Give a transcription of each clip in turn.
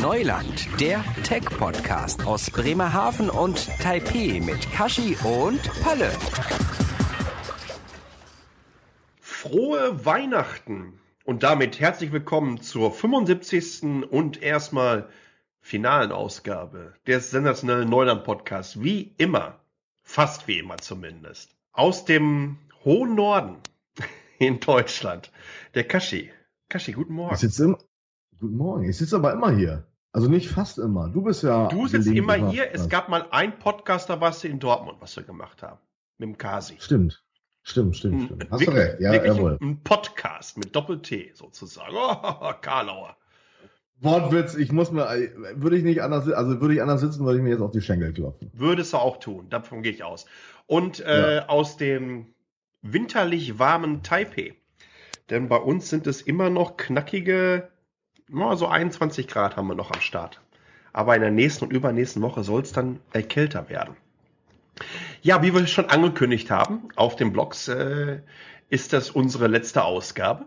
Neuland, der Tech-Podcast aus Bremerhaven und Taipeh mit Kashi und Palle. Frohe Weihnachten und damit herzlich willkommen zur 75. und erstmal finalen Ausgabe des sensationellen Neuland-Podcasts. Wie immer, fast wie immer zumindest, aus dem hohen Norden in Deutschland, der Kashi. Kashi, guten Morgen. Ich sitze im, guten Morgen. Ich sitze aber immer hier. Also nicht fast immer. Du bist ja. Du sitzt immer hier. Es gab mal ein Podcast, da warst du in Dortmund, was wir gemacht haben. Mit dem Kasi. Stimmt. Stimmt, stimmt, stimmt. Hast wirklich, du recht. Ja, jawohl. Ein Podcast mit Doppel-T sozusagen. Oh, Karlauer. Wortwitz, ich muss mir, würde ich nicht anders, also würde ich anders sitzen, würde ich mir jetzt auf die Schenkel klopfen. Würdest du auch tun, davon gehe ich aus. Und äh, ja. aus dem winterlich warmen Taipei. Denn bei uns sind es immer noch knackige, so 21 Grad haben wir noch am Start. Aber in der nächsten und übernächsten Woche soll es dann äh, kälter werden. Ja, wie wir schon angekündigt haben, auf den Blogs äh, ist das unsere letzte Ausgabe.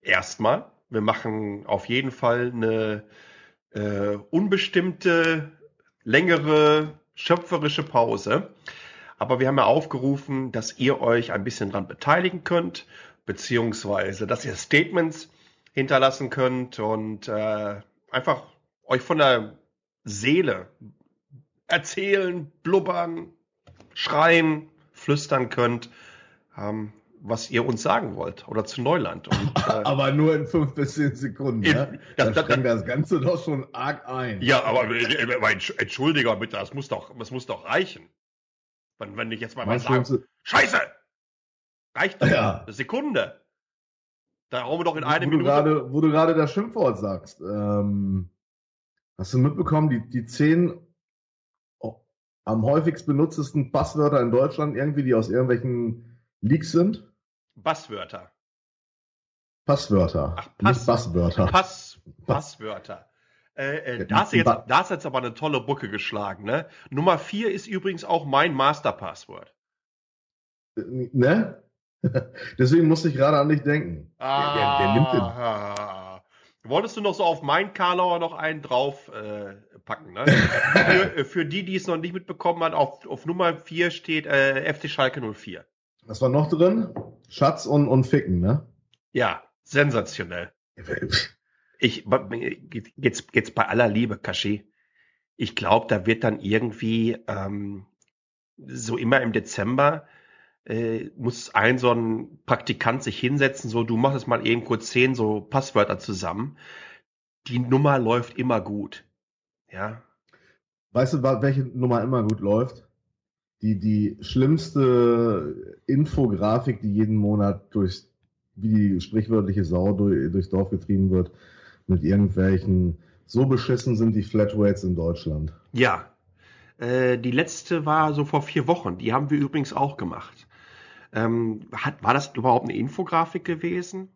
Erstmal. Wir machen auf jeden Fall eine äh, unbestimmte, längere, schöpferische Pause. Aber wir haben ja aufgerufen, dass ihr euch ein bisschen dran beteiligen könnt, beziehungsweise dass ihr Statements hinterlassen könnt und äh, einfach euch von der Seele erzählen, blubbern, schreien, flüstern könnt, ähm, was ihr uns sagen wollt oder zu Neuland. Und, äh, aber nur in fünf bis zehn Sekunden. In, ne? das, das, das, das Ganze doch schon arg ein. Ja, aber äh, entschuldiger bitte, das muss doch, das muss doch reichen. Wenn, wenn ich jetzt mal, mal sage, Scheiße! Reicht doch ja. eine Sekunde. Da hauen wir doch in eine wo Minute. Grade, wo du gerade das Schimpfwort sagst, ähm, hast du mitbekommen, die, die zehn am häufigst benutztesten Passwörter in Deutschland irgendwie, die aus irgendwelchen Leaks sind? Passwörter. Passwörter. Ach, Pass, nicht Passwörter. Pass, Passwörter. Äh, äh, da, hast du jetzt, da hast du jetzt aber eine tolle Brücke geschlagen, ne? Nummer vier ist übrigens auch mein Masterpasswort. Ne? Deswegen musste ich gerade an dich denken. Ah, der, der, der nimmt den. Wolltest du noch so auf mein Karlauer noch einen drauf äh, packen, ne? für, äh, für, die, die es noch nicht mitbekommen haben, auf, auf Nummer 4 steht äh, FC Schalke 04. Was war noch drin? Schatz und, und Ficken, ne? Ja, sensationell. Ich, jetzt, jetzt bei aller Liebe, Kashi. Ich glaube, da wird dann irgendwie ähm, so immer im Dezember äh, muss ein so ein Praktikant sich hinsetzen, so du machst mal eben kurz zehn so Passwörter zusammen. Die Nummer läuft immer gut. Ja. Weißt du, welche Nummer immer gut läuft? Die, die schlimmste Infografik, die jeden Monat durch, wie die sprichwörtliche Sau durch, durchs Dorf getrieben wird, mit irgendwelchen, so beschissen sind die Flatrates in Deutschland. Ja. Äh, die letzte war so vor vier Wochen. Die haben wir übrigens auch gemacht. Ähm, hat, war das überhaupt eine Infografik gewesen?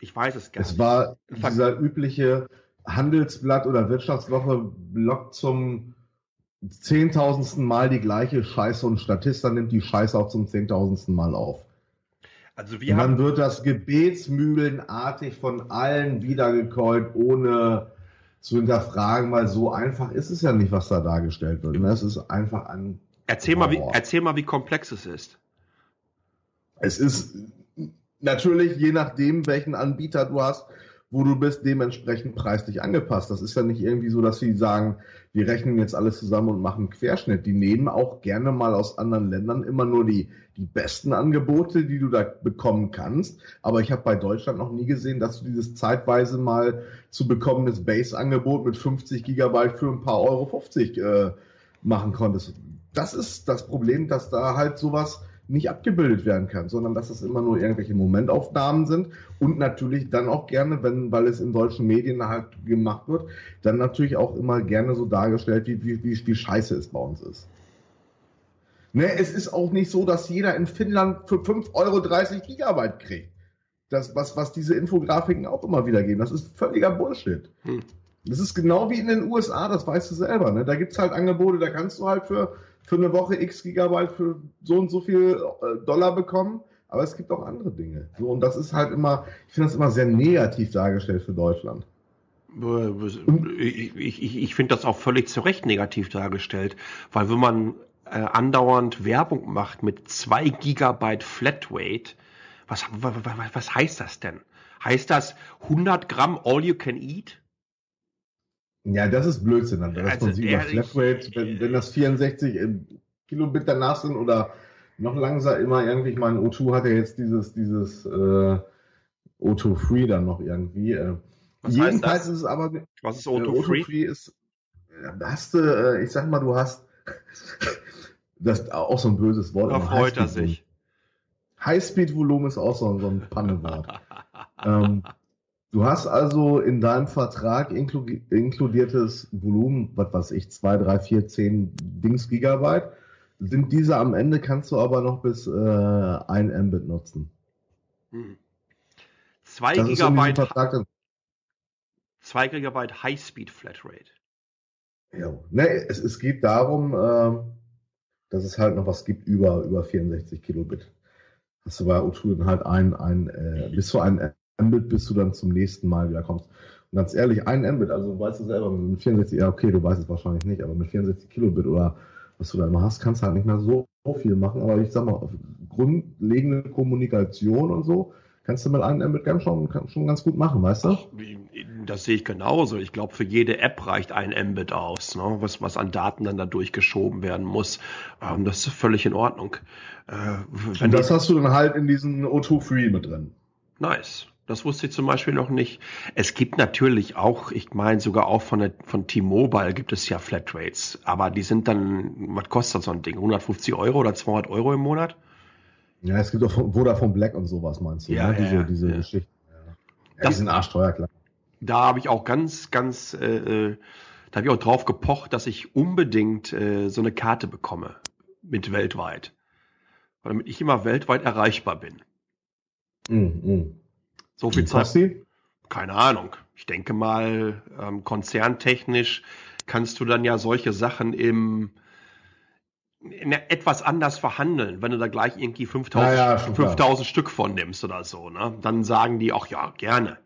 Ich weiß es gar es nicht. Es war dieser übliche Handelsblatt oder Wirtschaftswoche-Blog zum zehntausendsten Mal die gleiche Scheiße und Statista nimmt die Scheiße auch zum zehntausendsten Mal auf. Also wir und dann wird das gebetsmühlenartig von allen wiedergekäut, ohne zu hinterfragen, weil so einfach ist es ja nicht, was da dargestellt wird. Es ist einfach ein. Erzähl mal, wie, erzähl mal, wie komplex es ist. Es ist natürlich, je nachdem, welchen Anbieter du hast, wo du bist, dementsprechend preislich angepasst. Das ist ja nicht irgendwie so, dass sie sagen, wir rechnen jetzt alles zusammen und machen Querschnitt. Die nehmen auch gerne mal aus anderen Ländern immer nur die, die besten Angebote, die du da bekommen kannst. Aber ich habe bei Deutschland noch nie gesehen, dass du dieses zeitweise mal zu bekommenes Base-Angebot mit 50 Gigabyte für ein paar Euro 50 äh, machen konntest. Das ist das Problem, dass da halt sowas nicht abgebildet werden kann, sondern dass es immer nur irgendwelche Momentaufnahmen sind und natürlich dann auch gerne, wenn, weil es in deutschen Medien halt gemacht wird, dann natürlich auch immer gerne so dargestellt, wie, wie, wie, wie scheiße es bei uns ist. Ne, es ist auch nicht so, dass jeder in Finnland für 5,30 Euro Gigabyte kriegt. Das, was, was diese Infografiken auch immer wieder geben, das ist völliger Bullshit. Hm. Das ist genau wie in den USA, das weißt du selber. Ne? Da gibt's halt Angebote, da kannst du halt für für eine Woche x Gigabyte für so und so viel äh, Dollar bekommen. Aber es gibt auch andere Dinge. So, und das ist halt immer, ich finde das immer sehr negativ dargestellt für Deutschland. Ich, ich, ich finde das auch völlig zu Recht negativ dargestellt, weil wenn man äh, andauernd Werbung macht mit zwei Gigabyte Flatrate, was, was, was heißt das denn? Heißt das 100 Gramm All You Can Eat? Ja, das ist Blödsinn. Dann, dass also man Flatrate, wenn, wenn das 64 Kilobit danach sind oder noch langsam immer irgendwie, ich meine, O2 hat ja jetzt dieses, dieses äh, O2 Free dann noch irgendwie. Äh, Was jedenfalls ist es aber. Was ist O2 äh, Free? O2 Free ist, da hast du, äh, ich sag mal, du hast, das ist auch so ein böses Wort. Da freut er sich. Highspeed-Volumen ist auch so, so ein Pannenwort. ähm, du hast also in deinem Vertrag inklu inkludiertes Volumen, was weiß ich, 2, 3, 4, 10 Dings Gigabyte. Sind diese am Ende, kannst du aber noch bis äh, 1 Mbit nutzen. Hm. 2 Gigabyte. 2 Gigabyte High-Speed Flatrate. Ja, ne, es, es geht darum, äh, dass es halt noch was gibt über, über 64 Kilobit. Hast du bei O2 dann halt ein, ein äh, bis zu ein Mbit, bis du dann zum nächsten Mal wieder kommst. Und ganz ehrlich, ein Mbit, also weißt du selber, mit 64, ja okay, du weißt es wahrscheinlich nicht, aber mit 64 Kilobit oder was du da immer hast, kannst du halt nicht mehr so viel machen. Aber ich sag mal, grundlegende Kommunikation und so, kannst du mit einem Mbit ganz schon, schon ganz gut machen, weißt du? Ach, das sehe ich genauso. Ich glaube, für jede App reicht ein Mbit aus, ne? was, was an Daten dann da durchgeschoben werden muss. Ähm, das ist völlig in Ordnung. Äh, Und das hast du dann halt in diesen O2 Free mit drin. Nice. Das wusste ich zum Beispiel noch nicht. Es gibt natürlich auch, ich meine sogar auch von, der, von T-Mobile gibt es ja Flatrates, aber die sind dann, was kostet so ein Ding? 150 Euro oder 200 Euro im Monat? Ja, es gibt auch Vodafone Black und sowas, meinst du? Ja, ne? diese, ja, diese ja. Geschichten. Ja. Ja, die sind arschteuer, klar. Da habe ich auch ganz, ganz, äh, äh, da habe ich auch drauf gepocht, dass ich unbedingt äh, so eine Karte bekomme mit weltweit. Damit ich immer weltweit erreichbar bin. Mm, mm. So viel Zeit. Keine Ahnung. Ich denke mal, ähm, konzerntechnisch kannst du dann ja solche Sachen im etwas anders verhandeln, wenn du da gleich irgendwie 5000, ja, ja, 5000 Stück von nimmst oder so, ne? Dann sagen die auch, ja, gerne.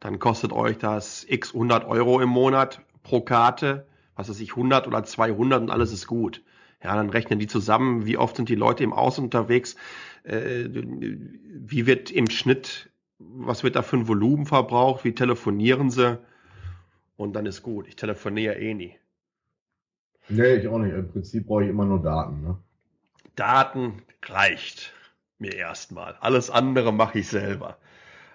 Dann kostet euch das x 100 Euro im Monat pro Karte, was weiß ich, 100 oder 200 und alles ist gut. Ja, dann rechnen die zusammen, wie oft sind die Leute im Aus unterwegs, äh, wie wird im Schnitt, was wird da für ein Volumen verbraucht, wie telefonieren sie und dann ist gut. Ich telefoniere eh nie. Nee, ich auch nicht. Im Prinzip brauche ich immer nur Daten. Ne? Daten reicht mir erstmal. Alles andere mache ich selber.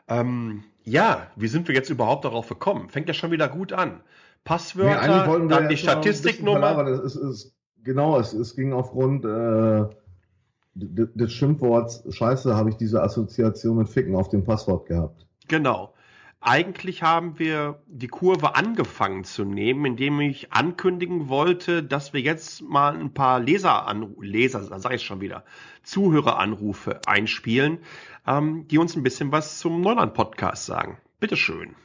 Ähm, ja, wie sind wir jetzt überhaupt darauf gekommen? Fängt ja schon wieder gut an. Passwörter, nee, dann die Statistiknummer. Genau, es, es ging aufgrund äh, des Schimpfworts Scheiße, habe ich diese Assoziation mit Ficken auf dem Passwort gehabt. Genau eigentlich haben wir die Kurve angefangen zu nehmen, indem ich ankündigen wollte, dass wir jetzt mal ein paar Leser, Leser, sage ich schon wieder, Zuhöreranrufe einspielen, ähm, die uns ein bisschen was zum Neuland-Podcast sagen. Bitteschön.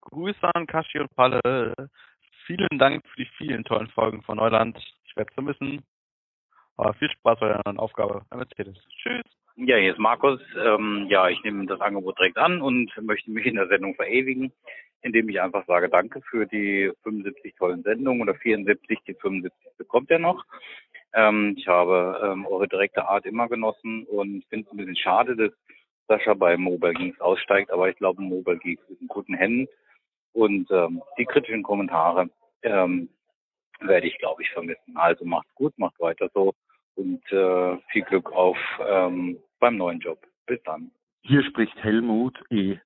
Grüße an Kashi und Palle. Vielen Dank für die vielen tollen Folgen von Neuland. Ich werde es vermissen. Aber viel Spaß bei der neuen Aufgabe Mercedes. Tschüss. Ja, hier ist Markus. Ähm, ja, ich nehme das Angebot direkt an und möchte mich in der Sendung verewigen, indem ich einfach sage, danke für die 75 tollen Sendungen oder 74, die 75 bekommt er noch. Ähm, ich habe ähm, eure direkte Art immer genossen und finde es ein bisschen schade, dass Sascha bei Mobile Geeks aussteigt, aber ich glaube, Mobile Geeks ist in guten Händen und ähm, die kritischen Kommentare ähm, werde ich, glaube ich, vermissen. Also macht's gut, macht weiter so und äh, viel Glück auf ähm, beim neuen Job. Bis dann. Hier spricht Helmut E.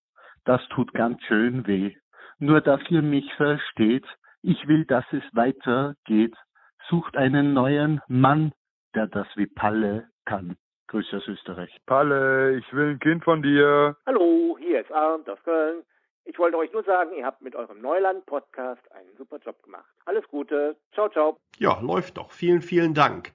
Das tut ganz schön weh. Nur dass ihr mich versteht, ich will, dass es weitergeht. Sucht einen neuen Mann, der das wie Palle kann. Grüße aus Österreich. Palle, ich will ein Kind von dir. Hallo, hier ist Arndt aus Köln. Ich wollte euch nur sagen, ihr habt mit eurem Neuland-Podcast einen super Job gemacht. Alles Gute. Ciao, ciao. Ja, läuft doch. Vielen, vielen Dank.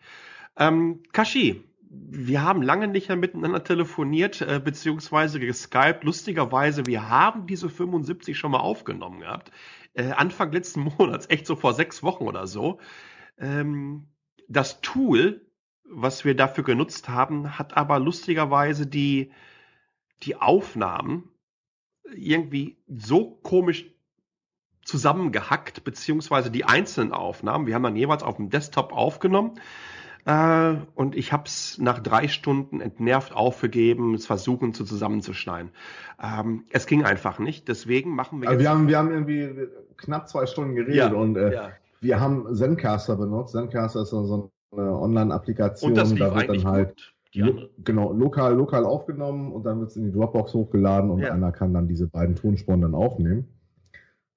Ähm, Kashi, wir haben lange nicht mehr miteinander telefoniert, äh, beziehungsweise geskypt. Lustigerweise, wir haben diese 75 schon mal aufgenommen gehabt. Äh, Anfang letzten Monats, echt so vor sechs Wochen oder so. Ähm, das Tool, was wir dafür genutzt haben, hat aber lustigerweise die, die Aufnahmen irgendwie so komisch zusammengehackt, beziehungsweise die einzelnen Aufnahmen. Wir haben dann jeweils auf dem Desktop aufgenommen. Äh, und ich habe es nach drei Stunden entnervt aufgegeben, es versuchen zu zusammenzuschneiden. Ähm, es ging einfach nicht. Deswegen machen wir jetzt. wir haben, wir haben irgendwie knapp zwei Stunden geredet Ja, und äh, ja. wir haben Zencaster benutzt. Zencaster ist so, so eine Online-Applikation. Da wird dann halt gut. Die lo genau lokal lokal aufgenommen und dann wird es in die Dropbox hochgeladen und Ja. einer kann dann diese beiden Tonspuren dann aufnehmen.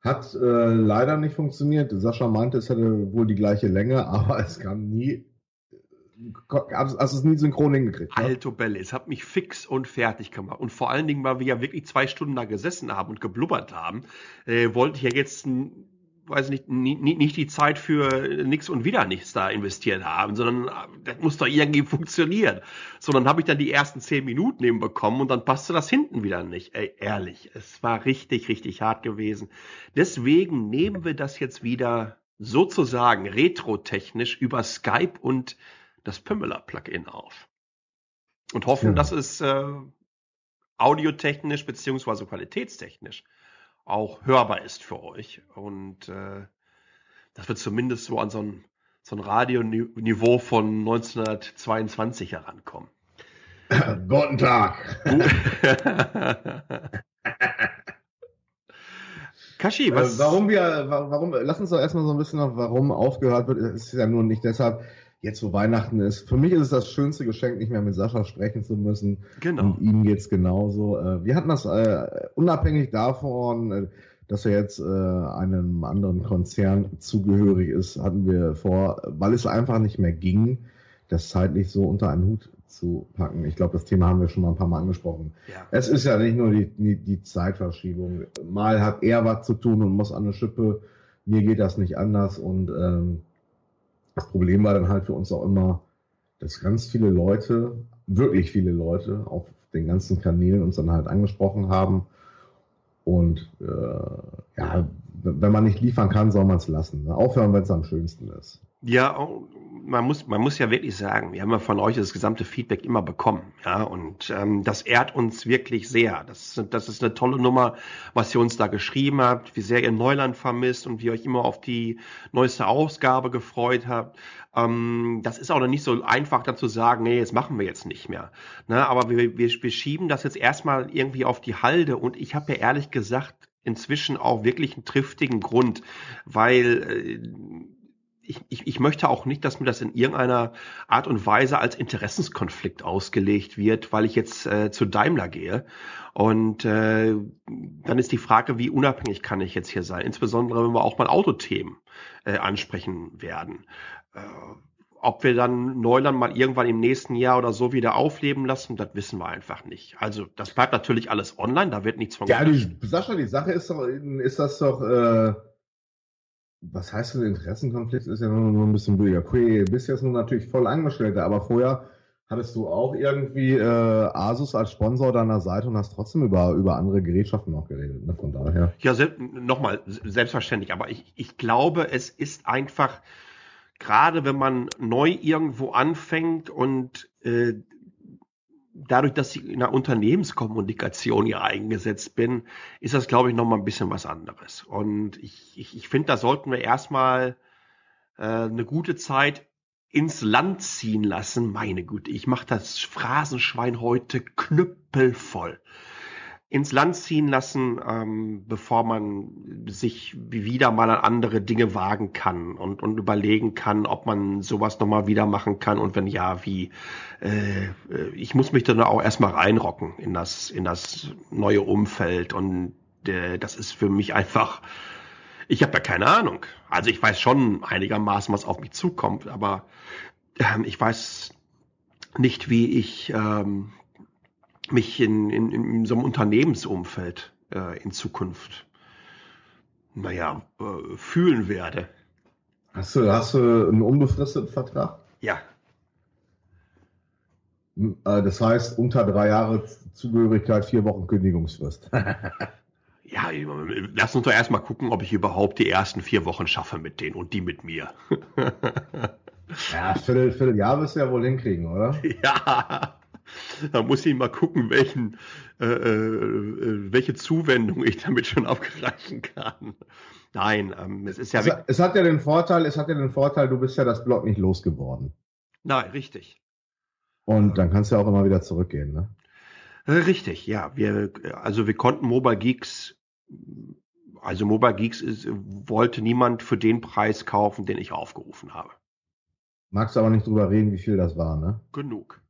Hat äh, leider nicht funktioniert. Sascha meinte, es hätte wohl die gleiche Länge, aber es kam nie, hast hast es nie synchron hingekriegt. Ne? Alto Belle, es hat mich fix und fertig gemacht. Und vor allen Dingen, weil wir ja wirklich zwei Stunden da gesessen haben und geblubbert haben, äh, wollte ich ja jetzt, n- weiß nicht, nie- nicht die Zeit für nix und wieder nichts da investiert haben, sondern äh, das muss doch irgendwie funktionieren. Sondern habe ich dann die ersten zehn Minuten eben bekommen und dann passte das hinten wieder nicht. Ey, ehrlich, es war richtig, richtig hart gewesen. Deswegen nehmen wir das jetzt wieder sozusagen retrotechnisch über Skype und das Pimmeler-Plugin auf. Und hoffen, Ja. dass es äh, audiotechnisch beziehungsweise qualitätstechnisch auch hörbar ist für euch. Und äh, dass wir zumindest so an so ein, so ein Radioniveau von 1922 herankommen. Guten Tag. Kashi, Äh, was? warum wir, wa- warum, lass uns doch erstmal so ein bisschen noch, warum aufgehört wird. Es ist ja nur nicht deshalb, jetzt wo Weihnachten ist. Für mich ist es das schönste Geschenk, nicht mehr mit Sascha sprechen zu müssen. Genau. Und ihm geht's genauso. Äh, Wir hatten das äh, unabhängig davon, äh, dass er jetzt äh, einem anderen Konzern zugehörig ist, hatten wir vor, weil es einfach nicht mehr ging, das zeitlich so unter einen Hut zu packen. Ich glaube, das Thema haben wir schon mal ein paar Mal angesprochen. Ja. Es ist ja nicht nur die, die, die Zeitverschiebung. Mal hat er was zu tun und muss an eine Schippe. Mir geht das nicht anders. Und ähm, das Problem war dann halt für uns auch immer, dass ganz viele Leute, wirklich viele Leute auf den ganzen Kanälen uns dann halt angesprochen haben. Und äh, ja, wenn man nicht liefern kann, soll man es lassen. Ne? Aufhören, wenn es am schönsten ist. Ja, man muss, man muss ja wirklich sagen, wir haben ja von euch das gesamte Feedback immer bekommen, ja, und ähm, das ehrt uns wirklich sehr. Das, das ist eine tolle Nummer, was ihr uns da geschrieben habt, wie sehr ihr Neuland vermisst und wie ihr euch immer auf die neueste Ausgabe gefreut habt. Ähm, das ist auch noch nicht so einfach dann zu sagen, nee, das machen wir jetzt nicht mehr. Ne, aber wir, wir, wir schieben das jetzt erstmal irgendwie auf die Halde und ich habe ja ehrlich gesagt inzwischen auch wirklich einen triftigen Grund, weil äh, ich, ich, ich möchte auch nicht, dass mir das in irgendeiner Art und Weise als Interessenskonflikt ausgelegt wird, weil ich jetzt äh, zu Daimler gehe. Und äh, dann ist die Frage, wie unabhängig kann ich jetzt hier sein? Insbesondere, wenn wir auch mal Autothemen äh, ansprechen werden. Äh, ob wir dann Neuland mal irgendwann im nächsten Jahr oder so wieder aufleben lassen, das wissen wir einfach nicht. Also das bleibt natürlich alles online, da wird nichts von Ja, die, Sascha, die Sache ist doch, ist das doch, äh, was heißt denn Interessenkonflikt? Ist ja nur, ein bisschen billiger. Okay, bist jetzt nun natürlich voll Angestellter, aber vorher hattest du auch irgendwie äh, Asus als Sponsor deiner Seite und hast trotzdem über, über andere Gerätschaften noch geredet. Ne? Von daher. Ja, sel nochmal, selbstverständlich, aber ich, ich glaube, es ist einfach, gerade wenn man neu irgendwo anfängt und äh, dadurch, dass ich in der Unternehmenskommunikation hier eingesetzt bin, ist das, glaube ich, nochmal ein bisschen was anderes. Und ich, ich, ich finde, da sollten wir erstmal äh, eine gute Zeit ins Land ziehen lassen. Meine Güte, ich mache das Phrasenschwein heute knüppelvoll ins Land ziehen lassen, ähm, bevor man sich wieder mal an andere Dinge wagen kann und, und überlegen kann, ob man sowas nochmal wieder machen kann und wenn ja, wie. Äh, ich muss mich dann auch erstmal reinrocken in das, in das neue Umfeld und äh, das ist für mich einfach, ich habe ja keine Ahnung. Also ich weiß schon einigermaßen, was auf mich zukommt, aber ähm, ich weiß nicht, wie ich ähm, mich in, in, in so einem Unternehmensumfeld äh, in Zukunft, naja, äh, fühlen werde. Hast du, hast du einen unbefristeten Vertrag? Ja. Äh, Das heißt, unter drei Jahre Zugehörigkeit, vier Wochen Kündigungsfrist. Ja, lass uns doch erstmal gucken, ob ich überhaupt die ersten vier Wochen schaffe mit denen und die mit mir. ja, Viertel, Vierteljahr wirst du ja wohl hinkriegen, oder? ja. Da muss ich mal gucken, welchen, äh, äh, welche Zuwendung ich damit schon abgreifen kann. Nein, ähm, es ist ja. Es, es, hat ja den Vorteil, es hat ja den Vorteil, du bist ja das Blog nicht losgeworden. Nein, richtig. Und dann kannst du ja auch immer wieder zurückgehen, ne? Äh, richtig, ja. Wir, also wir konnten Mobile Geeks, also Mobile Geeks ist, wollte niemand für den Preis kaufen, den ich aufgerufen habe. Magst du aber nicht drüber reden, wie viel das war, ne? Genug.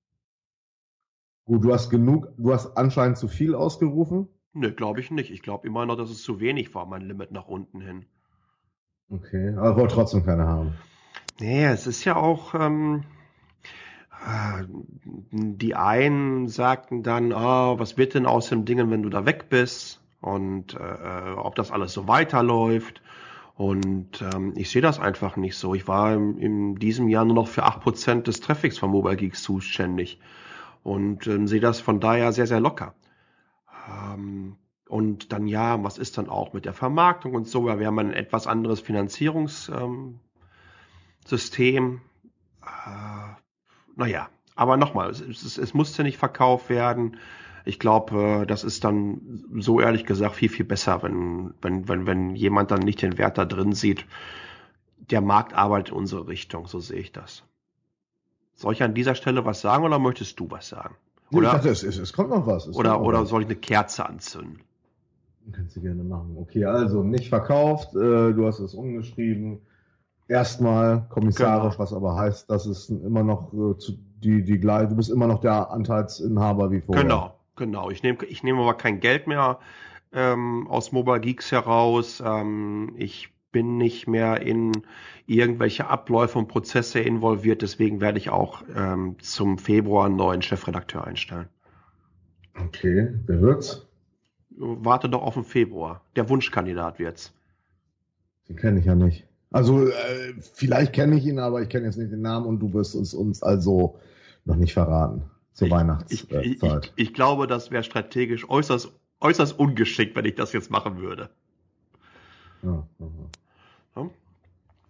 Gut, du hast genug, du hast anscheinend zu viel ausgerufen. Ne, glaube ich nicht. Ich glaube immer noch, dass es zu wenig war, mein Limit nach unten hin. Okay, aber wollte trotzdem keine haben. Nee, es ist ja auch, ähm, die einen sagten dann, oh, was wird denn aus dem Dingen, wenn du da weg bist? Und äh, ob das alles so weiterläuft. Und ähm, ich sehe das einfach nicht so. Ich war im, in diesem Jahr nur noch für acht Prozent des Traffics von Mobile Geeks zuständig. Und ähm, sehe das von daher sehr, sehr locker. Ähm, und dann ja, was ist dann auch mit der Vermarktung und so? Ja, wir haben ein etwas anderes Finanzierungssystem. Ähm, äh, naja, aber nochmal, es, es, es musste nicht verkauft werden. Ich glaube, äh, das ist dann so ehrlich gesagt viel, viel besser, wenn, wenn, wenn, wenn jemand dann nicht den Wert da drin sieht. Der Markt arbeitet in unsere Richtung, so sehe ich das. Soll ich an dieser Stelle was sagen oder möchtest du was sagen? Oder, ich dachte, es, es, es kommt noch was. oder, oder was. soll ich eine Kerze anzünden? Kannst du gerne machen. Okay, also nicht verkauft, äh, du hast es umgeschrieben. Erstmal kommissarisch, genau. was aber heißt, dass es immer noch äh, zu, die, die gleich, du bist immer noch der Anteilsinhaber wie vorher. Genau, genau. Ich nehme ich nehme aber kein Geld mehr ähm, aus Mobile Geeks heraus. Ähm, ich bin nicht mehr in irgendwelche Abläufe und Prozesse involviert, deswegen werde ich auch ähm, zum Februar einen neuen Chefredakteur einstellen. Okay, wer wird's? Warte doch auf den Februar. Der Wunschkandidat wird's. Den kenne ich ja nicht. Also äh, vielleicht kenne ich ihn, aber ich kenne jetzt nicht den Namen und du wirst es uns also noch nicht verraten zur Weihnachtszeit. Ich, ich, ich, glaube, das wäre strategisch äußerst, äußerst ungeschickt, wenn ich das jetzt machen würde. Ja, ja.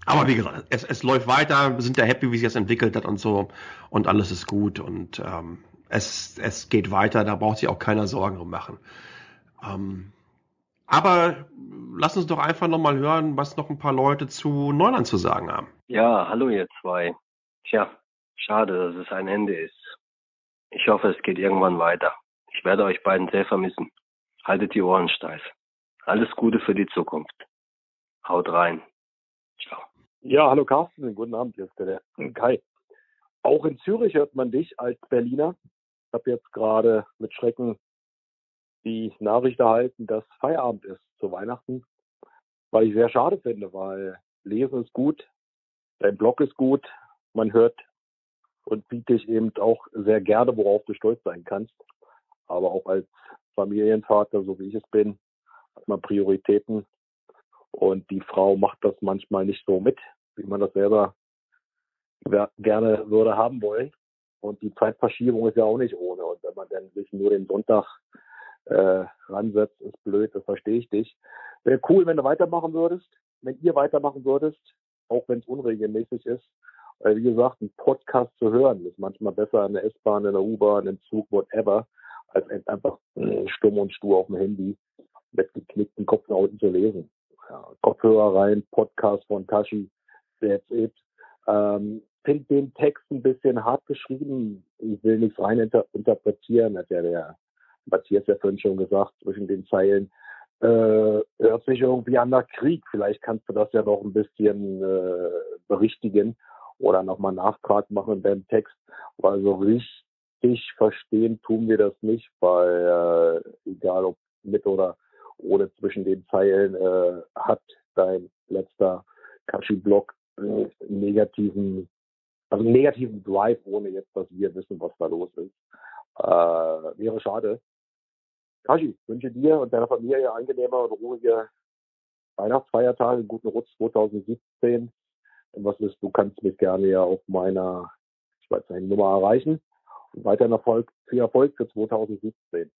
Aber wie gesagt, es, es läuft weiter, wir sind ja happy, wie sich das entwickelt hat und so und alles ist gut und ähm, es, es geht weiter, da braucht sich auch keiner Sorgen machen. Ähm, aber lass uns doch einfach nochmal hören, was noch ein paar Leute zu Neuland zu sagen haben. Ja, hallo ihr zwei. Tja, schade, dass es ein Ende ist. Ich hoffe, es geht irgendwann weiter. Ich werde euch beiden sehr vermissen. Haltet die Ohren steif. Alles Gute für die Zukunft. Haut rein. Ciao. Ja, hallo Carsten, guten Abend, hier ist der Kai. Auch in Zürich hört man dich als Berliner. Ich habe jetzt gerade mit Schrecken die Nachricht erhalten, dass Feierabend ist zu Weihnachten, weil ich sehr schade finde, weil Lesen ist gut, dein Blog ist gut, man hört und bietet dich eben auch sehr gerne, worauf du stolz sein kannst. Aber auch als Familienvater, so wie ich es bin, hat man Prioritäten und die Frau macht das manchmal nicht so mit, wie man das selber gerne würde haben wollen. Und die Zeitverschiebung ist ja auch nicht ohne. Und wenn man dann sich nur den Sonntag äh, ransetzt, ist blöd, das verstehe ich dich. Wäre cool, wenn du weitermachen würdest, wenn ihr weitermachen würdest, auch wenn es unregelmäßig ist. Weil, wie gesagt, ein Podcast zu hören ist manchmal besser in der S-Bahn, in der U-Bahn, im Zug, whatever, als einfach äh, stumm und stur auf dem Handy mit geknickten Kopfhauten zu lesen. Ja, Kopfhörer rein, Podcast von Tashi, that's it. Ähm, finde den Text ein bisschen hart geschrieben. Ich will nichts rein inter interpretieren, hat ja der Matthias ja vorhin schon gesagt, zwischen den Zeilen, äh, hört sich irgendwie an nach Krieg. Vielleicht kannst du das ja noch ein bisschen äh, berichtigen oder nochmal Nachtrag machen in deinem Text, weil so richtig verstehen tun wir das nicht, weil äh, egal ob mit oder ohne zwischen den Zeilen äh, hat dein letzter Kashi-Blog äh, negativen, also negativen Drive, ohne jetzt, dass wir wissen, was da los ist. Äh, wäre schade. Kashi, wünsche dir und deiner Familie angenehme und ruhige Weihnachtsfeiertage, guten Rutsch 2017. Und was ist, du kannst mich gerne ja auf meiner, nicht, Nummer erreichen. Und weiterhin Erfolg, viel Erfolg für 2017.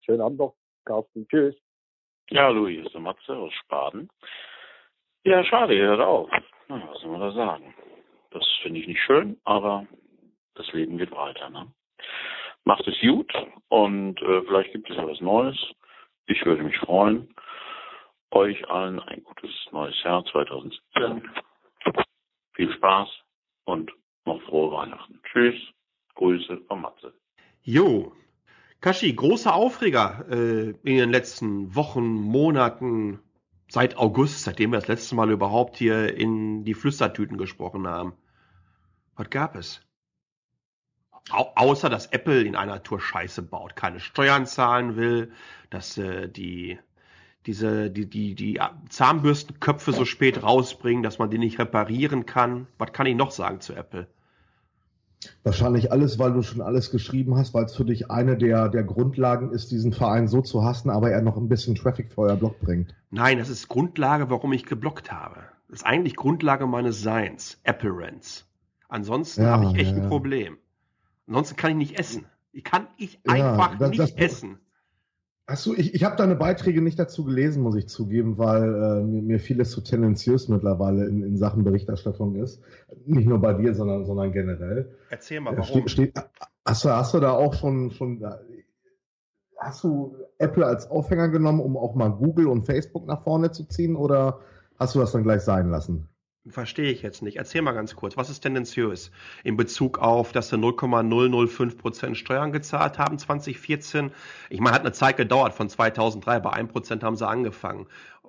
Schönen Abend noch, Carsten. Tschüss. Ja, hier ist der Matze aus Spaden. Ja, schade, ihr hört auf. Na, was soll man da sagen? Das finde ich nicht schön, aber das Leben geht weiter, ne? macht es gut und äh, vielleicht gibt es ja was Neues. Ich würde mich freuen. Euch allen ein gutes neues Jahr 2017. Viel Spaß und noch frohe Weihnachten. Tschüss. Grüße von Matze. Jo. Kashi, großer Aufreger äh, in den letzten Wochen, Monaten, seit August, seitdem wir das letzte Mal überhaupt hier in die Flüstertüten gesprochen haben. Was gab es? Au außer, dass Apple in einer Tour Scheiße baut, keine Steuern zahlen will, dass äh, die diese die die die Zahnbürstenköpfe so spät rausbringen, dass man die nicht reparieren kann. Was kann ich noch sagen zu Apple? Wahrscheinlich alles, weil du schon alles geschrieben hast, weil es für dich eine der, der Grundlagen ist, diesen Verein so zu hassen, aber er noch ein bisschen Traffic für euer Blog bringt. Nein, das ist Grundlage, warum ich geblockt habe. Das ist eigentlich Grundlage meines Seins, Apparence. Ansonsten Ja, habe ich echt ja, ein. Problem. Ansonsten kann ich nicht essen. Ich kann ich einfach das- nicht das- essen. Achso, ich, ich habe deine Beiträge nicht dazu gelesen, muss ich zugeben, weil äh, mir, mir vieles zu tendenziös mittlerweile in, in Sachen Berichterstattung ist. Nicht nur bei dir, sondern, sondern generell. Erzähl mal, Äh, warum. Steht, steht, hast, du, hast du da auch schon, schon, hast du Apple als Aufhänger genommen, um auch mal Google und Facebook nach vorne zu ziehen oder hast du das dann gleich sein lassen? Verstehe ich jetzt nicht. Erzähl mal ganz kurz, was ist tendenziös in Bezug auf, dass sie 0,005 Prozent Steuern gezahlt haben 2014? Ich meine, hat eine Zeit gedauert von 2003, bei 1 Prozent haben sie angefangen.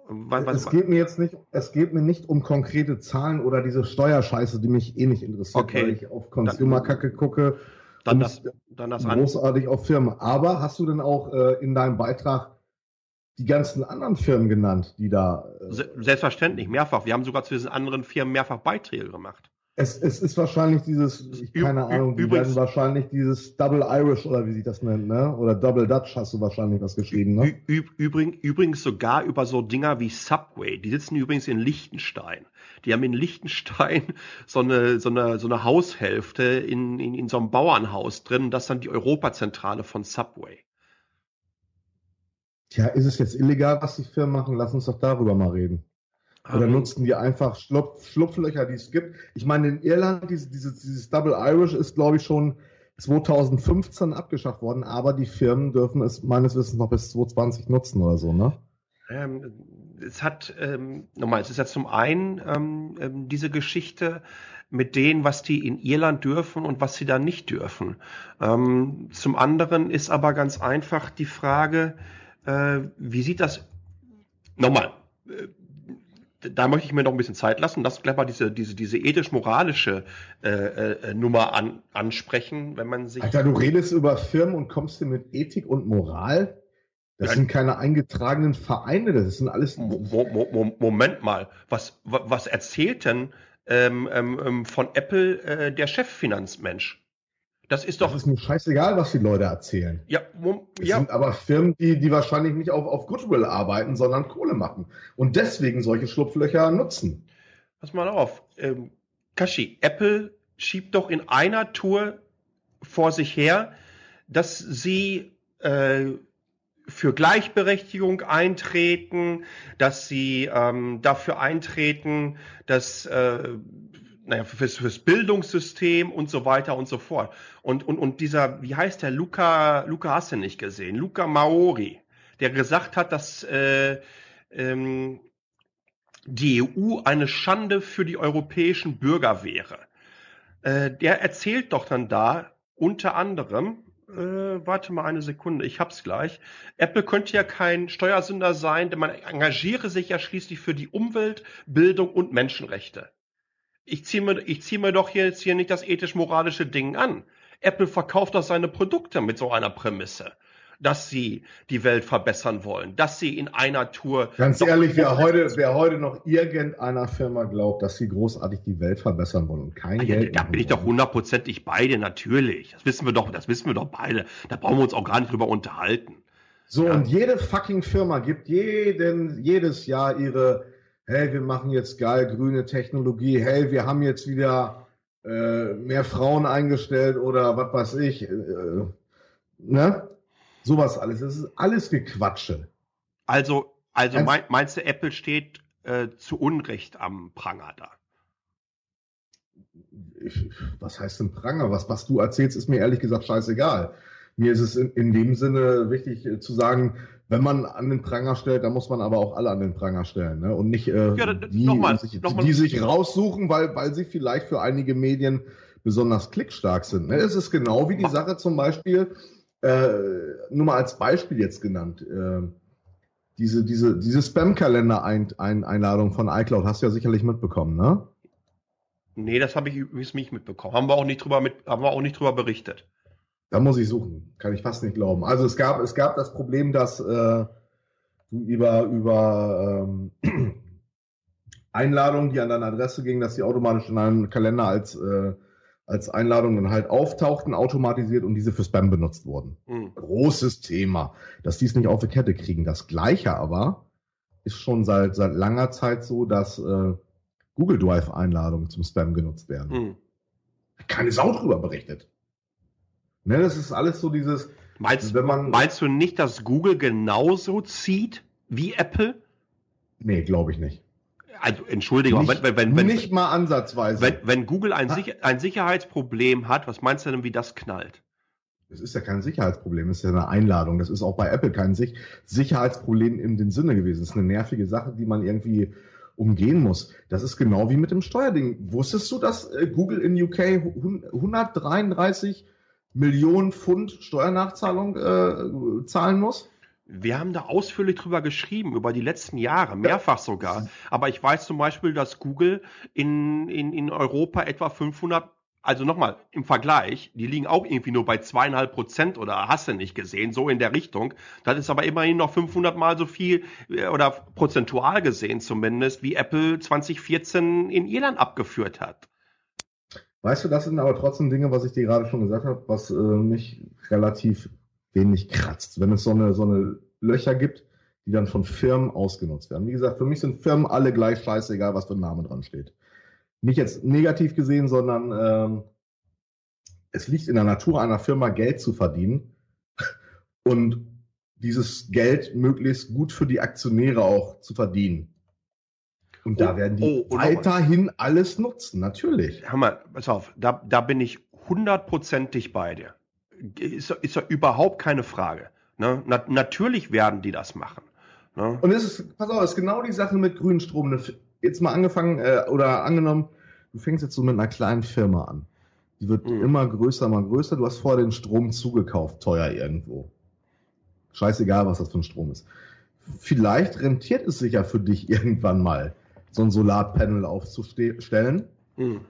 Was, was, es geht mir jetzt nicht, es geht mir nicht um konkrete Zahlen oder diese Steuerscheiße, die mich eh nicht interessiert, Okay. weil ich auf Consumer-Kacke gucke. Dann das, dann das an. großartig auf Firmen. Aber hast du denn auch äh, in deinem Beitrag die ganzen anderen Firmen genannt, die da. Äh, Se- Selbstverständlich, mehrfach. Wir haben sogar zu diesen anderen Firmen mehrfach Beiträge gemacht. es, es ist wahrscheinlich dieses, ich, keine Ahnung, die übrigens- werden wahrscheinlich dieses Double Irish oder wie sich das nennt, ne? Oder Double Dutch hast du wahrscheinlich was geschrieben, ne? Ü üb- übrig, übrigens sogar über so Dinger wie Subway. Die sitzen übrigens in Liechtenstein. Die haben in Liechtenstein so eine, so eine, so eine Haushälfte in, in, in so einem Bauernhaus drin. Das ist dann die Europazentrale von Subway. Tja, ist es jetzt illegal, was die Firmen machen? Lass uns doch darüber mal reden. Oder nutzen die einfach Schlupf, Schlupflöcher, die es gibt? Ich meine, in Irland, dieses, dieses, dieses Double Irish ist, glaube ich, schon 2015 abgeschafft worden, aber die Firmen dürfen es meines Wissens noch bis 2020 nutzen oder so, ne? Ähm, es hat, ähm, nochmal, es ist ja zum einen ähm, ähm, diese Geschichte mit denen, was die in Irland dürfen und was sie da nicht dürfen. Ähm, zum anderen ist aber ganz einfach die Frage, äh, wie sieht das, nochmal, äh, da möchte ich mir noch ein bisschen Zeit lassen. Lass gleich mal diese, diese, diese ethisch-moralische äh, äh, Nummer an, ansprechen, wenn man sich. Alter, du redest über Firmen und kommst hier mit Ethik und Moral? Das Ja. sind keine eingetragenen Vereine, das sind alles. Mo Mo Mo Moment mal, was, wa- was erzählt denn ähm, ähm, ähm, von Apple äh, der Cheffinanzmensch? Das ist doch. Das ist mir scheißegal, was die Leute erzählen. ja, Mom, Das ja, sind aber Firmen, die, die wahrscheinlich nicht auf, auf Goodwill arbeiten, sondern Kohle machen. Und deswegen solche Schlupflöcher nutzen. pass mal auf. Ähm, Kashi, Apple schiebt doch in einer Tour vor sich her, dass sie äh, für Gleichberechtigung eintreten, dass sie ähm, dafür eintreten, dass äh, naja, fürs, fürs Bildungssystem und so weiter und so fort. Und, und, und dieser, wie heißt der, Luca, Luca hast du nicht gesehen, Luca Maori, der gesagt hat, dass äh, ähm, die EU eine Schande für die europäischen Bürger wäre. Äh, der erzählt doch dann da unter anderem, äh, warte mal eine Sekunde, ich hab's gleich. Apple könnte ja kein Steuersünder sein, denn man engagiere sich ja schließlich für die Umwelt, Bildung und Menschenrechte. Ich ziehe mir, ich zieh mir doch jetzt hier nicht das ethisch-moralische Ding an. Apple verkauft doch seine Produkte mit so einer Prämisse, dass sie die Welt verbessern wollen, dass sie in einer Tour. Ganz ehrlich, wer heute, wer heute noch irgendeiner Firma glaubt, dass sie großartig die Welt verbessern wollen und kein Ah ja, Geld da bin ich doch hundertprozentig beide, natürlich. Das wissen wir doch, das wissen wir doch beide. Da brauchen wir uns auch gar nicht drüber unterhalten. So, Ja. und jede fucking Firma gibt jeden, jedes Jahr ihre, hey, wir machen jetzt geil grüne Technologie, hey, wir haben jetzt wieder äh, mehr Frauen eingestellt oder was weiß ich. Äh, ne? Sowas alles. Das ist alles Gequatsche. Also, also mein, meinst du, Apple steht äh, zu Unrecht am Pranger da? Ich, was heißt denn Pranger? Was, was du erzählst, ist mir ehrlich gesagt scheißegal. Mir ist es in, in dem Sinne wichtig äh, zu sagen, wenn man an den Pranger stellt, dann muss man aber auch alle an den Pranger stellen. Ne? Und nicht äh, Ja, die, nochmal, sich, nochmal. die sich raussuchen, weil, weil sie vielleicht für einige Medien besonders klickstark sind. Ne? Es ist genau wie die Sache zum Beispiel, äh, nur mal als Beispiel jetzt genannt, äh, diese, diese, diese Spam-Kalender-Einladung von iCloud hast du ja sicherlich mitbekommen, ne? Nee, das habe ich übrigens nicht mitbekommen. Haben wir auch nicht drüber mit, haben wir auch nicht drüber berichtet. Da muss ich suchen. Kann ich fast nicht glauben. Also es gab, es gab das Problem, dass äh, du über, über ähm, Einladungen, die an deine Adresse gingen, dass die automatisch in deinem Kalender als, äh, als Einladungen halt auftauchten, automatisiert und diese für Spam benutzt wurden. Hm. Großes Thema, dass die es nicht auf die Kette kriegen. Das Gleiche aber ist schon seit, seit langer Zeit so, dass äh, Google Drive-Einladungen zum Spam genutzt werden Hm. keine Sau drüber berichtet. Ne, das ist alles so dieses, Meinst, wenn man, meinst du nicht, dass Google genauso zieht wie Apple? nee, glaube ich nicht. Also, Entschuldigung, nicht, wenn, wenn, wenn, nicht mal ansatzweise. wenn, wenn Google ein, Sicher ein Sicherheitsproblem hat, was meinst du denn, wie das knallt? Das ist ja kein Sicherheitsproblem, das ist ja eine Einladung. Das ist auch bei Apple kein Sich Sicherheitsproblem in dem Sinne gewesen. Das ist eine nervige Sache, die man irgendwie umgehen muss. Das ist genau wie mit dem Steuerding. Wusstest du, dass äh, Google in UK hun- 133 Millionen Pfund Steuernachzahlung äh, zahlen muss? Wir haben da ausführlich drüber geschrieben, über die letzten Jahre, mehrfach sogar. Aber ich weiß zum Beispiel, dass Google in, in, in Europa etwa 500, also nochmal im Vergleich, die liegen auch irgendwie nur bei zweieinhalb Prozent oder hast du nicht gesehen, so in der Richtung. Das ist aber immerhin noch 500 mal so viel äh, oder prozentual gesehen zumindest, wie Apple 2014 in Irland abgeführt hat. Weißt du, das sind aber trotzdem Dinge, was ich dir gerade schon gesagt habe, was äh, mich relativ wenig kratzt. Wenn es so eine, so eine Löcher gibt, die dann von Firmen ausgenutzt werden. Wie gesagt, für mich sind Firmen alle gleich scheißegal, was für ein Name dran steht. Nicht jetzt negativ gesehen, sondern ähm, es liegt in der Natur einer Firma, Geld zu verdienen und dieses Geld möglichst gut für die Aktionäre auch zu verdienen. Und da Oh, werden die oh, weiterhin alles nutzen, natürlich. Hör mal, pass auf, da, da bin ich hundertprozentig bei dir. Ist, ist ja überhaupt keine Frage. Ne? Na, natürlich werden die das machen. Ne? Und es ist, pass auf, es ist genau die Sache mit grünen Strom. Eine F- Jetzt mal angefangen äh, oder angenommen, du fängst jetzt so mit einer kleinen Firma an. Die wird Mhm. immer größer, immer größer. Du hast vorher den Strom zugekauft, teuer irgendwo. Scheißegal, was das für ein Strom ist. Vielleicht rentiert es sich ja für dich irgendwann mal, so ein Solarpanel aufzustellen. Hm.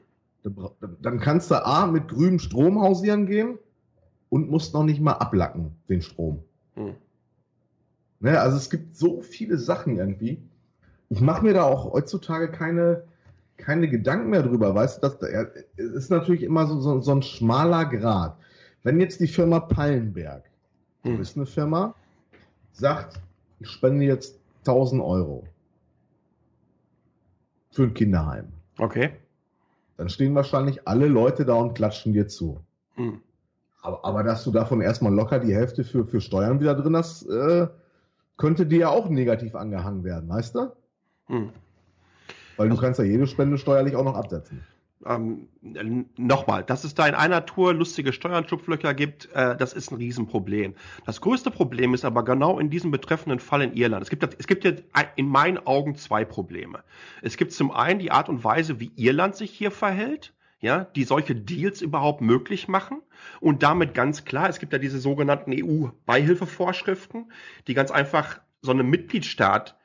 Dann kannst du A mit grünem Strom hausieren gehen und musst noch nicht mal ablacken, den Strom. Hm. Ne, also es gibt so viele Sachen irgendwie. Ich mache mir da auch heutzutage keine, keine Gedanken mehr drüber, weißt du, das ist natürlich immer so, so, so ein schmaler Grad. Wenn jetzt die Firma Pallenberg, du Hm. bist eine Firma, sagt, ich spende jetzt 1000 Euro für ein Kinderheim, Okay. dann stehen wahrscheinlich alle Leute da und klatschen dir zu. Hm. Aber, aber dass du davon erstmal locker die Hälfte für, für Steuern wieder drin hast, äh, könnte dir ja auch negativ angehangen werden, weißt du? Hm. Weil du kannst ja jede Spende steuerlich auch noch absetzen. Ähm, Nochmal, dass es da in einer Tour lustige Steuernschupflöcher gibt, äh, das ist ein Riesenproblem. Das größte Problem ist aber genau in diesem betreffenden Fall in Irland. Es gibt, es gibt jetzt in meinen Augen zwei Probleme. Es gibt zum einen die Art und Weise, wie Irland sich hier verhält, ja, die solche Deals überhaupt möglich machen und damit ganz klar, es gibt ja diese sogenannten EU-Beihilfevorschriften, die ganz einfach so einem Mitgliedstaat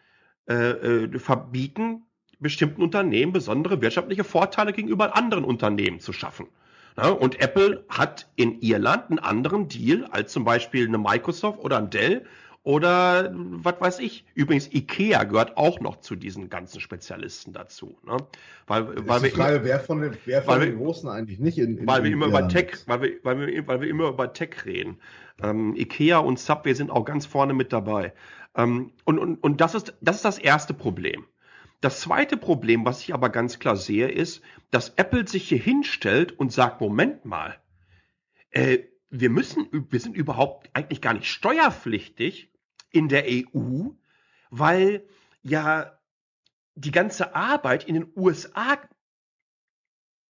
äh, äh, verbieten, bestimmten Unternehmen besondere wirtschaftliche Vorteile gegenüber anderen Unternehmen zu schaffen. Und Apple hat in Irland einen anderen Deal als zum Beispiel eine Microsoft oder ein Dell oder was weiß ich. Übrigens, Ikea gehört auch noch zu diesen ganzen Spezialisten dazu. Ne? Weil, weil wir Frage, wer von den, wer von weil den wir- Großen eigentlich nicht in, in weil wir immer über Tech, weil wir, weil wir, weil wir immer über Tech reden. Ähm, Ikea und Subway sind auch ganz vorne mit dabei. Ähm, und, und, und das ist, das ist das erste Problem. Das zweite Problem, was ich aber ganz klar sehe, ist, dass Apple sich hier hinstellt und sagt, Moment mal, äh, wir müssen, wir sind überhaupt eigentlich gar nicht steuerpflichtig in der EU, weil ja die ganze Arbeit in den USA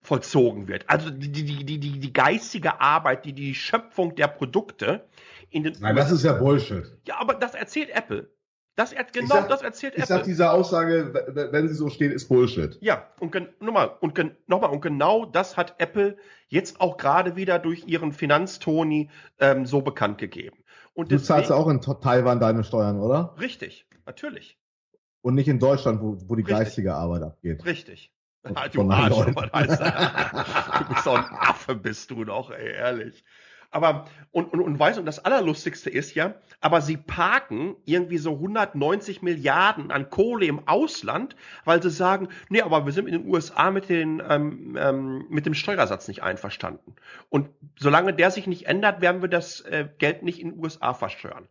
vollzogen wird. Also die, die, die, die, die geistige Arbeit, die, die Schöpfung der Produkte in den Nein, das ist ja Bullshit. Ja, aber das erzählt Apple. Das er, genau, sag- das erzählt Ich Apple. sag, diese Aussage, wenn sie so steht, ist Bullshit. Ja, und nochmal, und nochmal, und genau das hat Apple jetzt auch gerade wieder durch ihren Finanztoni ähm, so bekannt gegeben. Und Du zahlst auch in Taiwan deine Steuern, oder? Richtig, natürlich, Und nicht in Deutschland, wo, wo die Richtig. geistige Arbeit abgeht. richtig. Von- Ah, du Arsch? Du bist doch ein Affe, bist du doch, ey, ehrlich. Aber, und, und, und weißt du, und das Allerlustigste ist ja, aber sie parken irgendwie so 190 Milliarden an Kohle im Ausland, weil sie sagen, nee, aber wir sind in den USA mit, den, ähm, ähm, mit dem Steuersatz nicht einverstanden. Und solange der sich nicht ändert, werden wir das äh, Geld nicht in den USA versteuern.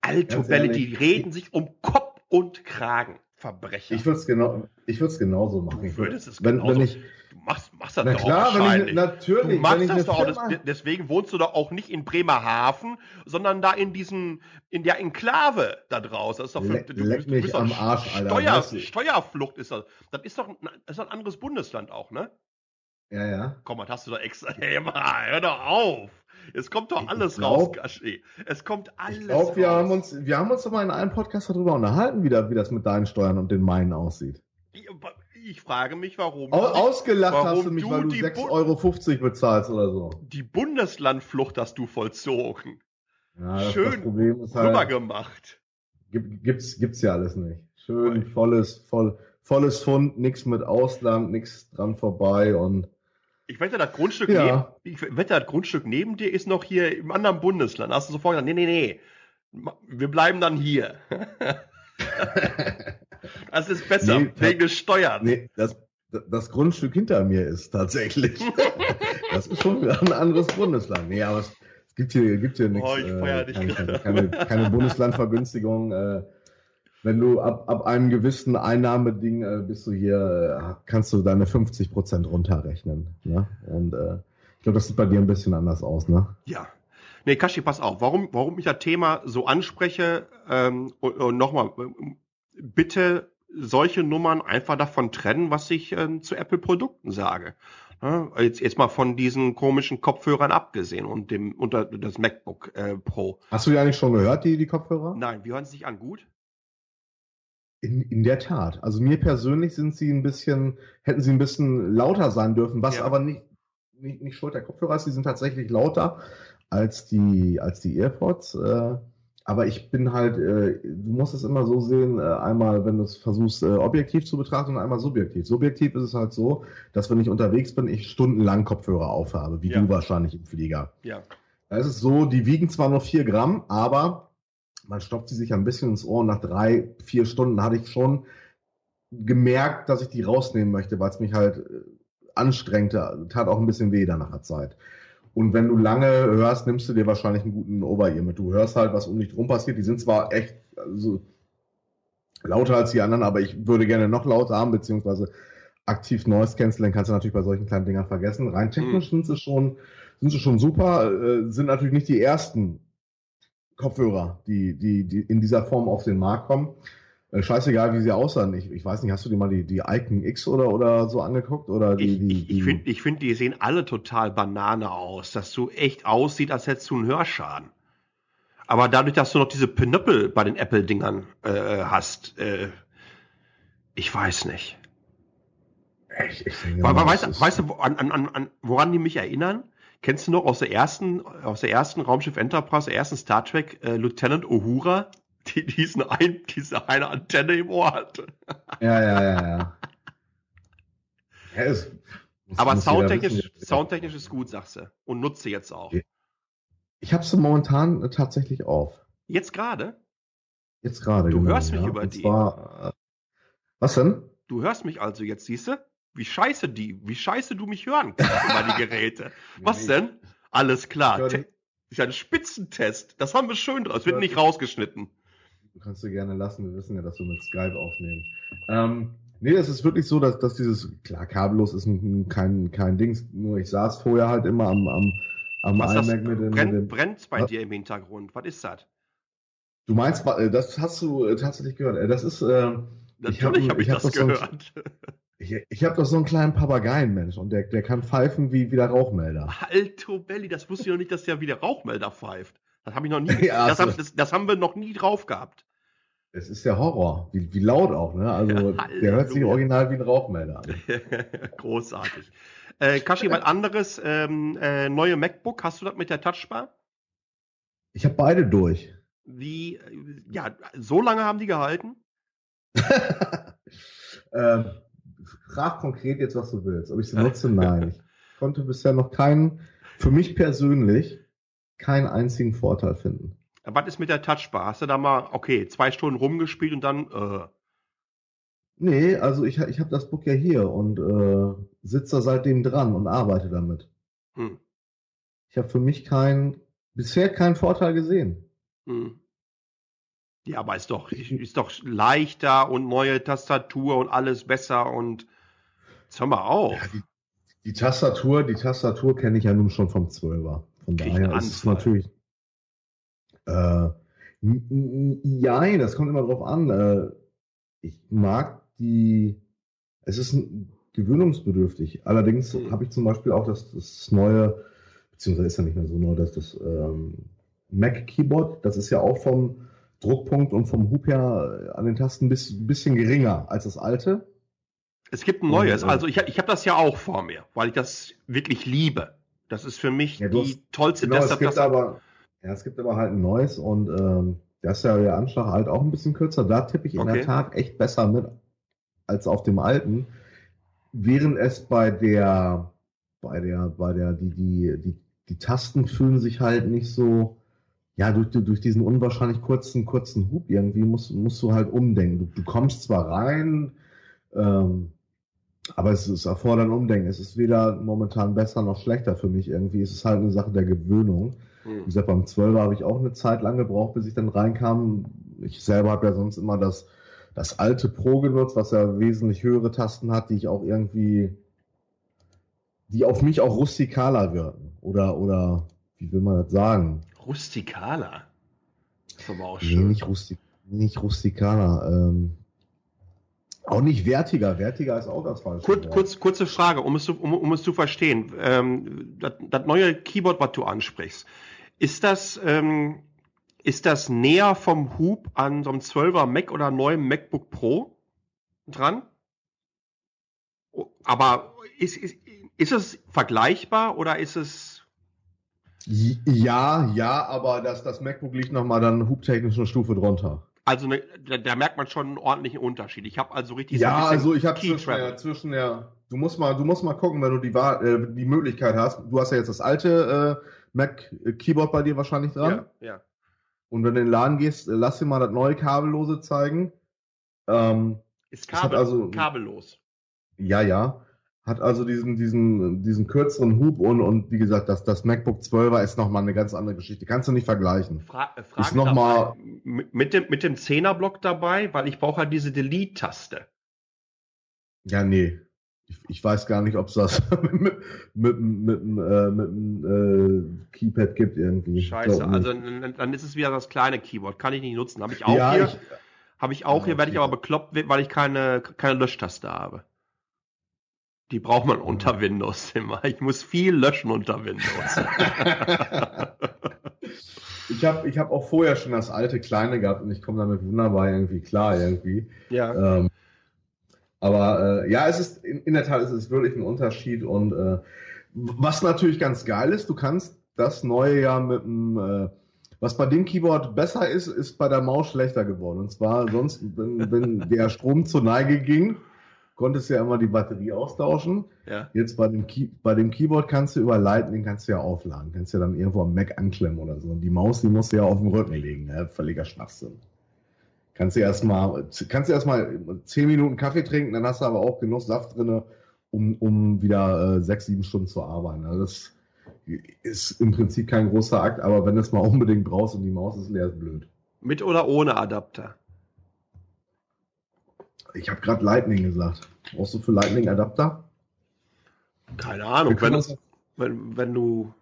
Alto die reden sich um Kopf und Kragen. Verbrecher. Ich würde es genau, ich würde es genauso machen. Du würdest es wenn, genauso- wenn ich, Du machst, machst das Na doch klar, auch wenn ich- wahrscheinlich. natürlich, Du machst das doch auch. Deswegen wohnst du doch auch nicht in Bremerhaven, sondern da in diesem, in der Enklave da draußen. Das ist doch für, Leck- du, leck mich am Arsch, Alter, Steuer. Steuerflucht ist das. Das ist doch ein, das ist ein anderes Bundesland auch, ne? ja, ja. Komm, das hast du doch extra. Hey, mal, hör doch auf. Es kommt doch alles glaub- raus, Gashi. Es kommt alles Ich glaube, wir raus. haben uns, wir haben uns doch mal in einem Podcast darüber unterhalten, wie, da, wie das mit deinen Steuern und den meinen aussieht. Ich, frage mich, warum. Au, du- ausgelacht warum hast du mich, weil du die 6,50 Bu- Euro bezahlst oder so. Die Bundeslandflucht hast du vollzogen. Ja, das, das Schön Problem ist halt, rübergemacht. gibt, gibt's, gibt's ja alles nicht. Schön volles, voll, volles Fund, nix mit Ausland, nix dran vorbei und Ich wette, das Grundstück Ja. neben, ich wette, das Grundstück neben dir ist noch hier im anderen Bundesland. Hast du sofort gesagt, nee, nee, nee. Wir bleiben dann hier. das ist besser, Nee, wegen des Steuern. Nee, das, das Grundstück hinter mir ist tatsächlich. das ist schon ein anderes Bundesland. Nee, aber es, gibt hier, gibt hier nichts. Oh, ich gerade. keine, keine, keine Bundeslandvergünstigung. Äh, wenn du ab, ab einem gewissen Einnahmeding äh, bist du hier, äh, kannst du deine 50 Prozent runterrechnen. Ne? Und äh, ich glaube, das sieht bei dir ein bisschen anders aus, ne? Ja. Nee, Kashi, pass auf. Warum, warum ich das Thema so anspreche, ähm, und, und nochmal, ähm, bitte solche Nummern einfach davon trennen, was ich ähm, zu Apple-Produkten sage. Ja, jetzt, jetzt mal von diesen komischen Kopfhörern abgesehen und dem unter das MacBook äh, Pro. Hast du die eigentlich schon gehört, die, die Kopfhörer? Nein, wie hören sie sich an? Gut? In, in der Tat. Also mir persönlich sind sie ein bisschen, hätten sie ein bisschen lauter sein dürfen, was Ja. aber nicht, nicht, nicht Schuld der Kopfhörer ist. Sie sind tatsächlich lauter als die, als die AirPods. Äh, aber ich bin halt, äh, du musst es immer so sehen, äh, einmal, wenn du es versuchst, äh, objektiv zu betrachten und einmal subjektiv. Subjektiv ist es halt so, dass wenn ich unterwegs bin, ich stundenlang Kopfhörer aufhabe, wie Ja. du wahrscheinlich im Flieger. Ja. Da ist es so, die wiegen zwar nur vier Gramm, aber man stopft sie sich ein bisschen ins Ohr und nach drei, vier Stunden hatte ich schon gemerkt, dass ich die rausnehmen möchte, weil es mich halt äh, anstrengte, tat auch ein bisschen weh dann nach der Zeit. Und wenn du lange hörst, nimmst du dir wahrscheinlich einen guten Over-Ear mit. Du hörst halt, was um dich rum passiert. Die sind zwar echt also, lauter als die anderen, aber ich würde gerne noch lauter haben, beziehungsweise aktiv Noise Canceling kannst du natürlich bei solchen kleinen Dingern vergessen. Rein technisch sind sie schon, sind sie schon super, äh, sind natürlich nicht die ersten Kopfhörer, die, die, die in dieser Form auf den Markt kommen. Äh, scheißegal, wie sie aussahen. Ich, ich weiß nicht, hast du dir mal die, die Icon X oder, oder so angeguckt? Oder die, Ich, die, ich, ich finde, ich find, die sehen alle total Banane aus, dass du echt aussieht, als hättest du einen Hörschaden. Aber dadurch, dass du noch diese Pinöppel bei den Apple-Dingern äh, hast, äh, ich weiß nicht. ich, ich denke weißt, weißt du, an, an, an, woran die mich erinnern? Kennst du noch aus der ersten, aus der ersten Raumschiff Enterprise, der ersten Star Trek, äh, Lieutenant Uhura, die diesen ein, diese eine Antenne im Ohr hatte? Ja, ja, ja, ja. ja es, muss- Aber muss soundtechnisch, soundtechnisch ist gut, sagst du. Und nutze jetzt auch. Ich habe sie momentan äh, tatsächlich auf. Jetzt gerade? Jetzt gerade. Du genau, hörst mich ja. über Und die. Zwar, äh, was denn? Du hörst mich also jetzt, siehst du? Wie scheiße die, wie scheiße du mich hören kannst über die Geräte. Was denn? Alles klar. Ich Te- dich. ist ein Spitzentest. Das haben wir schön draus. Ich Wird nicht rausgeschnitten. Du kannst du gerne lassen. Wir wissen ja, dass wir mit Skype aufnehmen. Ähm, nee, es ist wirklich so, dass, dass dieses, klar, kabellos ist ein, kein, kein Ding. Nur ich saß vorher halt immer am, am, am Was das, iMac mit dem, mit brennt, dem brennt bei Was? dir im Hintergrund. Was ist das? Du meinst, äh, das hast du äh, tatsächlich gehört. Äh, Das ist, äh, ich hab- Natürlich habe ich, ich hab das das sonst- gehört. Ich, ich habe doch so einen kleinen Papageien, Mensch, und der, der kann pfeifen wie, wie der Rauchmelder. Alto Belli, das wusste ich noch nicht, dass der wie der Rauchmelder pfeift. Das habe ich noch nie. Ja, das, also- hab, das, das haben wir noch nie drauf gehabt. Es ist der Horror. Wie, wie laut auch, ne? Also, Ja, der hört sich original wie ein Rauchmelder an. Großartig. Äh, Kashi, was anderes, ähm, äh, neue MacBook, hast du das mit der Touchbar? Ich habe beide durch. Wie, äh, ja, so lange haben die gehalten? Ähm, frag konkret jetzt, was du willst. Ob ich sie nutze? Nein. Ich konnte bisher noch keinen, für mich persönlich, keinen einzigen Vorteil finden. Was ist mit der Touchbar? Hast du da mal, okay, zwei Stunden rumgespielt und dann, äh, Nee, also ich, ich habe das Book ja hier und äh, sitze da seitdem dran und arbeite damit. hm, Ich habe für mich keinen, bisher keinen Vorteil gesehen. hm. Ja, aber ist doch, ist doch leichter und neue Tastatur und alles besser und jetzt hör mal auf. Die Tastatur, die Tastatur kenne ich ja nun schon vom 12er. Von Krieg daher ist es natürlich. Äh, nein, das kommt immer drauf an. Äh, ich mag die. Es ist ein- gewöhnungsbedürftig. Allerdings Hm. habe ich zum Beispiel auch das, das neue, beziehungsweise ist ja nicht mehr so neu, dass das ähm, Mac Keyboard, das ist ja auch vom Druckpunkt und vom Hub her an den Tasten ein bisschen, bisschen geringer als das alte. Es gibt ein neues, Und, äh, also ich, ich habe das ja auch vor mir, weil ich das wirklich liebe. Das ist für mich Ja, die hast- tollste Genau, es gibt aber, ja, es gibt aber halt ein neues und ähm, da ist ja der Anschlag halt auch ein bisschen kürzer. Da tippe ich in Okay. der Tat echt besser mit als auf dem alten. Während es bei der, bei der, bei der, die, die, die, die Tasten fühlen sich halt nicht so, ja, durch, durch diesen unwahrscheinlich kurzen, kurzen Hub irgendwie musst, musst du halt umdenken. Du, du kommst zwar rein, ähm, aber es, es erfordert ein Umdenken. Es ist weder momentan besser noch schlechter für mich irgendwie. Es ist halt eine Sache der Gewöhnung. Hm. Wie gesagt, beim 12er habe ich auch eine Zeit lang gebraucht, bis ich dann reinkam. Ich selber habe ja sonst immer das, das alte Pro genutzt, was ja wesentlich höhere Tasten hat, die ich auch irgendwie, die auf mich auch rustikaler wirken. Oder, oder, wie will man das sagen? Rustikaler. Das ist aber auch Nee, schön. nicht, rustik, nicht rustikaler. Ähm, auch nicht wertiger. Wertiger ist auch das falsche Wort. kurz, kurze Frage, um es zu, um, um es zu verstehen. Ähm, das, das neue Keyboard, was du ansprichst, ist das, ähm, ist das näher vom Hub an so einem 12er Mac oder neuem MacBook Pro dran? Aber ist, ist, ist es vergleichbar oder ist es Ja, ja, aber das, das MacBook liegt nochmal dann hubtechnisch eine Stufe drunter. Also ne, da, da merkt man schon einen ordentlichen Unterschied. Ich habe also richtig so Ja, bisschen also ich habe zwischen, der, zwischen der, du musst mal, du musst mal gucken, wenn du die, Wahl- äh, die Möglichkeit hast. Du hast ja jetzt das alte äh, Mac Keyboard bei dir wahrscheinlich dran. Ja, ja. Und wenn du in den Laden gehst, äh, lass dir mal das neue kabellose zeigen. Ähm, Ist kabel, also- kabellos. ja, ja. Hat also diesen, diesen, diesen kürzeren Hub und, und wie gesagt, das, das MacBook 12er ist nochmal eine ganz andere Geschichte. Kannst du nicht vergleichen. Fra äh, Frage Ist noch mal- mit, dem mit dem Zehnerblock dabei, weil ich brauche halt diese Delete-Taste. Ja, nee. Ich, ich weiß gar nicht, ob es das mit, mit, mit, mit, äh, mit dem äh, Keypad gibt irgendwie. Scheiße, also dann ist es wieder das kleine Keyboard, kann ich nicht nutzen. Habe ich auch ja, hier, habe ich auch Ja, hier, werde ich aber bekloppt, weil ich keine keine Löschtaste habe. Die braucht man unter Windows immer. Ich muss viel löschen unter Windows. ich habe ich hab auch vorher schon das alte kleine gehabt und ich komme damit wunderbar irgendwie klar irgendwie. ja. Ähm, aber äh, ja, es ist in, in der Tat es ist wirklich ein Unterschied und äh, was natürlich ganz geil ist, du kannst das neue ja mit dem äh, was bei dem Keyboard besser ist, ist bei der Maus schlechter geworden. Und zwar sonst, wenn, wenn der Strom zur Neige ging, konntest du ja immer die Batterie austauschen. ja. Jetzt bei dem, Key bei dem Keyboard kannst du über Lightning kannst du ja aufladen, kannst ja dann irgendwo am Mac anklemmen oder so. Und die Maus, die musst du ja auf dem Rücken legen, ne? völliger Schwachsinn. Kannst du erstmal, kannst du erstmal zehn Minuten Kaffee trinken, dann hast du aber auch genug Saft drinne, um, um wieder äh, sechs, sieben Stunden zu arbeiten. Also das ist im Prinzip kein großer Akt, aber wenn du es mal unbedingt brauchst und die Maus ist leer, ist blöd. Mit oder ohne Adapter? Ich habe gerade Lightning gesagt. Brauchst du für Lightning Adapter? Keine Ahnung. Wenn, das- wenn, wenn du,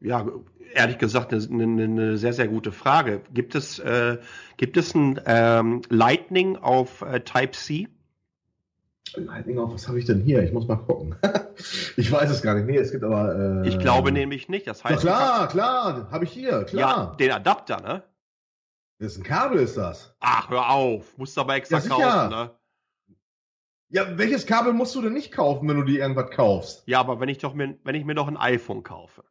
ja, ehrlich gesagt, eine, eine, eine sehr, sehr gute Frage. Gibt es, äh, gibt es ein ähm, Lightning auf äh, Type-C? Lightning auf, was habe ich denn hier? Ich muss mal gucken. ich weiß es gar nicht. Nee, es gibt aber. Äh, Ich glaube nämlich nicht. Das heißt, Doch, klar, klar, habe ich hier, ja, klar. den Adapter, ne? Das ist ein Kabel, ist das. Ach, hör auf. Musst du aber extra Ja, kaufen, ne? Ja, welches Kabel musst du denn nicht kaufen, wenn du dir irgendwas kaufst? Ja, aber wenn ich doch mir, wenn ich mir doch ein iPhone kaufe,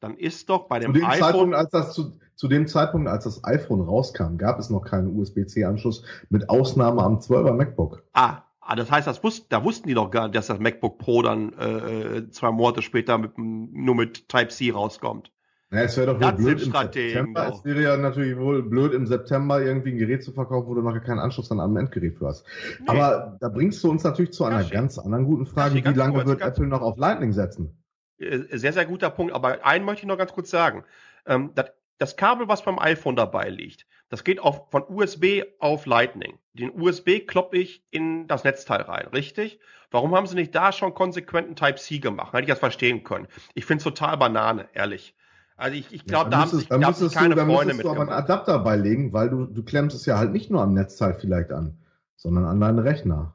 dann ist doch bei Zu dem dem, iPhone. Zeitpunkt, als das, zu, zu dem Zeitpunkt, als das iPhone rauskam, gab es noch keinen USB-C-Anschluss, mit Ausnahme am 12er MacBook. Ah, ah, das heißt, das wussten, da wussten die doch gar nicht, dass das MacBook Pro dann äh, zwei Monate später mit, dem- nur mit Type-C rauskommt. Ja, es wäre doch wohl blöd im September. Es wäre ja natürlich wohl blöd im September irgendwie ein Gerät zu verkaufen, wo du noch keinen Anschluss an einem Endgerät für hast. Aber da bringst du uns natürlich zu einer Kashi. ganz anderen guten Frage. Kashi, Wie lange kurz, wird Apple noch auf Lightning setzen? Äh, Sehr, sehr guter Punkt. Aber einen möchte ich noch ganz kurz sagen. Ähm, das, Kabel, was beim iPhone dabei liegt, das geht auf, von USB auf Lightning. Den USB kloppe ich in das Netzteil rein, richtig? Warum haben sie nicht da schon konsequent einen Type-C gemacht? Hätte ich das verstehen können. Ich finde es total Banane, ehrlich. Also ich, ich glaube, Ja, da haben sich, da müsstest keine du, Freunde müsstest du aber einen. Adapter beilegen, weil du, du klemmst es ja halt nicht nur am Netzteil vielleicht an, sondern an deinen Rechner.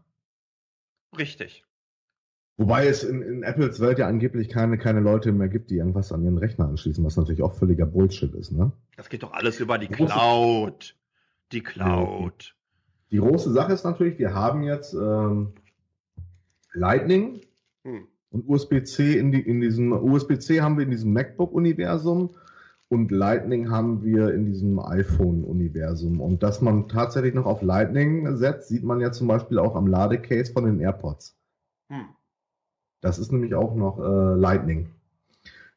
Richtig. Wobei es in, in Apples Welt ja angeblich keine, keine Leute mehr gibt, die irgendwas an ihren Rechner anschließen, was natürlich auch völliger Bullshit ist, ne? Das geht doch alles über die Cloud. Die Cloud. Die große Sache ist natürlich, wir haben jetzt ähm, Lightning Hm. Und USB-C in, die, in diesem USB-C haben wir in diesem MacBook-Universum und Lightning haben wir in diesem iPhone-Universum. Und dass man tatsächlich noch auf Lightning setzt, sieht man ja zum Beispiel auch am Ladecase von den AirPods. Hm. Das ist nämlich auch noch äh, Lightning.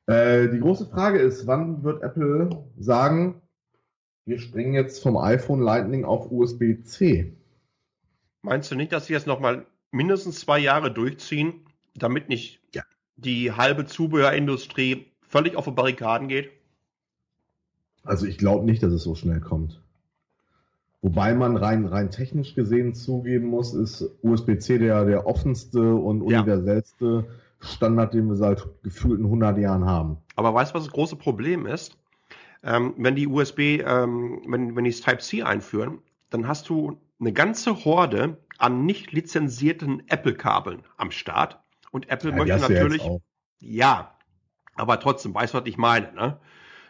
Äh, die große Frage ist, wann wird Apple sagen, wir springen jetzt vom iPhone Lightning auf USB-C? Meinst du nicht, dass sie jetzt noch mal mindestens zwei Jahre durchziehen, damit nicht Ja. die halbe Zubehörindustrie völlig auf die Barrikaden geht? Also ich glaube nicht, dass es so schnell kommt. Wobei man rein, rein technisch gesehen zugeben muss, ist USB-C der, der offenste und Ja. universellste Standard, den wir seit gefühlten 100 Jahren haben. Aber weißt du, was das große Problem ist? Ähm, wenn die USB, ähm, wenn, wenn die das Type-C einführen, dann hast du eine ganze Horde an nicht lizenzierten Apple-Kabeln am Start. Und Apple Ja, möchte natürlich, ja, aber trotzdem, weißt du, was ich meine, ne?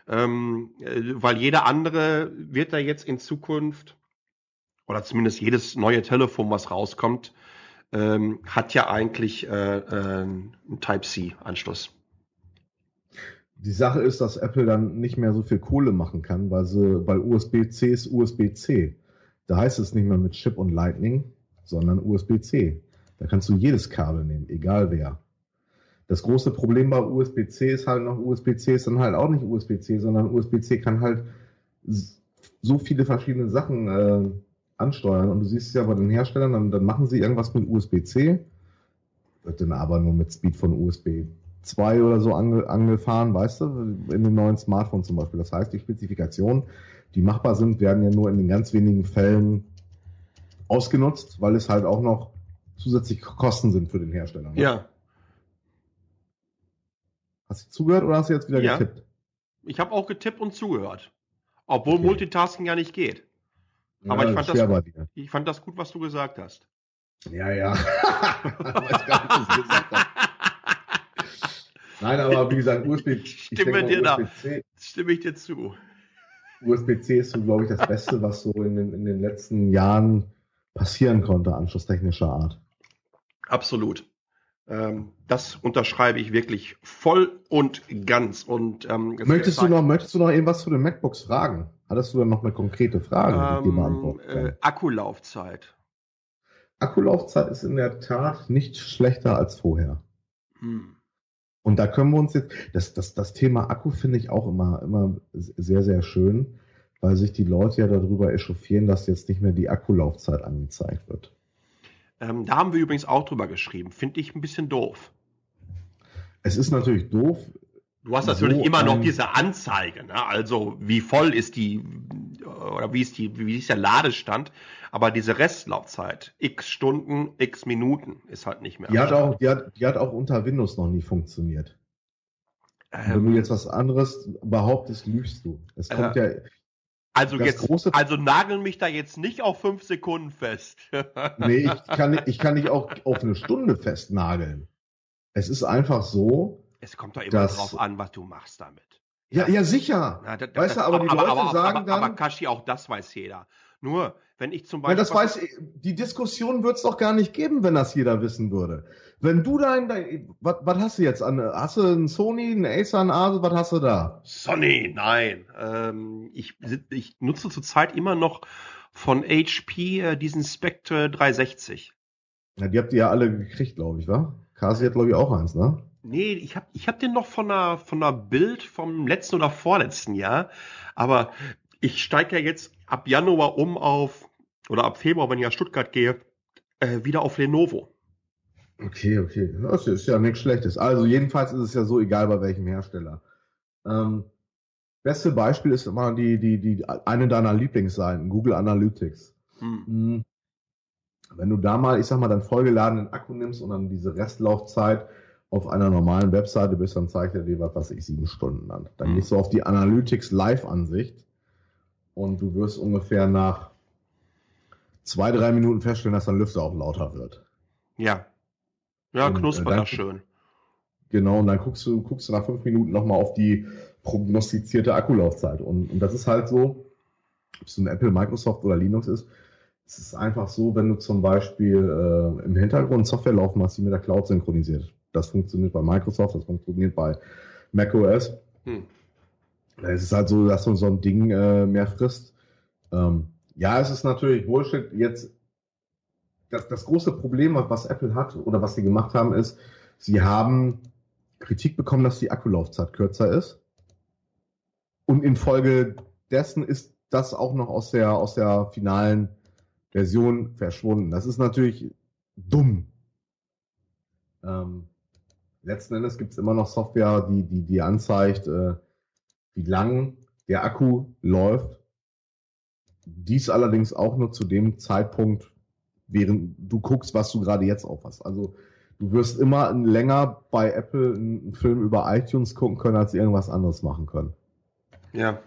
Ähm, äh, weil jeder andere wird da jetzt in Zukunft, oder zumindest jedes neue Telefon, was rauskommt, ähm, hat ja eigentlich äh, äh, einen Type-C-Anschluss. Die Sache ist, dass Apple dann nicht mehr so viel Kohle machen kann, weil sie, weil USB-C ist USB-C. Da heißt es nicht mehr mit Chip und Lightning, sondern USB-C. Da kannst du jedes Kabel nehmen, egal wer. Das große Problem bei USB-C ist halt noch, USB-C ist dann halt auch nicht USB-C, sondern USB-C kann halt so viele verschiedene Sachen äh, ansteuern. Und du siehst es ja bei den Herstellern, dann, dann machen sie irgendwas mit USB-C, wird dann aber nur mit Speed von USB 2 oder so ange, angefahren, weißt du, in den neuen Smartphones zum Beispiel. Das heißt, die Spezifikationen, die machbar sind, werden ja nur in den ganz wenigen Fällen ausgenutzt, weil es halt auch noch zusätzliche Kosten sind für den Hersteller. ne? Ja. Hast du zugehört oder hast du jetzt wieder Ja. getippt? Ich habe auch getippt und zugehört. Obwohl Okay. Multitasking ja nicht geht. Aber Ja, ich, fand das, dir. ich fand das gut, was du gesagt hast. Ja, ja. Ich. Nein, aber wie gesagt, USB, ich Stimme denke dir mal, USB-C Stimme ich dir zu. USB-C ist so, glaube ich, das Beste, was so in den, in den letzten Jahren passieren konnte, anschlusstechnischer Art. Absolut. Ähm, das unterschreibe ich wirklich voll und ganz. Und ähm, es Möchtest du, noch, möchtest du noch irgendwas zu den MacBooks fragen? Hattest du dann noch eine konkrete Frage, ähm, äh, Akkulaufzeit. Akkulaufzeit ist in der Tat nicht schlechter als vorher. Hm. Und da können wir uns jetzt, das, das, das Thema Akku finde ich auch immer, immer sehr, sehr schön, weil sich die Leute ja darüber echauffieren, dass jetzt nicht mehr die Akkulaufzeit angezeigt wird. Ähm, da haben wir übrigens auch drüber geschrieben. Finde ich ein bisschen doof. Es ist natürlich doof. Du hast natürlich so immer noch diese Anzeige, ne? also wie voll ist die oder wie ist die, wie ist der Ladestand, aber diese Restlaufzeit, x Stunden, x Minuten ist halt nicht mehr. Die hat, auch, die, hat, die hat auch unter Windows noch nie funktioniert. Und Wenn Ähm, du jetzt was anderes behauptest, lügst du. Es kommt ja, Also Das jetzt, große- also nageln mich da jetzt nicht auf fünf Sekunden fest. Nee, ich kann, ich kann dich auch auf eine Stunde festnageln. Es ist einfach so, Es kommt doch immer Das- drauf an, was du machst damit. ja, ja sicher. Na, da- da- Weißt du, aber die aber, Leute aber, sagen aber, dann- aber Kashi, auch das weiß jeder. Nur, wenn ich zum Ja, Beispiel. das weiß, die Diskussion wird es doch gar nicht geben, wenn das jeder wissen würde. Wenn du dein, dein was, was hast du jetzt an? Hast du einen Sony, einen Acer, einen Asus, was hast du da? Sony, nein. Ähm, ich, ich nutze zurzeit immer noch von HP äh, diesen Spectre 360. Ja, die habt ihr ja alle gekriegt, glaube ich, wa? Kasi hat, glaube ich, auch eins, ne? Nee, ich habe ich hab den noch von einer, von einer Bild vom letzten oder vorletzten Jahr. Aber ich steige ja jetzt ab Januar um auf, oder ab Februar, wenn ich nach Stuttgart gehe, äh, wieder auf Lenovo. Okay, okay. Das ist ja nichts Schlechtes. Also jedenfalls ist es ja so egal bei welchem Hersteller. Ähm, beste Beispiel ist immer die, die, die, eine deiner Lieblingsseiten, Google Analytics. Hm. Mhm. Wenn du da mal, ich sag mal, deinen vollgeladenen Akku nimmst und dann diese Restlaufzeit auf einer normalen Webseite bist, dann zeigt er dir, was weiß ich, sieben Stunden an. Dann Mhm. gehst du auf die Analytics Live-Ansicht und du wirst ungefähr nach zwei, drei Minuten feststellen, dass dein Lüfter auch lauter wird. Ja. Ja, äh, knuspert das schön. Genau, und dann guckst du, guckst du nach fünf Minuten nochmal auf die prognostizierte Akkulaufzeit. Und, und das ist halt so, ob es ein Apple, Microsoft oder Linux ist, es ist einfach so, wenn du zum Beispiel äh, im Hintergrund Software laufen hast, die mit der Cloud synchronisiert. Das funktioniert bei Microsoft, das funktioniert bei macOS. Hm. Es ist halt so, dass du so ein Ding äh, mehr frisst. Ähm, ja, es ist natürlich Bullshit. Jetzt das, das große Problem, was Apple hat oder was sie gemacht haben, ist, sie haben Kritik bekommen, dass die Akkulaufzeit kürzer ist. Und infolge dessen ist das auch noch aus der, aus der finalen Version verschwunden. Das ist natürlich dumm. Ähm, letzten Endes gibt es immer noch Software, die, die, die anzeigt, äh, wie lang der Akku läuft. Dies allerdings auch nur zu dem Zeitpunkt, während du guckst, was du gerade jetzt auf hast. Also du wirst immer länger bei Apple einen Film über iTunes gucken können, als irgendwas anderes machen können. Ja.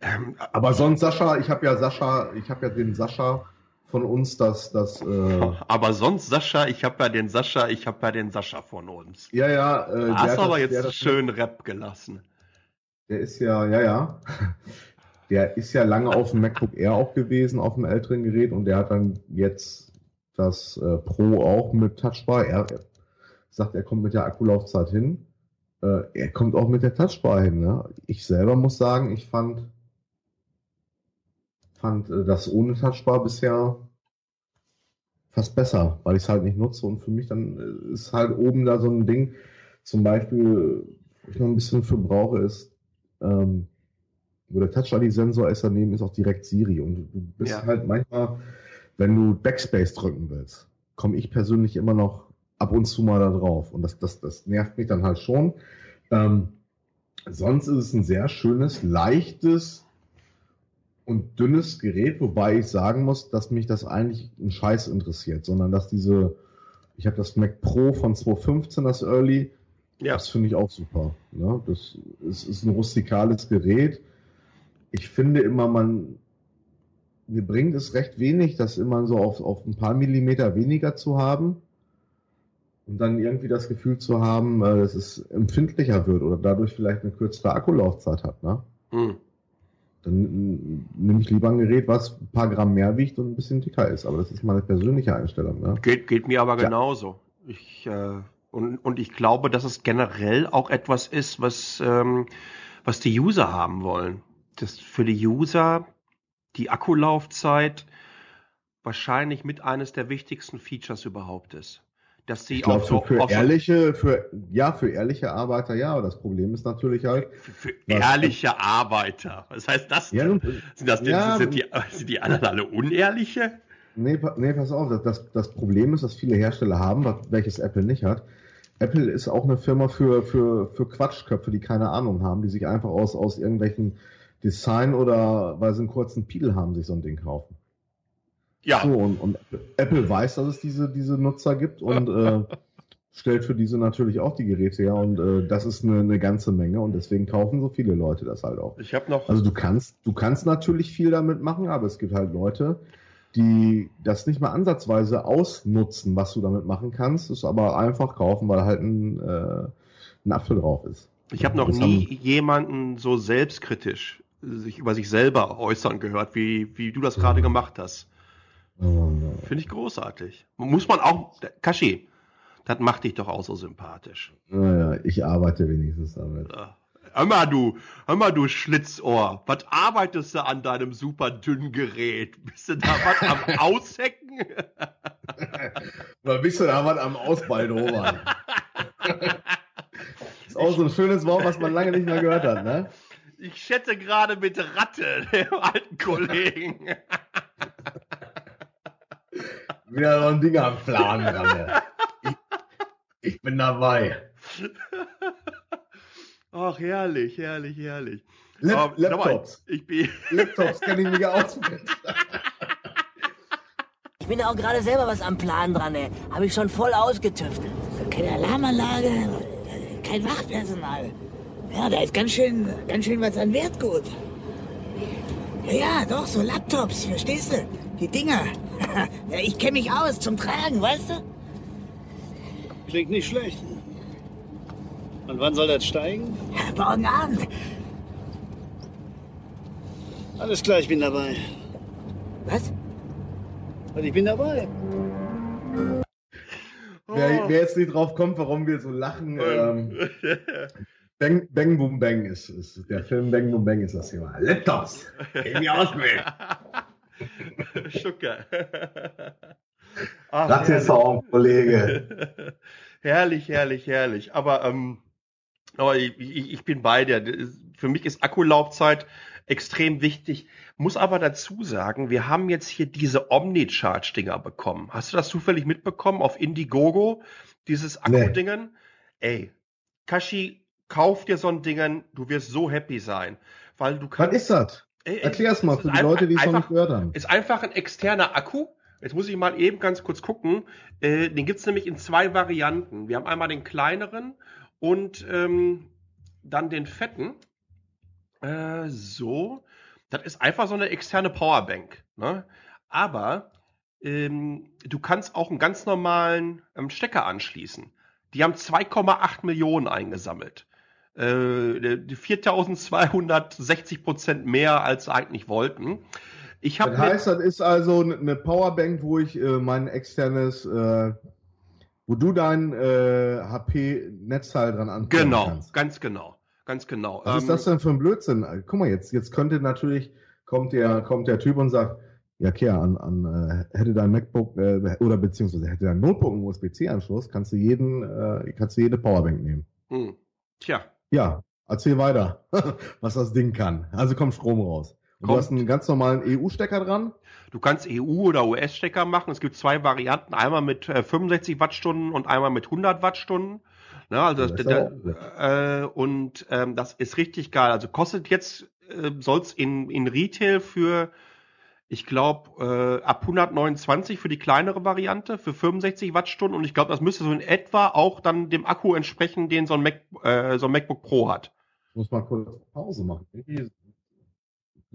Ähm, Aber sonst Sascha, ich habe ja Sascha, ich habe ja den Sascha von uns, das, das, äh, aber sonst Sascha, ich habe ja den Sascha, ich habe ja den Sascha von uns. ja, ja, äh, hast aber das- jetzt schön Rap gelassen. Der ist ja, ja, ja. Der ist ja lange auf dem MacBook Air auch gewesen, auf dem älteren Gerät, und der hat dann jetzt das äh, Pro auch mit Touchbar. Er, er sagt, er kommt mit der Akkulaufzeit hin. Äh, er kommt auch mit der Touchbar hin. Ne? Ich selber muss sagen, ich fand, fand äh, das ohne Touchbar bisher fast besser, weil ich es halt nicht nutze und für mich dann äh, ist halt oben da so ein Ding, zum Beispiel, wo ich noch ein bisschen für brauche, ist, ähm, wo der Touch-ID-Sensor ist, daneben ist auch direkt Siri und du bist Ja. halt manchmal, wenn du Backspace drücken willst, komme ich persönlich immer noch ab und zu mal da drauf und das, das, das nervt mich dann halt schon. Ähm, sonst ist es ein sehr schönes, leichtes und dünnes Gerät, wobei ich sagen muss, dass mich das eigentlich ein Scheiß interessiert, sondern dass diese, ich habe das Mac Pro von 2015, das Early, Ja. das finde ich auch super. Ne? Das ist, ist ein rustikales Gerät. Ich finde immer, man, mir bringt es recht wenig, das immer so auf, auf ein paar Millimeter weniger zu haben und dann irgendwie das Gefühl zu haben, äh, dass es empfindlicher wird oder dadurch vielleicht eine kürzere Akkulaufzeit hat. Ne? Hm. Dann nehme ich lieber ein Gerät, was ein paar Gramm mehr wiegt und ein bisschen dicker ist. Aber das ist meine persönliche Einstellung. Ne? Geht, geht mir aber Ja. genauso. Ich, äh, und, und ich glaube, dass es generell auch etwas ist, was, ähm, was die User haben wollen. Das für die User die Akkulaufzeit wahrscheinlich mit eines der wichtigsten Features überhaupt ist. Dass sie Ich glaube, auch so, für, für ehrliche, für, ja, für ehrliche Arbeiter, ja, aber das Problem ist natürlich halt, für was- ehrliche Arbeiter. Was heißt das ja, nun, Sind, das denn Ja, sind, die, sind die anderen alle unehrliche? nee, nee, pass auf, das, das, das Problem ist, dass viele Hersteller haben, was- welches Apple nicht hat. Apple ist auch eine Firma für, für, für Quatschköpfe, die keine Ahnung haben, die sich einfach aus, aus irgendwelchen Design oder weil sie einen kurzen Piedel haben, sich so ein Ding kaufen. Ja. So, und, und Apple weiß, dass es diese, diese Nutzer gibt und äh, stellt für diese natürlich auch die Geräte her und äh, das ist eine, eine ganze Menge und deswegen kaufen so viele Leute das halt auch. Ich habe noch. Also du kannst, du kannst natürlich viel damit machen, aber es gibt halt Leute, die das nicht mal ansatzweise ausnutzen, was du damit machen kannst, es aber einfach kaufen, weil halt ein, äh, ein Apfel drauf ist. Ich habe noch Das nie haben- jemanden so selbstkritisch sich über sich selber äußern gehört, wie, wie du das gerade gemacht hast. Finde ich großartig. Muss man auch, Kashi, das macht dich doch auch so sympathisch. Naja, ich arbeite wenigstens damit. Hör mal, du, hör mal, du Schlitzohr. Was arbeitest du an deinem super dünnen Gerät? Bist du da was am Aushecken? Oder bist du da was am Ausbaldobern? ist auch so ein schönes Wort, was man lange nicht mehr gehört hat, ne? Ich schätze gerade mit Ratte, dem alten Kollegen. Wieder so ein Ding am Plan dran. Ich, ich bin dabei. Ach, herrlich, herrlich, herrlich. Lap sag mal, Laptops. Ich bin. Laptops kenne ich mich aus mit. Ich bin auch gerade selber was am Plan dran, ey. Habe ich schon voll ausgetüftelt. Keine Alarmanlage, kein Wachpersonal. Ja, da ist ganz schön, ganz schön was an Wertgut. Ja, ja, doch, so Laptops, verstehst du? Die Dinger. ja, ich kenne mich aus zum Tragen, weißt du? Klingt nicht schlecht. Und wann soll das steigen? Morgen Abend. Alles klar, ich bin dabei. Was? Und ich bin dabei. Wer, wer jetzt nicht drauf kommt, warum wir so lachen, ähm, Bang, Bang Boom Bang ist, ist der Film Bang Boom Bang ist das Thema. Laptops. Geh mir aus mit. Schucker. Das ist auch, Kollege. herrlich, herrlich, herrlich. Aber, ähm, aber ich, ich, bin bei dir. Für mich ist Akkulaufzeit extrem wichtig. Muss aber dazu sagen, wir haben jetzt hier diese Omnicharge-Dinger bekommen. Hast du das zufällig mitbekommen auf Indiegogo? Dieses Akku-Dingen? Ey, Kashi, kauf dir so ein Dingen, du wirst so happy sein. Weil du Was kannst. ist das? Ey, ey, Erklär's mal für die Leute, die es noch einfach- nicht gehört haben. Ist einfach ein externer Akku. Jetzt muss ich mal eben ganz kurz gucken. Äh, den gibt's nämlich in zwei Varianten. Wir haben einmal den kleineren und ähm, dann den fetten. Äh, so. Das ist einfach so eine externe Powerbank. Ne? Aber ähm, du kannst auch einen ganz normalen ähm, Stecker anschließen. Die haben 2,8 Millionen eingesammelt. Äh, die 4260 Prozent mehr als sie eigentlich wollten. Ich Das heißt, das ist also eine Powerbank, wo ich äh, mein externes, äh, wo du dein äh, HP-Netzteil dran anschließen Genau, kannst. ganz genau. Ganz genau. Was ist Ähm, das denn für ein Blödsinn? Guck mal, jetzt, jetzt könnte natürlich, kommt der, kommt der Typ und sagt, ja, Kehr, an, an, äh, hätte dein MacBook, äh, oder beziehungsweise hätte dein Notebook einen USB-C-Anschluss, kannst du jeden, äh, kannst du jede Powerbank nehmen. hm. Tja, Ja, erzähl weiter, was das Ding kann. Also kommt Strom raus. Und du hast einen ganz normalen EU-Stecker dran. Du kannst EU- oder US-Stecker machen. Es gibt zwei Varianten. Einmal mit äh, 65 Wattstunden und einmal mit 100 Wattstunden. Ne, also das, das ist aber da, äh, und ähm, das ist richtig geil. Also kostet jetzt, äh, soll's in, in Retail für, ich glaube, äh, ab 129 für die kleinere Variante, für 65 Wattstunden. Und ich glaube, das müsste so in etwa auch dann dem Akku entsprechen, den so ein, Mac, äh, so ein MacBook Pro hat. Ich muss mal kurz Pause machen. Du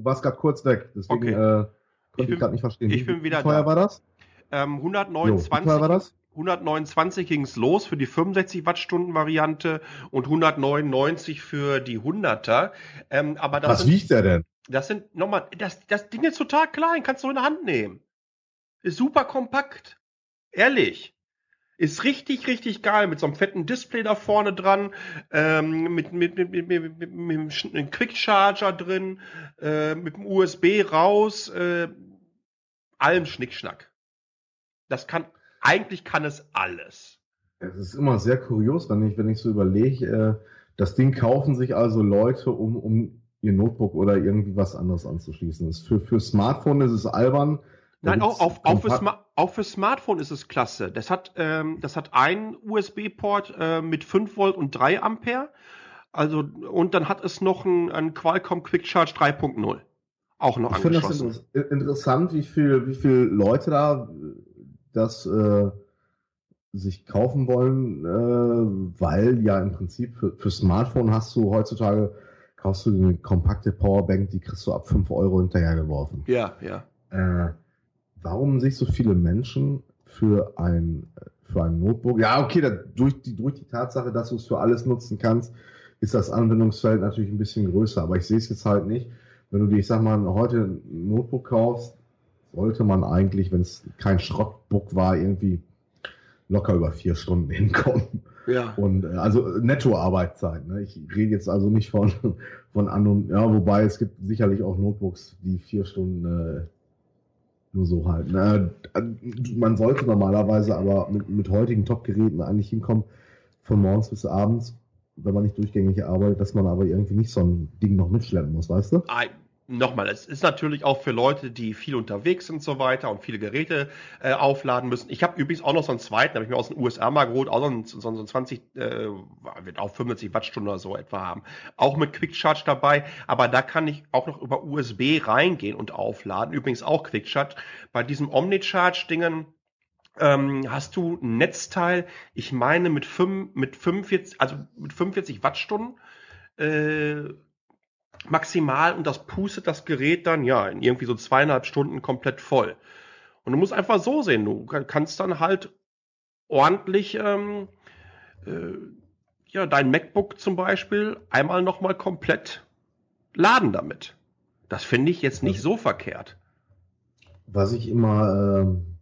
warst gerade kurz weg, deswegen Okay. äh, Ich bin- gerade nicht verstehen. ich bin wieder wie teuer da. war das? Ähm, Jo, wie 129, teuer war das? 129 ging's los für die 65 Wattstunden Variante und 199 für die 100er. Ähm, aber das Was sind, wiegt der denn? das sind nochmal, das, das Ding ist total klein, kannst du in der Hand nehmen. Ist super kompakt. Ehrlich. Ist richtig, richtig geil mit so einem fetten Display da vorne dran, ähm, mit, mit, mit, mit, mit, mit, mit einem Quick Charger drin, äh, mit dem USB raus, äh, allem Schnickschnack. Das kann, eigentlich kann es alles. Es ist immer sehr kurios, wenn ich, wenn ich so überlege, äh, das Ding kaufen sich also Leute, um, um ihr Notebook oder irgendwie was anderes anzuschließen. Für, für Smartphone ist es albern. Da Nein, auch, auch, auch, für Sma auch für Smartphone ist es klasse. Das hat, ähm, das hat einen USB-Port äh, mit 5 Volt und 3 Ampere. Also, und dann hat es noch einen, einen Qualcomm Quick Charge 3.0. Auch noch Ich finde das angeschlossen. inter interessant, wie viel, wie viel Leute da das äh, sich kaufen wollen, äh, weil ja im Prinzip für, für Smartphone hast du heutzutage, kaufst du eine kompakte Powerbank, die kriegst du ab 5 Euro hinterhergeworfen. Ja, ja. Äh, warum sich so viele Menschen für ein, für ein Notebook, ja, okay, da, durch, die, durch die Tatsache, dass du es für alles nutzen kannst, ist das Anwendungsfeld natürlich ein bisschen größer, aber ich sehe es jetzt halt nicht. Wenn du dir, ich sag mal, heute ein Notebook kaufst, sollte man eigentlich, wenn es kein Schrottbook war, irgendwie locker über vier Stunden hinkommen. Ja. Und äh, also Netto-Arbeitszeit. Ne? Ich rede jetzt also nicht von, von an und ja, wobei es gibt sicherlich auch Notebooks, die vier Stunden äh, nur so halten. Äh, man sollte normalerweise aber mit, mit heutigen Top-Geräten eigentlich hinkommen, von morgens bis abends, wenn man nicht durchgängig arbeitet, dass man aber irgendwie nicht so ein Ding noch mitschleppen muss, weißt du? Ei, Nochmal, es ist natürlich auch für Leute, die viel unterwegs sind und so weiter und viele Geräte äh, aufladen müssen. Ich habe übrigens auch noch so einen zweiten, habe ich mir aus den USA mal geholt, auch so ein, so ein 20, äh, wird auch 75 Wattstunden oder so etwa haben. Auch mit Quick Charge dabei, aber da kann ich auch noch über USB reingehen und aufladen. Übrigens auch Quick Charge. Bei diesem Omnicharge-Dingen ähm, hast du ein Netzteil, ich meine mit, 5, mit 45, also mit 45 Wattstunden. Äh, maximal und das pustet das Gerät dann ja in irgendwie so zweieinhalb Stunden komplett voll. Und du musst einfach so sehen, du kannst dann halt ordentlich ähm, äh, ja dein MacBook zum Beispiel einmal nochmal komplett laden damit. Das finde ich jetzt nicht so verkehrt. Was ich immer ähm,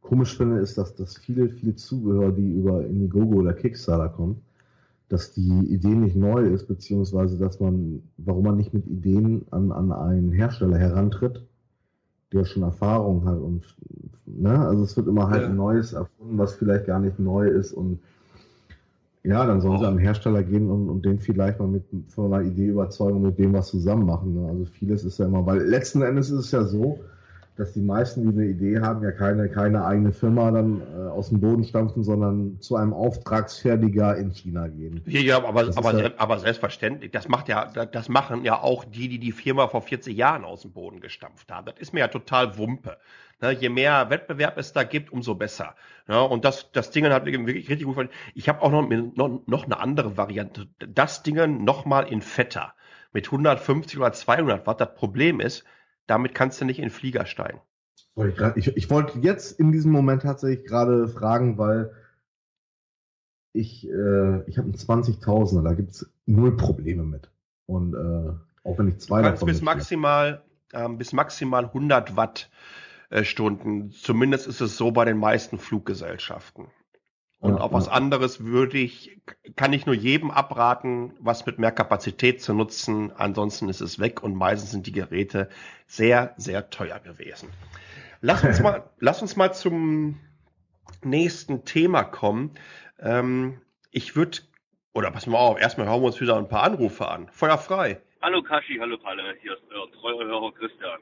komisch finde, ist, dass, dass viele, viele Zubehör, die über Indiegogo oder Kickstarter kommen, dass die Idee nicht neu ist, beziehungsweise dass man, warum man nicht mit Ideen an, an einen Hersteller herantritt, der schon Erfahrung hat und ne, also es wird immer halt Ja. Neues erfunden, was vielleicht gar nicht neu ist und ja, dann sollen sie an den Hersteller gehen und, und den vielleicht mal mit von einer Idee überzeugen und mit dem was zusammen machen. Ne? Also vieles ist ja immer, weil letzten Endes ist es ja so, dass die meisten, die eine Idee haben, ja keine, keine eigene Firma dann äh, aus dem Boden stampfen, sondern zu einem Auftragsfertiger in China gehen. Ja, ja, aber, Das aber, ja- aber selbstverständlich, das macht ja, das machen ja auch die, die die Firma vor 40 Jahren aus dem Boden gestampft haben. Das ist mir ja total Wumpe. Ne, je mehr Wettbewerb es da gibt, umso besser. Ja, und das, das Ding hat mir wirklich richtig gut gefallen. Ich habe auch noch, noch, noch eine andere Variante. Das Ding noch mal in fetter. Mit 150 oder 200 Watt. Das Problem ist, damit kannst du nicht in den Flieger steigen. Ich, ich, wollte jetzt in diesem Moment tatsächlich gerade fragen, weil ich, äh, ich habe einen 20.000er, da gibt's null Probleme mit. Und äh, auch wenn ich zwei Du kannst bis maximal, ähm, bis maximal 100 Watt äh, Stunden. Zumindest ist es so bei den meisten Fluggesellschaften. Und Ja, auf was ja. anderes würde ich, kann ich nur jedem abraten, was mit mehr Kapazität zu nutzen. Ansonsten ist es weg und meistens sind die Geräte sehr, sehr teuer gewesen. Lass uns mal, lass uns mal zum nächsten Thema kommen. Ähm, ich würde, oder pass mal auf, erstmal hören wir uns wieder ein paar Anrufe an. Feuer frei. Hallo Kashi, hallo Palle, hier ist euer treuer Hörer Christian.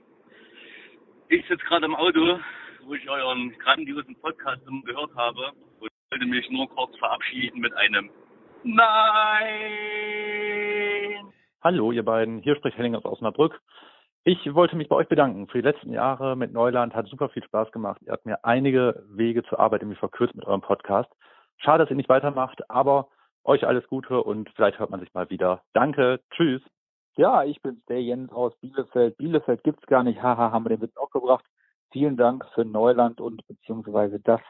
Ich sitze gerade im Auto, wo ich euren grandiosen Podcast immer gehört habe und wollte mich nur kurz verabschieden mit einem Nein! Hallo, ihr beiden. Hier spricht Henning aus Osnabrück. Ich wollte mich bei euch bedanken. Für die letzten Jahre mit Neuland hat super viel Spaß gemacht. Ihr habt mir einige Wege zur Arbeit irgendwie verkürzt mit eurem Podcast. Schade, dass ihr nicht weitermacht, aber euch alles Gute und vielleicht hört man sich mal wieder. Danke. Tschüss. Ja, ich bin's, der Jens aus Bielefeld. Bielefeld gibt's gar nicht. Haha, haben wir den Witz auch gebracht. Vielen Dank für Neuland und beziehungsweise dass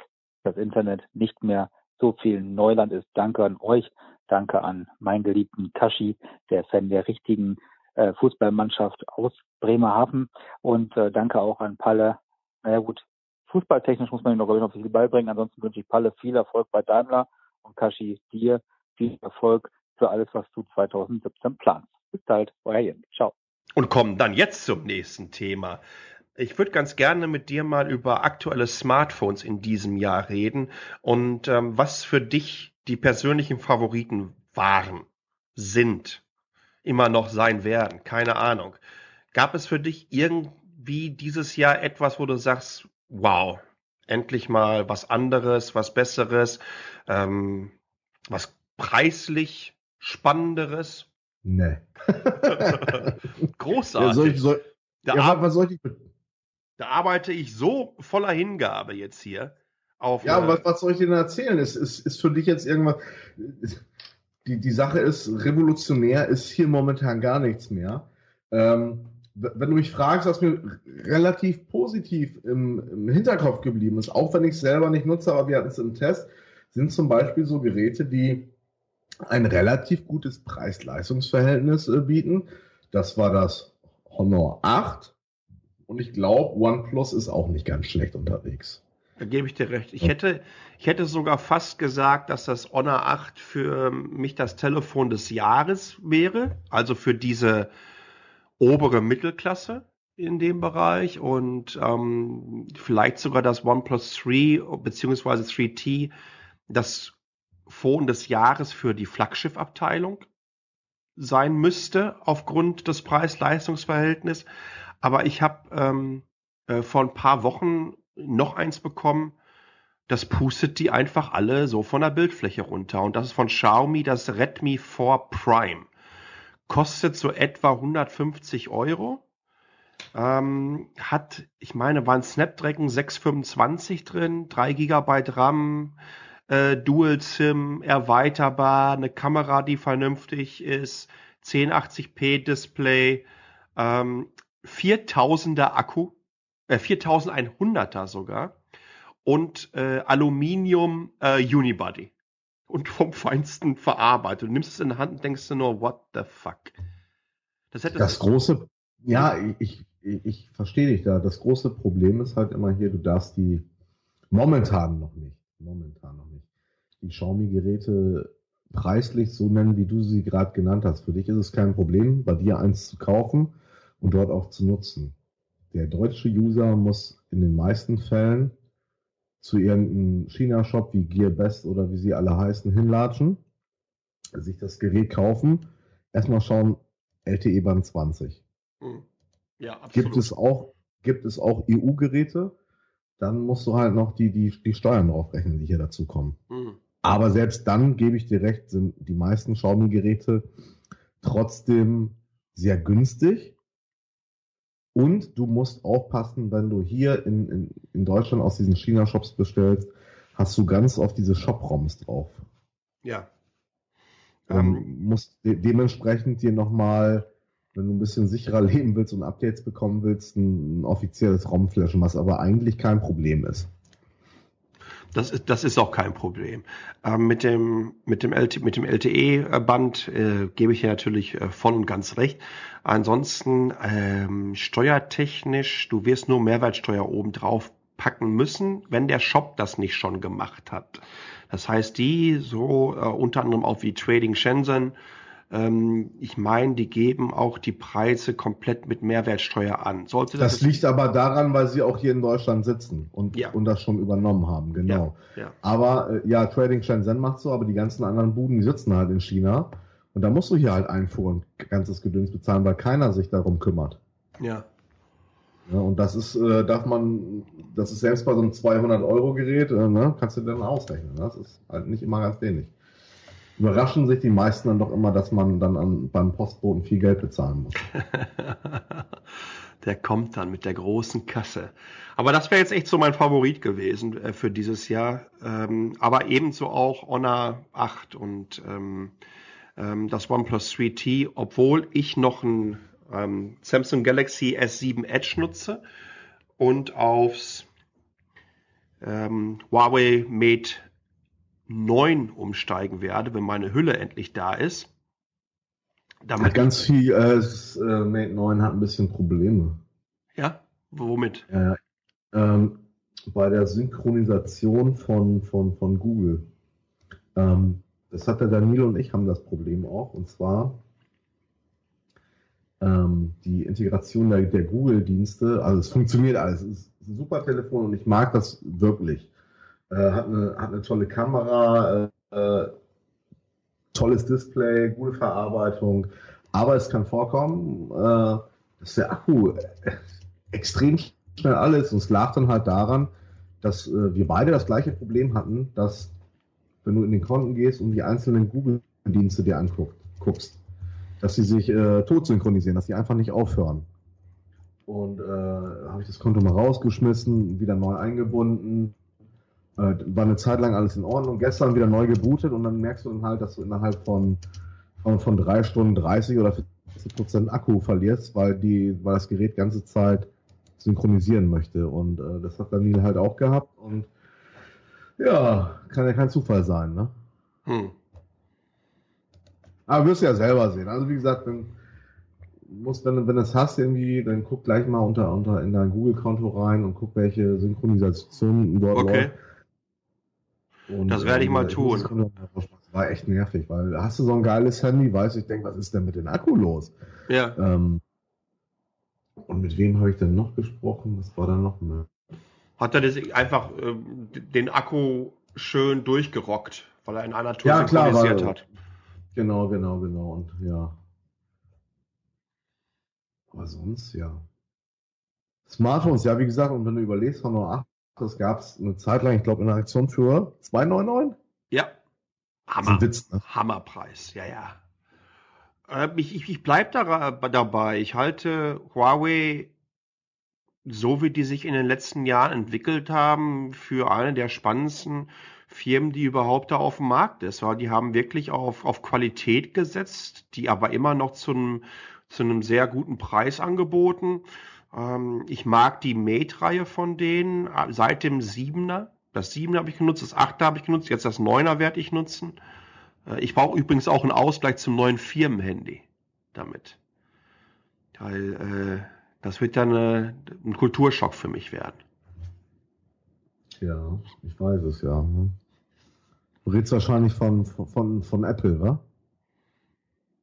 das Internet nicht mehr so viel Neuland ist. Danke an euch. Danke an meinen geliebten Kashi, der Fan der richtigen äh, Fußballmannschaft aus Bremerhaven. Und äh, danke auch an Palle. Naja gut, fußballtechnisch muss man ihm noch, glaube ich, beibringen. Ansonsten wünsche ich Palle viel Erfolg bei Daimler und Kashi dir viel Erfolg für alles, was du 2017 planst. Bis bald, euer Jens. Ciao. Und kommen dann jetzt zum nächsten Thema. Ich würde ganz gerne mit dir mal über aktuelle Smartphones in diesem Jahr reden und ähm, was für dich die persönlichen Favoriten waren, sind, immer noch sein werden, keine Ahnung. Gab es für dich irgendwie dieses Jahr etwas, wo du sagst, wow, endlich mal was anderes, was Besseres, ähm, was preislich Spannenderes? Nee. Großartig. Ja, soll ich, soll, ja, was soll ich mit? Da arbeite ich so voller Hingabe jetzt hier. auf Ja, eine- was, was soll ich dir denn erzählen? Ist, ist, ist für dich jetzt irgendwas. Die, die Sache ist, revolutionär ist hier momentan gar nichts mehr. Ähm, wenn du mich fragst, was mir relativ positiv im, im Hinterkopf geblieben ist, auch wenn ich es selber nicht nutze, aber wir hatten es im Test, sind zum Beispiel so Geräte, die ein relativ gutes Preis-Leistungs-Verhältnis äh, bieten. Das war das Honor 8. Und ich glaube, OnePlus ist auch nicht ganz schlecht unterwegs. Da gebe ich dir recht. Ich hätte, ich hätte sogar fast gesagt, dass das Honor 8 für mich das Telefon des Jahres wäre. Also für diese obere Mittelklasse in dem Bereich und ähm, vielleicht sogar das OnePlus 3 beziehungsweise 3T das Phone des Jahres für die Flaggschiff-Abteilung sein müsste aufgrund des Preis-Leistungs-Verhältnisses. Aber ich habe ähm, äh, vor ein paar Wochen noch eins bekommen, das pustet die einfach alle so von der Bildfläche runter. Und das ist von Xiaomi das Redmi 4 Prime. Kostet so etwa 150 Euro. Ähm, hat, ich meine, war ein Snapdragon 625 drin, 3 GB RAM, äh, Dual SIM, erweiterbar, eine Kamera, die vernünftig ist, 1080p Display, ähm, 4000er Akku, äh, 4100er sogar und äh, Aluminium äh, Unibody und vom Feinsten verarbeitet. Du nimmst es in die Hand und denkst du nur, what the fuck? Das hätte Das große, ja, ich, ich, ich verstehe dich da. Das große Problem ist halt immer hier, du darfst die momentan noch nicht, momentan noch nicht, die Xiaomi-Geräte preislich so nennen, wie du sie gerade genannt hast. Für dich ist es kein Problem, bei dir eins zu kaufen und dort auch zu nutzen. Der deutsche User muss in den meisten Fällen zu irgendeinem China-Shop wie GearBest oder wie sie alle heißen hinlatschen, sich das Gerät kaufen, erstmal schauen, LTE Band 20. Hm. Ja, absolut. Gibt es auch, gibt es auch EU-Geräte, dann musst du halt noch die, die, die Steuern draufrechnen, die hier dazu kommen. Hm. Aber selbst dann, gebe ich dir recht, sind die meisten Xiaomi-Geräte trotzdem sehr günstig. Und du musst aufpassen, wenn du hier in, in, in Deutschland aus diesen China-Shops bestellst, hast du ganz oft diese Shop-ROMs drauf. Ja. Ähm, musst de dementsprechend dir nochmal, wenn du ein bisschen sicherer leben willst und Updates bekommen willst, ein, ein offizielles ROM flashen, was aber eigentlich kein Problem ist. Das ist, das ist auch kein Problem. Ähm, mit dem, mit dem, LT, mit dem LTE-Band äh, gebe ich dir natürlich äh, voll und ganz recht. Ansonsten ähm, steuertechnisch, du wirst nur Mehrwertsteuer oben drauf packen müssen, wenn der Shop das nicht schon gemacht hat. Das heißt, die so äh, unter anderem auch wie Trading Shenzhen, ähm, ich meine, die geben auch die Preise komplett mit Mehrwertsteuer an. Sollte das, Das liegt aber daran, weil sie auch hier in Deutschland sitzen und, und das schon übernommen haben, genau. ja. Aber äh, ja, Trading Shenzhen macht so, aber die ganzen anderen Buden, die sitzen halt in China. Und da musst du hier halt Einfuhr und ganzes Gedöns bezahlen, weil keiner sich darum kümmert. Ja. Ja, und das ist, äh, darf man, das ist selbst bei so einem 200-Euro-Gerät, äh, ne, kannst du dann ausrechnen. Ne? Das ist halt nicht immer ganz wenig. Überraschen sich die meisten dann doch immer, dass man dann an, beim Postboten viel Geld bezahlen muss. Der kommt dann mit der großen Kasse. Aber das wäre jetzt echt so mein Favorit gewesen äh, für dieses Jahr. Ähm, aber ebenso auch Honor 8 und ähm, ähm, das OnePlus 3T, obwohl ich noch ein ähm, Samsung Galaxy S7 Edge nutze und aufs ähm, Huawei Mate 9 umsteigen werde, wenn meine Hülle endlich da ist. Hat ganz viel, äh, äh, Mate 9 hat ein bisschen Probleme. Ja, womit? Äh, ähm, bei der Synchronisation von, von, von Google. Ähm, das hat der Daniel und ich haben das Problem auch. Und zwar ähm, die Integration der, der Google-Dienste. Also es funktioniert alles. Es ist ein super Telefon und ich mag das wirklich. Äh, hat, eine, hat eine tolle Kamera, äh, äh, tolles Display, gute Verarbeitung. Aber es kann vorkommen, äh, dass der Akku extrem schnell alles. Und es lag dann halt daran, dass äh, wir beide das gleiche Problem hatten, dass wenn du in den Konten gehst und die einzelnen Google-Dienste dir anguckst, dass sie sich äh, tot synchronisieren, dass die einfach nicht aufhören. Und äh, habe ich das Konto mal rausgeschmissen, wieder neu eingebunden äh, war eine Zeit lang alles in Ordnung. Gestern wieder neu gebootet und dann merkst du dann halt, dass du innerhalb von, von, von drei Stunden 30 oder 40 Prozent Akku verlierst, weil die, weil das Gerät ganze Zeit synchronisieren möchte. Und äh, das hat Daniel halt auch gehabt und ja, kann ja kein Zufall sein, ne? Hm. Aber wirst du ja selber sehen. Also wie gesagt, dann musst, wenn, wenn du es hast irgendwie, dann guck gleich mal unter, unter in dein Google-Konto rein und guck, welche Synchronisationen dort Okay. Und, Das werde ich mal muss tun. Das war echt nervig, weil hast du so ein geiles Handy, weißt du, ich denke, was ist denn mit dem Akku los? Ja. Ähm, und mit wem habe ich denn noch gesprochen? Was war da noch mehr? Hat er das einfach ähm, den Akku schön durchgerockt, weil er in einer Tour Ja, klar, weil- hat. Genau, genau, genau. Und ja. Aber sonst, ja. Smartphones, ja, wie gesagt, und wenn du überlegst, von nur 8, das gab es eine Zeit lang, ich glaube, in der Aktion für 2,99? Ja. Hammer. Witz, ne? Hammerpreis, ja, ja. Äh, ich ich, ich bleibe da, dabei. Ich halte Huawei, so wie die sich in den letzten Jahren entwickelt haben, für eine der spannendsten Firmen, die überhaupt da auf dem Markt ist. Weil die haben wirklich auf, auf Qualität gesetzt, die aber immer noch zu einem, zu einem sehr guten Preis angeboten. Ähm, ich mag die Mate-Reihe von denen äh, seit dem 7er. Das 7er habe ich genutzt, das 8er habe ich genutzt, jetzt das 9er werde ich nutzen. Äh, Ich brauche übrigens auch einen Ausgleich zum neuen Firmenhandy damit. Weil äh, das wird dann äh, ein Kulturschock für mich werden. Ja, ich weiß es ja. ne? Du redest wahrscheinlich von, von, von Apple, wa?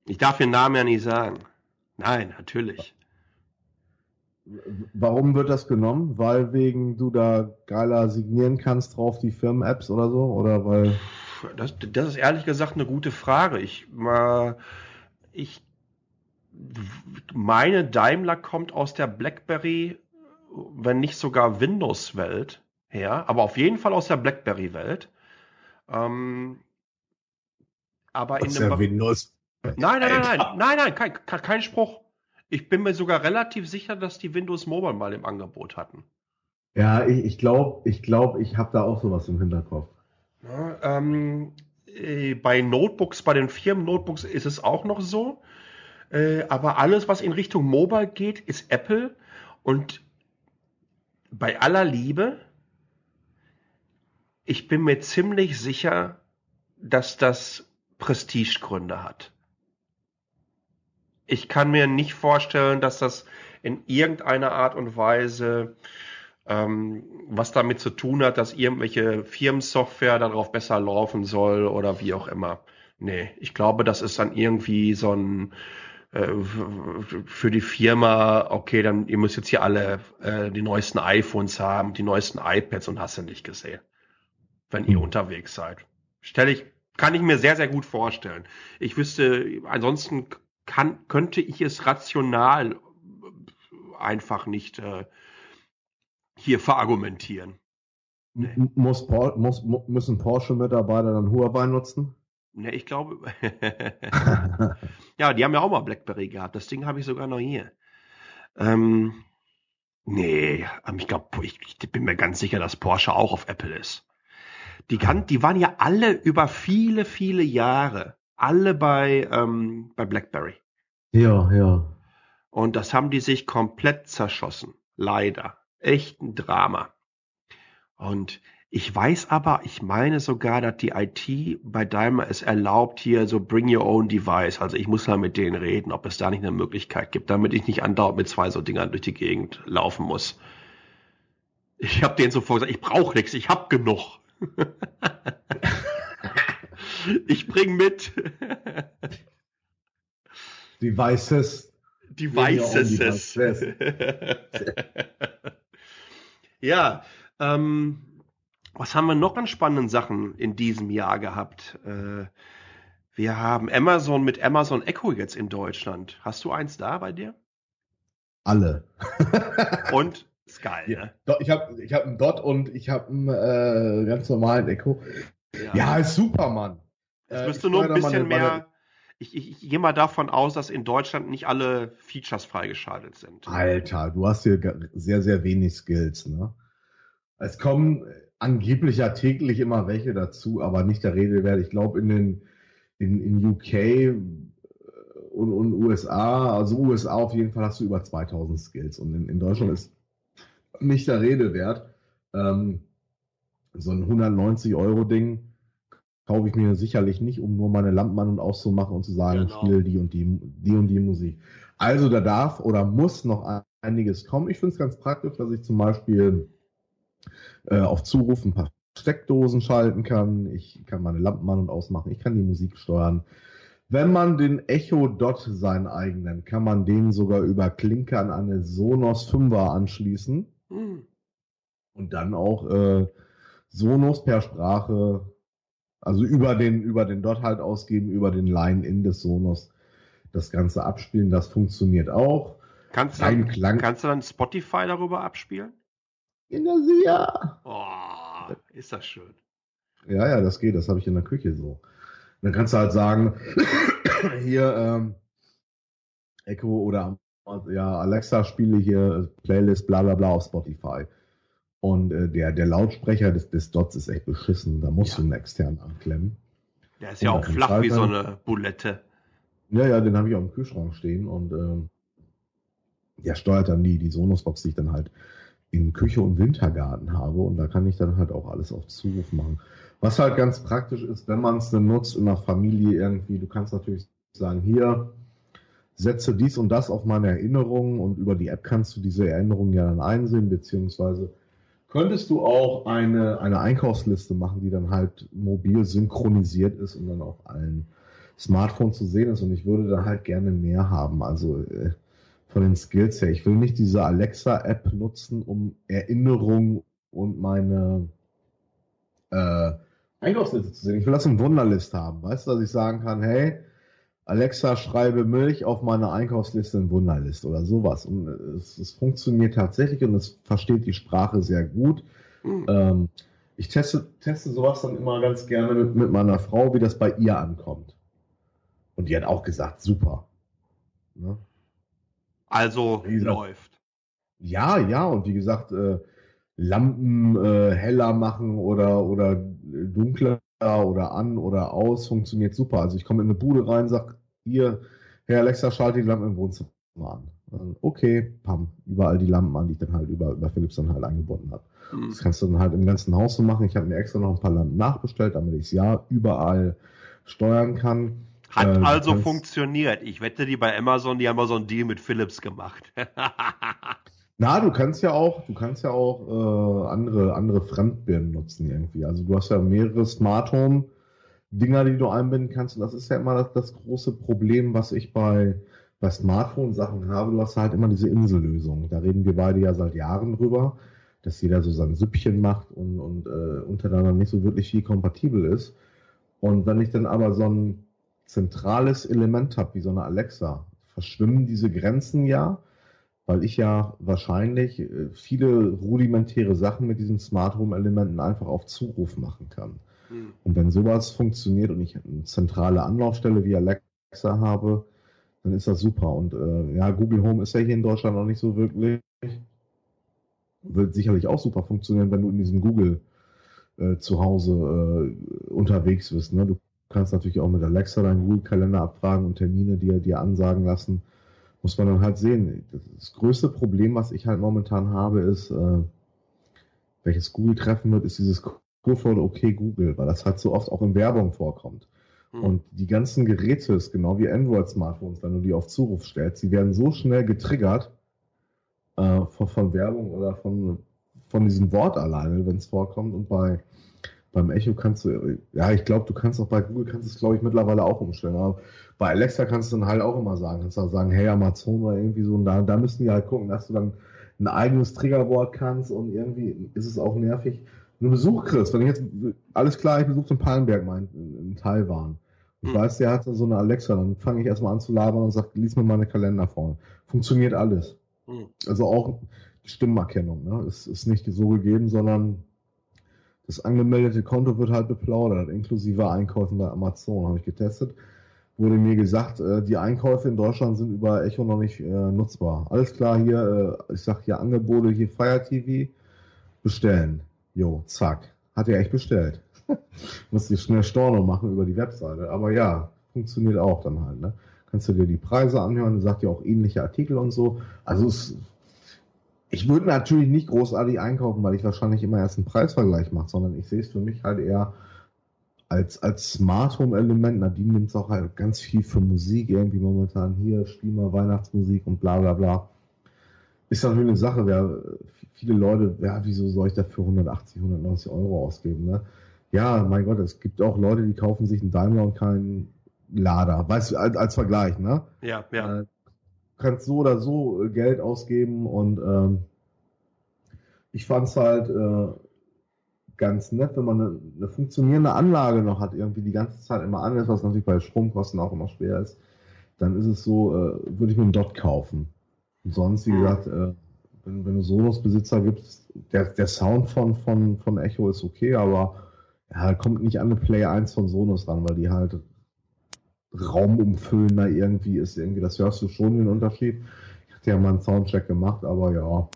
Ich darf den Namen ja nicht sagen. Nein, natürlich. Warum wird das genommen? Weil wegen du da geiler signieren kannst drauf die Firmen-Apps oder so? Oder weil. Das, das ist ehrlich gesagt eine gute Frage. Ich, mal, ich meine, Daimler kommt aus der BlackBerry, wenn nicht sogar Windows-Welt her, aber auf jeden Fall aus der BlackBerry-Welt. Ähm, aber in Aus dem der Windows. Nein, nein, nein, nein, nein, nein, kein, kein Spruch. Ich bin mir sogar relativ sicher, dass die Windows Mobile mal im Angebot hatten. Ja, ich, ich glaube, ich, glaub, ich habe da auch sowas im Hinterkopf. Ja, ähm, äh, bei Notebooks, bei den Firmen-Notebooks ist es auch noch so. Äh, aber alles, was in Richtung Mobile geht, ist Apple. Und bei aller Liebe, ich bin mir ziemlich sicher, dass das Prestigegründe hat. Ich kann mir nicht vorstellen, dass das in irgendeiner Art und Weise ähm, was damit zu tun hat, dass irgendwelche Firmensoftware darauf besser laufen soll oder wie auch immer. Nee, ich glaube, das ist dann irgendwie so ein äh, für die Firma, okay, dann ihr müsst jetzt hier alle äh, die neuesten iPhones haben, die neuesten iPads und hast du nicht gesehen, wenn ihr unterwegs seid. Stelle ich, kann ich mir sehr, sehr gut vorstellen. Ich wüsste, ansonsten kann, könnte ich es rational einfach nicht äh, hier verargumentieren. M- Muss, muss, mu- müssen Porsche-Mitarbeiter dann Huawei nutzen? Ne, ich glaube. ja, die haben ja auch mal Blackberry gehabt. Das Ding habe ich sogar noch hier. Ähm, nee, aber ich glaube, ich, ich bin mir ganz sicher, dass Porsche auch auf Apple ist. Die, kann, die waren ja alle über viele, viele Jahre alle bei, ähm, bei Blackberry. Ja, ja. Und das haben die sich komplett zerschossen. Leider. Echt ein Drama. Und ich weiß aber, ich meine sogar, dass die IT bei Daimler es erlaubt, hier so bring your own device. Also ich muss mal mit denen reden, ob es da nicht eine Möglichkeit gibt, damit ich nicht andauernd mit zwei so Dingern durch die Gegend laufen muss. Ich habe denen sofort gesagt, ich brauche nichts, ich hab genug. ich bring mit. Devices. Devices. ja, ähm, was haben wir noch an spannenden Sachen in diesem Jahr gehabt? Äh, wir haben Amazon mit Amazon Echo jetzt in Deutschland. Hast du eins da bei dir? Alle. Und ist geil, ne? Ich habe ich hab einen Dot und ich habe einen äh, ganz normalen Echo. Ja. Ja, ist super, Mann. Es Äh, müsste ich nur ein bisschen meine- mehr. Ich, ich, ich gehe mal davon aus, dass in Deutschland nicht alle Features freigeschaltet sind. Alter, du hast hier sehr, sehr wenig Skills, ne? Es kommen angeblich ja täglich immer welche dazu, aber nicht der Rede wert. Ich glaube, in den in, in UK äh, und, und USA, also USA auf jeden Fall hast du über 2000 Skills und in, in Deutschland ist nicht der Rede wert. Ähm, so ein 190 Euro Ding kaufe ich mir sicherlich nicht, um nur meine Lampen an und auszumachen und zu sagen, Genau. ich spiele die und die, die und die Musik. Also da darf oder muss noch einiges kommen. Ich finde es ganz praktisch, dass ich zum Beispiel äh, auf Zuruf ein paar Steckdosen schalten kann. Ich kann meine Lampen an und ausmachen. Ich kann die Musik steuern. Wenn man den Echo Dot seinen eigenen, kann man den sogar über Klinke an eine Sonos 5er anschließen Hm. und dann auch äh, Sonos per Sprache, also über den über den Dot halt ausgeben, über den Line-In des Sonos das Ganze abspielen. Das funktioniert auch. Kannst, du dann, Klang. kannst du dann Spotify darüber abspielen? In der ja. Oh, ist das schön. Ja, ja, das geht. Das habe ich in der Küche so. dann kannst du halt sagen, hier ähm, Echo oder ja Alexa spiele hier Playlist bla bla bla auf Spotify. Und äh, der, der Lautsprecher des, des Dots ist echt beschissen. Da musst du einen externen anklemmen. Der ist ja Und auch dann flach wie so Schalter. eine Bulette. Ja, ja, den habe ich auch im Kühlschrank stehen und ähm, der steuert dann die, die Sonos-Box, die ich dann halt in Küche und Wintergarten habe und da kann ich dann halt auch alles auf Zuruf machen. Was halt ganz praktisch ist, wenn man es dann nutzt in der Familie irgendwie, du kannst natürlich sagen, hier, setze dies und das auf meine Erinnerungen und über die App kannst du diese Erinnerungen ja dann einsehen, beziehungsweise könntest du auch eine, eine Einkaufsliste machen, die dann halt mobil synchronisiert ist und dann auf allen Smartphones zu sehen ist. Und ich würde da halt gerne mehr haben. Also äh, von den Skills her. Ich will nicht diese Alexa-App nutzen, um Erinnerungen und meine äh, Einkaufsliste zu sehen. Ich will das im Wunderlist haben. Weißt du, dass ich sagen kann, hey, Alexa, schreibe Milch auf meine Einkaufsliste in Wunderlist oder sowas. Und es, es funktioniert tatsächlich und es versteht die Sprache sehr gut. Ähm, ich teste, teste sowas dann immer ganz gerne mit, mit meiner Frau, wie das bei ihr ankommt. Und die hat auch gesagt, super. Ne? Also Wie gesagt, läuft. Ja, ja, und wie gesagt, äh, Lampen äh, heller machen oder, oder äh, dunkler oder an oder aus funktioniert super. Also ich komme in eine Bude rein, sag, hier, Herr Alexa, schalte die Lampen im Wohnzimmer an. Okay, pam, überall die Lampen an, die ich dann halt über, über Philips dann halt angebunden habe. Hm. Das kannst du dann halt im ganzen Haus so machen. Ich habe mir extra noch ein paar Lampen nachbestellt, damit ich es ja überall steuern kann. Hat Äh, also funktioniert. Ich wette, die bei Amazon, die haben mal so einen Deal mit Philips gemacht. Na, du kannst ja auch, du kannst ja auch äh, andere, andere Fremdbirnen nutzen irgendwie. Also du hast ja mehrere Smart Home Dinger, die du einbinden kannst. Und das ist ja immer das, das große Problem, was ich bei, bei Smartphone-Sachen habe. Du hast halt immer diese Insellösung. Da reden wir beide ja seit Jahren drüber, dass jeder so sein Süppchen macht und, und äh, untereinander nicht so wirklich viel kompatibel ist. Und wenn ich dann aber so ein zentrales Element habe, wie so eine Alexa, verschwimmen diese Grenzen ja, weil ich ja wahrscheinlich äh, viele rudimentäre Sachen mit diesen Smart Home Elementen einfach auf Zuruf machen kann. Hm. Und wenn sowas funktioniert und ich eine zentrale Anlaufstelle wie Alexa habe, dann ist das super. Und äh, ja, Google Home ist ja hier in Deutschland noch nicht so wirklich. Wird sicherlich auch super funktionieren, wenn du in diesem Google äh, zu Hause äh, unterwegs bist. Ne? Du kannst natürlich auch mit Alexa deinen Google-Kalender abfragen und Termine dir, dir ansagen lassen. Muss man dann halt sehen. Das größte Problem, was ich halt momentan habe, ist, äh, welches Google treffen wird, ist dieses Kurford okay Google, weil das halt so oft auch in Werbung vorkommt. Hm. Und die ganzen Geräte ist genau wie Android-Smartphones, wenn du die auf Zuruf stellst, die werden so schnell getriggert äh, von, von Werbung oder von, von diesem Wort alleine, wenn es vorkommt. Und bei beim Echo kannst du, ja, ich glaube, du kannst auch bei Google kannst es, glaube ich, mittlerweile auch umstellen. Aber bei Alexa kannst du dann halt auch immer sagen, kannst du sagen, hey Amazon oder irgendwie so, und da, da müssen die halt gucken, dass du dann ein eigenes Triggerwort kannst und irgendwie ist es auch nervig. Wenn du Besuch kriegst, wenn ich jetzt, alles klar, ich besuche den Palmberg mein, in, in Taiwan. Ich Hm. weiß, der hat so eine Alexa, dann fange ich erstmal an zu labern und sag, lies mir meine Kalender vorne. Funktioniert alles. Hm. Also auch die Stimmenerkennung, ne? Ist, ist nicht so gegeben, sondern das angemeldete Konto wird halt beplaudert, inklusive Einkäufen bei Amazon, habe ich getestet. Wurde mir gesagt, äh, die Einkäufe in Deutschland sind über Echo noch nicht äh, nutzbar. Alles klar, hier, äh, ich sag hier Angebote, hier Fire TV, bestellen. Jo, zack. hat er echt bestellt. Musst dir schnell Storno machen über die Webseite. Aber ja, funktioniert auch dann halt, ne? Kannst du dir die Preise anhören, sagt ja auch ähnliche Artikel und so. Also es, ich würde natürlich nicht großartig einkaufen, weil ich wahrscheinlich immer erst einen Preisvergleich mache, sondern ich sehe es für mich halt eher als, als Smart Home Element. Nadine nimmt es auch halt ganz viel für Musik irgendwie momentan. Hier, spiel mal Weihnachtsmusik und bla bla bla. Ist natürlich eine Sache, wer, viele Leute, ja, wieso soll ich dafür 180, 190 Euro ausgeben, ne? Ja, mein Gott, es gibt auch Leute, die kaufen sich einen Daimler und keinen Lader. Weißt du, als, als Vergleich, ne? Ja, ja. Äh, kannst so oder so äh, Geld ausgeben und ähm, ich fand's halt äh, ganz nett, wenn man eine, eine funktionierende Anlage noch hat, irgendwie die ganze Zeit immer an ist, was natürlich bei Stromkosten auch immer schwer ist, dann ist es so, äh, würde ich mir einen Dot kaufen. Und sonst, wie Mhm. gesagt, äh, wenn, wenn du Sonos-Besitzer gibst, der, der Sound von, von, von Echo ist okay, aber ja, kommt nicht an eine Play 1 von Sonos ran, weil die halt raumumfüllender irgendwie ist. Irgendwie, das hörst du schon den Unterschied. Ich hatte ja mal einen Soundcheck gemacht, aber ja.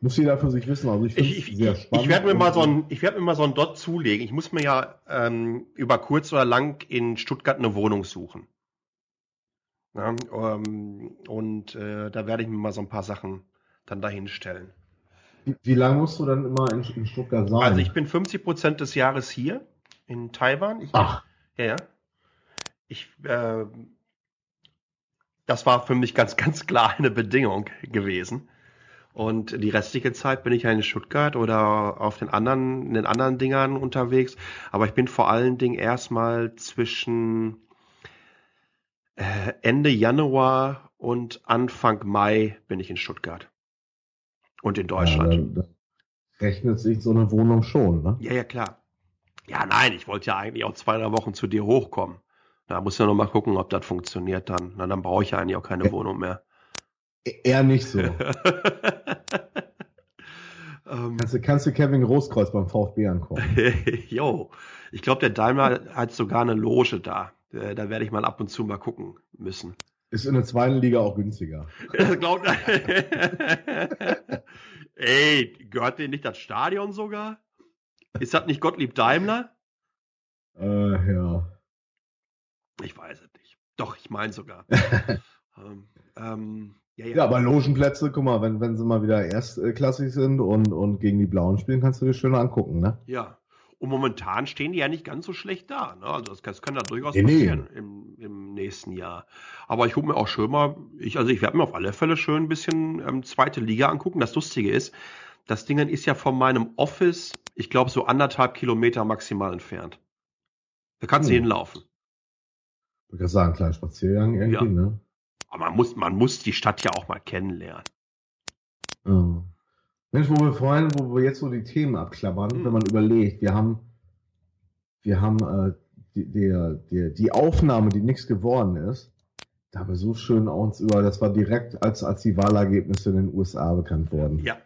Muss jeder für sich wissen. Also ich finde es sehr spannend. ich werde mir mal so ein, ich werde mir mal so ein Dot zulegen. Ich muss mir ja ähm, über kurz oder lang in Stuttgart eine Wohnung suchen. Ja, ähm, und äh, da werde ich mir mal so ein paar Sachen dann dahin stellen. Wie, wie lange musst du dann immer in, in Stuttgart sein? Also ich bin 50 Prozent des Jahres hier in Taiwan. Ich, Ach. Ja, ja. Ich, äh, das war für mich ganz, ganz klar eine Bedingung gewesen. Und die restliche Zeit bin ich ja in Stuttgart oder auf den anderen, in den anderen Dingern unterwegs. Aber ich bin vor allen Dingen erstmal zwischen äh, Ende Januar und Anfang Mai bin ich in Stuttgart. Und in Deutschland. Ja, rechnet sich so eine Wohnung schon, ne? Ja, ja, klar. Ja, nein, ich wollte ja eigentlich auch zwei, drei Wochen zu dir hochkommen. Da muss ja noch mal gucken, ob das funktioniert dann. Na, dann brauche ich ja eigentlich auch keine Wohnung mehr. E-, Eher nicht so. Ähm, kannst, du, kannst du Kevin Großkreuz beim VfB angucken? jo, ich glaube, der Daimler hat sogar eine Loge da. Äh, Da werde ich mal ab und zu mal gucken müssen. Ist in der zweiten Liga auch günstiger. Das glaubt Ey, gehört denen nicht das Stadion sogar? Ist das nicht Gottlieb Daimler? Äh, ja. Ich weiß es nicht. Doch, ich meine sogar. ähm, ähm, ja, ja. Ja, aber Logenplätze, guck mal, wenn, wenn sie mal wieder erstklassig sind und, und gegen die Blauen spielen, kannst du dir schön angucken, ne? Ja. Und momentan stehen die ja nicht ganz so schlecht da. Ne? Also das, das kann da durchaus Nee, nee. passieren im, im nächsten Jahr. Aber ich gucke mir auch schön mal, ich, also ich werde mir auf alle Fälle schön ein bisschen ähm, zweite Liga angucken. Das Lustige ist, das Ding ist ja von meinem Office, ich glaube, so anderthalb Kilometer maximal entfernt. Da kannst du Hm. hinlaufen. Ich würde sagen, kleinen Spaziergang irgendwie, Ja. ne? Aber man muss, man muss die Stadt ja auch mal kennenlernen. Ja. Mensch, wo wir vorhin, wo wir jetzt so die Themen abklappern, Hm. wenn man überlegt, wir haben, wir haben äh, die, der, der, die Aufnahme, die nichts geworden ist, da haben wir so schön uns über, das war direkt, als, als die Wahlergebnisse in den USA bekannt wurden. Ja.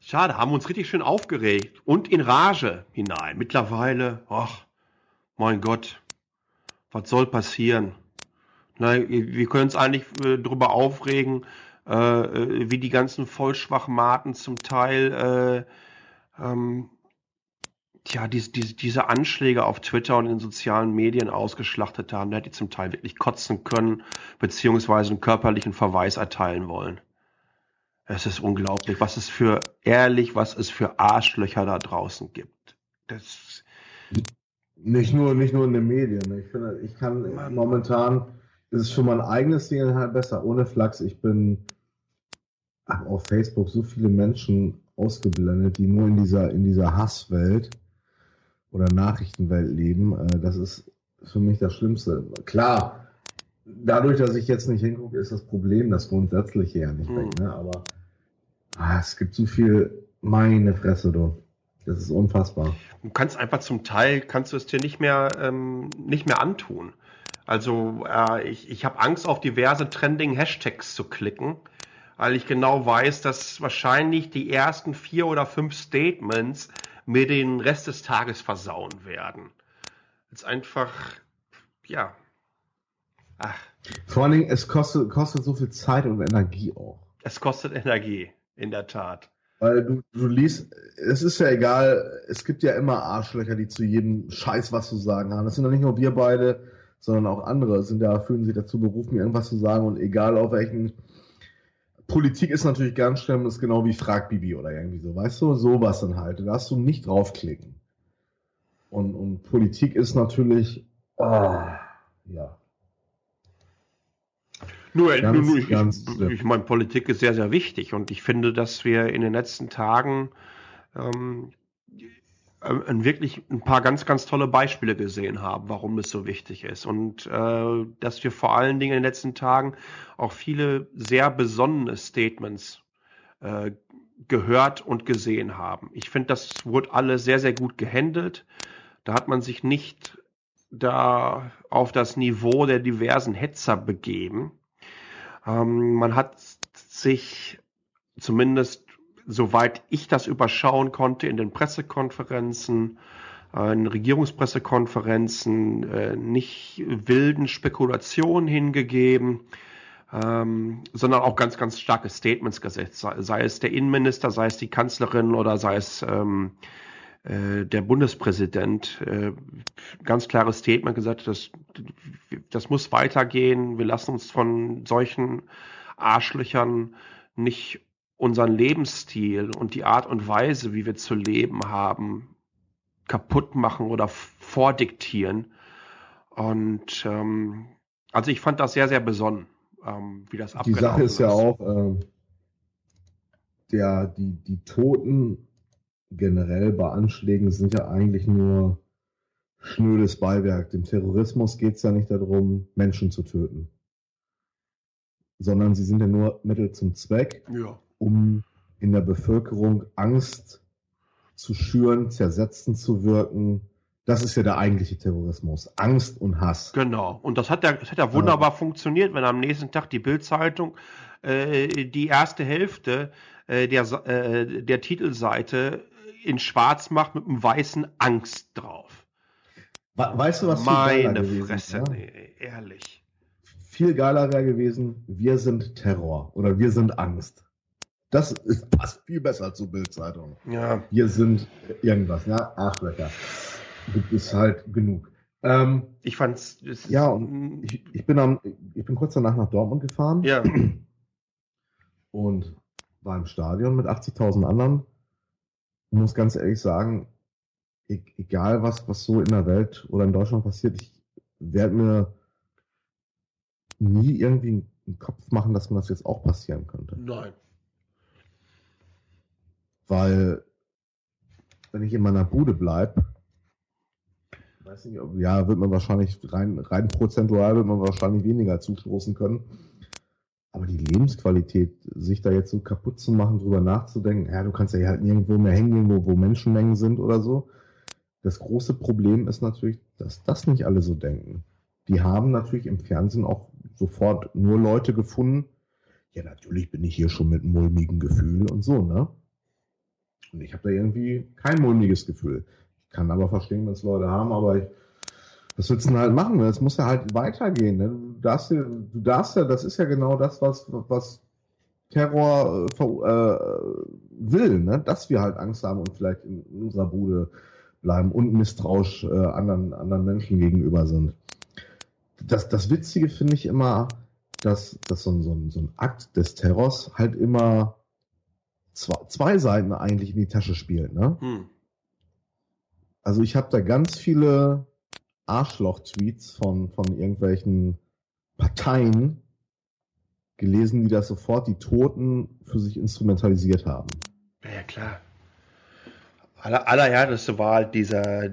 Schade, haben uns richtig schön aufgeregt und in Rage hinein. Mittlerweile, ach, mein Gott, was soll passieren? Na, wir können uns eigentlich äh, darüber aufregen, äh, äh, wie die ganzen Vollschwachmaten zum Teil, äh, ähm, tja, diese, diese, diese Anschläge auf Twitter und in sozialen Medien ausgeschlachtet haben. Da hätte ich zum Teil wirklich kotzen können, beziehungsweise einen körperlichen Verweis erteilen wollen. Es ist unglaublich, was es für ehrlich, was es für Arschlöcher da draußen gibt. Das, Nicht nur, nicht nur in den Medien. Ich finde, ich kann momentan ist es für mein eigenes Ding halt besser. Ohne Flachs, ich bin ach, auf Facebook so viele Menschen ausgeblendet, die nur in dieser, in dieser Hasswelt oder Nachrichtenwelt leben. Äh, Das ist für mich das Schlimmste. Klar, dadurch, dass ich jetzt nicht hingucke, ist das Problem das Grundsätzliche ja nicht weg. Ne? Aber ah, es gibt so viel, meine Fresse, du. Das ist unfassbar. du kannst einfach zum Teil, kannst du es dir nicht mehr, ähm, nicht mehr antun. Also äh, ich, ich habe Angst, auf diverse trending Hashtags zu klicken, weil ich genau weiß, dass wahrscheinlich die ersten vier oder fünf Statements mir den Rest des Tages versauen werden. Jetzt einfach, ja. Ach, Vor allen Dingen, es kostet, kostet so viel Zeit und Energie auch. es kostet Energie, in der Tat. Weil du, du liest, es ist ja egal, es gibt ja immer Arschlöcher, die zu jedem Scheiß was zu sagen haben. Das sind ja nicht nur wir beide, sondern auch andere sind ja, fühlen sich dazu berufen, irgendwas zu sagen und egal auf welchen. Politik ist natürlich ganz schlimm, ist genau wie Frag Bibi oder irgendwie so, weißt du? Sowas dann halt. Da darfst du nicht draufklicken. Und, und Politik ist natürlich, ah, ja. Nur, Ganz, nur, nur ich, ganz ich, ich meine, Politik ist sehr, sehr wichtig und ich finde, dass wir in den letzten Tagen ähm, äh, ein wirklich ein paar ganz, ganz tolle Beispiele gesehen haben, warum es so wichtig ist. Und äh, dass wir vor allen Dingen in den letzten Tagen auch viele sehr besonnene Statements äh, gehört und gesehen haben. Ich finde, das wurde alle sehr, sehr gut gehandelt. Da hat man sich nicht da auf das Niveau der diversen Hetzer begeben. Ähm, man hat sich zumindest, soweit ich das überschauen konnte, in den Pressekonferenzen, äh, in Regierungspressekonferenzen äh, nicht wilden Spekulationen hingegeben, ähm, sondern auch ganz, ganz starke Statements gesetzt, sei, sei es der Innenminister, sei es die Kanzlerin oder sei es ähm, äh, der Bundespräsident äh, ganz klares Statement gesagt, das, das muss weitergehen. Wir lassen uns von solchen Arschlöchern nicht unseren Lebensstil und die Art und Weise, wie wir zu leben haben, kaputt machen oder vordiktieren. Und ähm, also ich fand das sehr, sehr besonnen, ähm, wie das Die abgelaufen Sache ist ja auch, ähm, der, die, die Toten generell bei Anschlägen sind ja eigentlich nur schnödes Beiwerk. Dem Terrorismus geht es ja nicht darum, Menschen zu töten, sondern sie sind ja nur Mittel zum Zweck, Ja. um in der Bevölkerung Angst zu schüren, zersetzen zu wirken. Das ist ja der eigentliche Terrorismus. Angst und Hass. Genau. Und das hat ja, das hat ja wunderbar funktioniert, wenn am nächsten Tag die Bildzeitung äh, die erste Hälfte äh, der, äh, der Titelseite in Schwarz macht mit einem weißen Angst drauf. We- Weißt du, was Meine gewesen Fresse, wäre? nee, ehrlich. Viel geiler wäre gewesen, wir sind Terror oder wir sind Angst. Das ist, passt viel besser zur Bildzeitung. Ja. Wir sind irgendwas, ja, Arschlöcher. Gibt es halt genug. Ähm, ich fand's. Ja, und ich, ich bin am, ich bin kurz danach nach Dortmund gefahren. Ja. Und war im Stadion mit 80.000 anderen. Und muss ganz ehrlich sagen, e egal was, was so in der Welt oder in Deutschland passiert, ich werde mir nie irgendwie einen Kopf machen, dass mir das jetzt auch passieren könnte. Nein. Weil, wenn ich in meiner Bude bleibe, weiß nicht, ob, ja, wird man wahrscheinlich rein, rein prozentual wird man wahrscheinlich weniger zustoßen können. Aber die Lebensqualität, sich da jetzt so kaputt zu machen, drüber nachzudenken, ja, du kannst ja halt nirgendwo mehr hängen, wo, wo Menschenmengen sind oder so. Das große Problem ist natürlich, dass das nicht alle so denken. Die haben natürlich im Fernsehen auch sofort nur Leute gefunden. Ja, natürlich bin ich hier schon mit mulmigen Gefühl und so, ne? Und ich habe da irgendwie kein mulmiges Gefühl. Ich kann aber verstehen, wenn es Leute haben, aber ich, was willst du denn halt machen? Ne? Es muss ja halt weitergehen. Ne? Du darfst ja, du darfst ja, das ist ja genau das, was, was Terror äh, äh, will, ne? dass wir halt Angst haben und vielleicht in unserer Bude bleiben und misstrauisch äh, anderen, anderen Menschen gegenüber sind. Das, das Witzige finde ich immer, dass, dass so, ein, so, ein, so ein Akt des Terrors halt immer zwei, zwei Seiten eigentlich in die Tasche spielt. Ne? Hm. Also ich habe da ganz viele Arschloch-Tweets von, von irgendwelchen Parteien gelesen, die das sofort die Toten für sich instrumentalisiert haben. Ja, ja, klar. Aller, allerhärteste war halt dieser,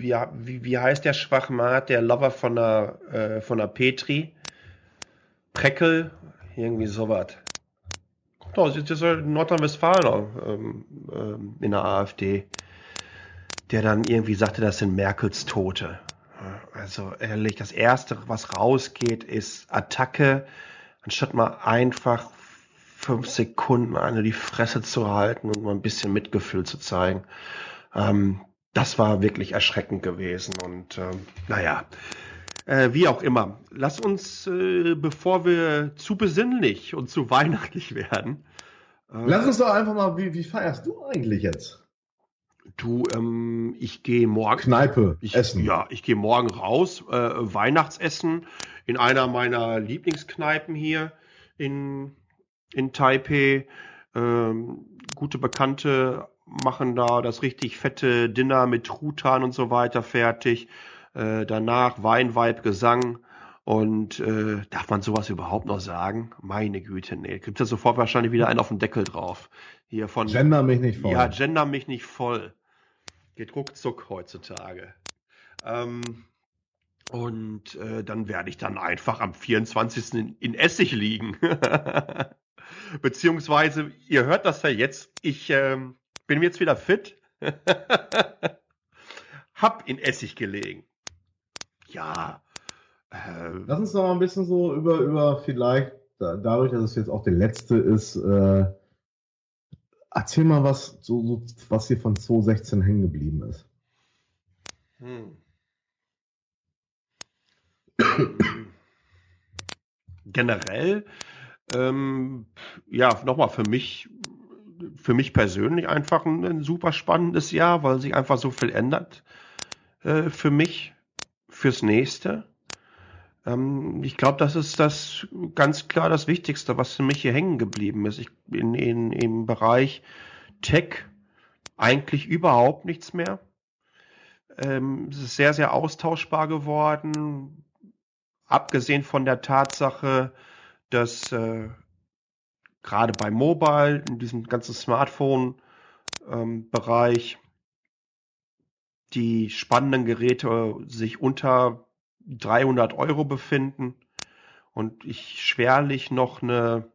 wie, wie, wie heißt der Schwachmat, der Lover von der, äh, von der Petri? Preckel, irgendwie sowas. Kommt aus, das ist halt Nordrhein-Westfalen ähm, ähm, in der AfD. Der dann irgendwie sagte, das sind Merkels Tote. Also ehrlich, das erste, was rausgeht, ist Attacke, anstatt mal einfach fünf Sekunden eine die Fresse zu halten und mal ein bisschen Mitgefühl zu zeigen. Ähm, das war wirklich erschreckend gewesen und ähm, naja, äh, wie auch immer. Lass uns, äh, bevor wir zu besinnlich und zu weihnachtlich werden, Äh, Lass uns doch einfach mal, wie, wie feierst du eigentlich jetzt? Du, ähm, ich gehe morgen. Kneipe, ich, Essen. Ja, ich gehe morgen raus, äh, Weihnachtsessen in einer meiner Lieblingskneipen hier in, in Taipei. Ähm, gute Bekannte machen da das richtig fette Dinner mit Truthahn und so weiter fertig. Äh, danach Wein, Weib, Gesang. Und äh, darf man sowas überhaupt noch sagen? Meine Güte, nee. Gibt ja sofort wahrscheinlich wieder einen auf den Deckel drauf. Hier von. Gender mich nicht voll. Ja, gender mich nicht voll. Geht ruckzuck heutzutage. Ähm, und äh, dann werde ich dann einfach am 24. in, in Essig liegen. Beziehungsweise, ihr hört das ja jetzt, ich ähm, bin jetzt wieder fit. Hab in Essig gelegen. Ja. Äh, Lass uns doch mal ein bisschen so über, über vielleicht, da, dadurch, dass es jetzt auch der letzte ist, äh, erzähl mal, was, so, so, was hier von 2016 hängen geblieben ist. Hm. Generell, ähm, ja, nochmal für mich, für mich persönlich einfach ein, ein, super spannendes Jahr, weil sich einfach so viel ändert äh, für mich, fürs nächste. Ähm, ich glaube, das ist das ganz klar das Wichtigste, was für mich hier hängen geblieben ist. Ich in, in im Bereich Tech eigentlich überhaupt nichts mehr. Ähm, es ist sehr, sehr austauschbar geworden. Abgesehen von der Tatsache, dass äh, gerade bei Mobile, in diesem ganzen Smartphone-Bereich, ähm, die spannenden Geräte sich unter 300 Euro befinden und ich schwerlich noch eine,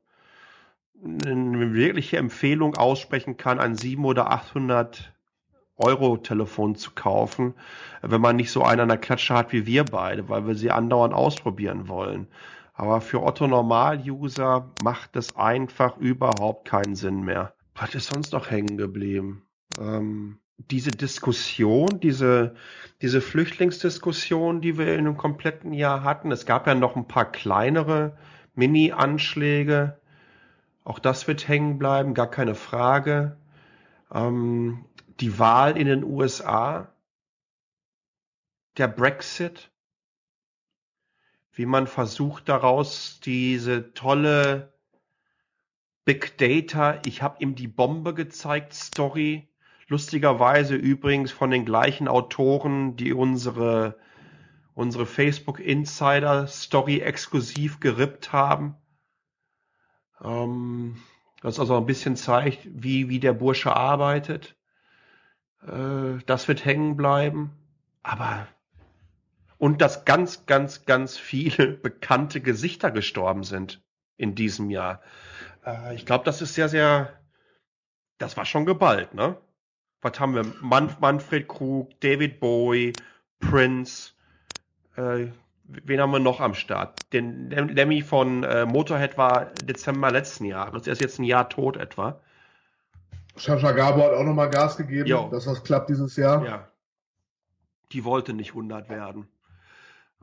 eine wirkliche Empfehlung aussprechen kann, ein 700 oder 800 Euro-Telefon zu kaufen, wenn man nicht so einen an der Klatsche hat wie wir beide, weil wir sie andauernd ausprobieren wollen. Aber für Otto Normal-User macht es einfach überhaupt keinen Sinn mehr. Was ist sonst noch hängen geblieben? Ähm, diese Diskussion, diese, diese Flüchtlingsdiskussion, die wir in einem kompletten Jahr hatten. Es gab ja noch ein paar kleinere Mini-Anschläge. Auch das wird hängen bleiben, gar keine Frage. Ähm, die Wahl in den USA, der Brexit, wie man versucht daraus diese tolle Big Data, ich habe ihm die Bombe gezeigt, Story, lustigerweise übrigens von den gleichen Autoren, die unsere unsere Facebook Insider Story exklusiv gerippt haben. Ähm, das also ein bisschen zeigt, wie, wie der Bursche arbeitet. Äh, das wird hängen bleiben. Aber und dass ganz, ganz, ganz viele bekannte Gesichter gestorben sind in diesem Jahr. Äh, ich glaube, das ist sehr, sehr, das war schon geballt, ne? Was haben wir? Manf Manfred Krug, David Bowie, Prince, äh, wen haben wir noch am Start? Den Lemmy von äh, Motorhead war Dezember letzten Jahres. Er ist jetzt ein Jahr tot etwa. Sascha Gabor hat auch nochmal Gas gegeben, Jo. dass das klappt dieses Jahr. Ja. Die wollte nicht 100 werden.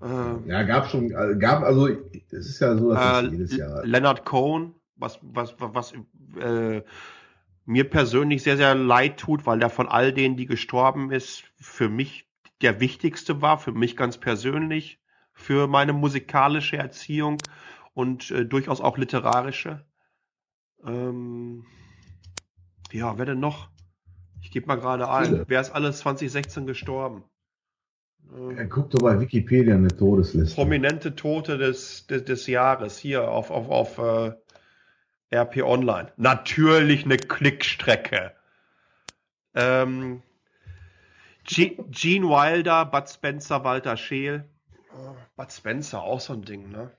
Äh, Ja, gab schon, äh, gab, also, es ist ja so, dass äh, es jedes Jahr. Leonard Cohen, was, was, was, was äh, mir persönlich sehr, sehr leid tut, weil der von all denen, die gestorben ist, für mich der wichtigste war, für mich ganz persönlich, für meine musikalische Erziehung und äh, durchaus auch literarische. Ähm, ja, wer denn noch? Ich gebe mal gerade ein. Wer ist alles 2016 gestorben? Ja, guck doch bei Wikipedia eine Todesliste. prominente Tote des, des, des Jahres hier auf, auf, auf äh, RP Online. Natürlich eine Klickstrecke. Ähm, Ge Gene Wilder, Bud Spencer, Walter Scheel. Oh, Bud Spencer, auch so ein Ding, ne?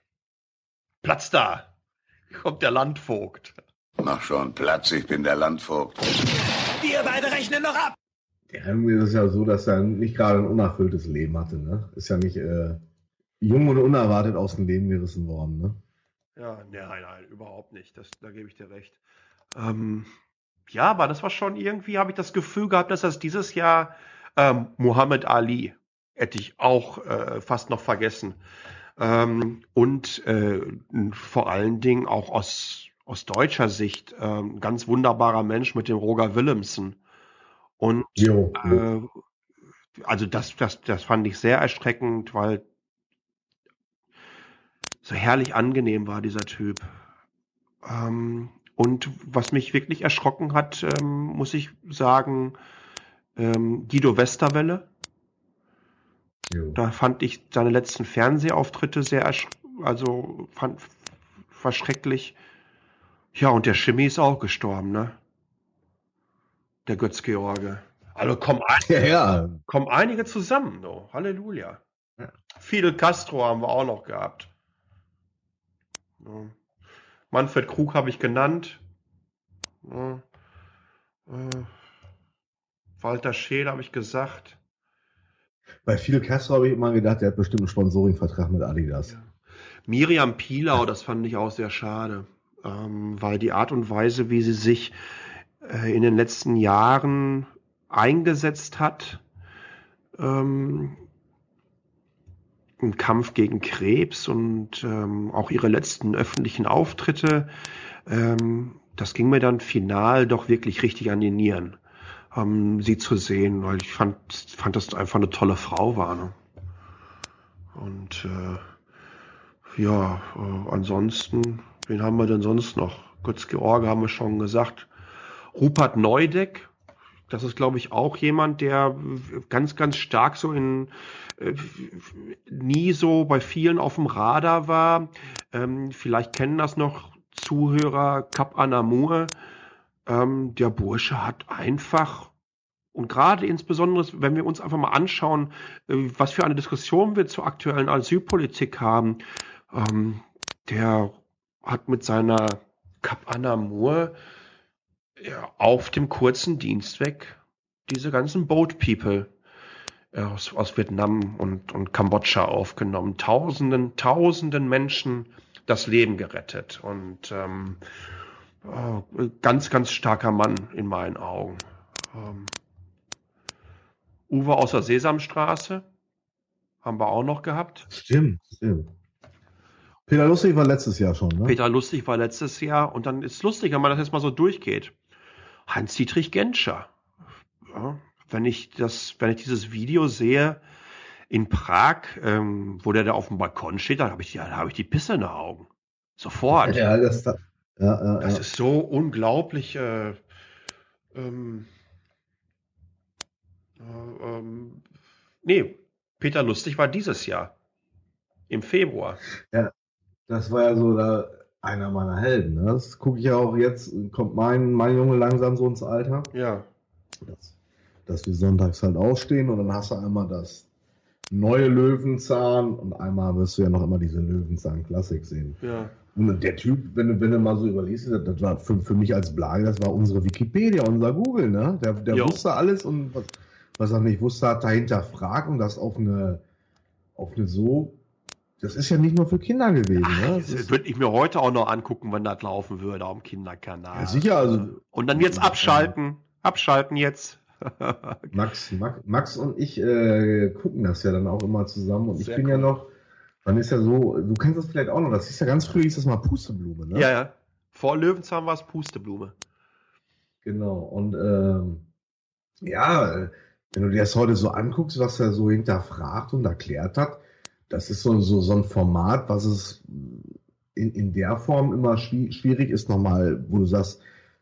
Platz da! Kommt der Landvogt. Mach schon Platz, ich bin der Landvogt. Wir beide rechnen noch ab. Ja, irgendwie ist es ja so, dass er nicht gerade ein unerfülltes Leben hatte, ne? Ist ja nicht äh, jung und unerwartet aus dem Leben gerissen worden, ne? Ja, nein, nein, überhaupt nicht. Das, da gebe ich dir recht. Ähm, ja, aber das war schon irgendwie, habe ich das Gefühl gehabt, dass das dieses Jahr ähm, Muhammad Ali hätte ich auch äh, fast noch vergessen. Ähm, und äh, vor allen Dingen auch aus, aus deutscher Sicht ähm, ganz wunderbarer Mensch mit dem Roger Willemsen. Und Jo. äh, also das, das, das fand ich sehr erschreckend, weil so herrlich angenehm war dieser Typ. Ähm, und was mich wirklich erschrocken hat, ähm, muss ich sagen, ähm, Guido Westerwelle. Da fand ich seine letzten Fernsehauftritte sehr, also fand, war schrecklich. Ja, und der Schimmi ist auch gestorben, ne? Der Götz-George. Also kommen einige, Ja, ja. kommen einige zusammen, no. Halleluja. Fidel Castro haben wir auch noch gehabt. Ja. Manfred Krug habe ich genannt. Ja. Äh, Walter Scheel habe ich gesagt. Bei Fidel Castro habe ich immer gedacht, der hat bestimmt einen Sponsoringvertrag mit Adidas. Miriam Pielau, das fand ich auch sehr schade, ähm, weil die Art und Weise, wie sie sich äh, in den letzten Jahren eingesetzt hat, ähm, im Kampf gegen Krebs und ähm, auch ihre letzten öffentlichen Auftritte, ähm, das ging mir dann final doch wirklich richtig an die Nieren, ähm, sie zu sehen, weil ich fand, fand das einfach eine tolle Frau war. Ne? Und äh, ja, äh, ansonsten, wen haben wir denn sonst noch? Götz-George haben wir schon gesagt. Rupert Neudeck, das ist, glaube ich, auch jemand, der ganz, ganz stark so in äh, nie so bei vielen auf dem Radar war. Ähm, vielleicht kennen das noch Zuhörer Kap Anamur. Ähm, der Bursche hat einfach und gerade insbesondere, wenn wir uns einfach mal anschauen, äh, was für eine Diskussion wir zur aktuellen Asylpolitik haben, ähm, der hat mit seiner Kap Anamur auf dem kurzen Dienstweg diese ganzen Boat People äh, aus, aus Vietnam und, und Kambodscha aufgenommen. Tausenden, tausenden Menschen das Leben gerettet. Und ähm, äh, ganz, ganz starker Mann in meinen Augen. Ähm, Uwe aus der Sesamstraße haben wir auch noch gehabt. Stimmt, stimmt. Peter Lustig war letztes Jahr schon, ne? Peter Lustig war letztes Jahr und dann ist es lustig, wenn man das jetzt mal so durchgeht. Hans-Dietrich Genscher. Ja, wenn ich das, wenn ich dieses Video sehe in Prag, ähm, wo der da auf dem Balkon steht, da habe ich, da habe ich die Pisse in den Augen. Sofort. Ja, das, ja, ja, Das ist so unglaublich. Äh, ähm, äh, ähm, nee, Peter Lustig war dieses Jahr. Im Februar. Ja, das war ja so da einer meiner Helden. Ne? Das gucke ich ja auch jetzt, kommt mein, mein Junge langsam so ins Alter, Ja. dass, dass wir sonntags halt aufstehen und dann hast du einmal das neue Löwenzahn und einmal wirst du ja noch immer diese Löwenzahn-Klassik sehen. Ja. Und der Typ, wenn du, wenn du mal so überlegst, das, das war für, für mich als Blage, das war unsere Wikipedia, unser Google, ne? Der, der Jo. wusste alles und was, was er nicht wusste, hat dahinter fragt und das auf eine, auf eine so, das ist ja nicht nur für Kinder gewesen, ne? Das würde ich mir heute auch noch angucken, wenn das laufen würde auf dem Kinderkanal. ja, sicher, also Und dann jetzt abschalten. Abschalten jetzt. Max, Max, Max und ich äh, gucken das ja dann auch immer zusammen und ich Sehr bin ja cool. noch, man ist ja so, du kennst das vielleicht auch noch, das ist ja ganz früh, hieß das mal Pusteblume, ne? Ja, ja. Vor Löwenzahn war es Pusteblume. Genau, und ähm, ja, wenn du dir das heute so anguckst, was er so hinterfragt und erklärt hat, das ist so, so, so ein Format, was es in, in der Form immer schwi- schwierig ist, nochmal, wo du sagst,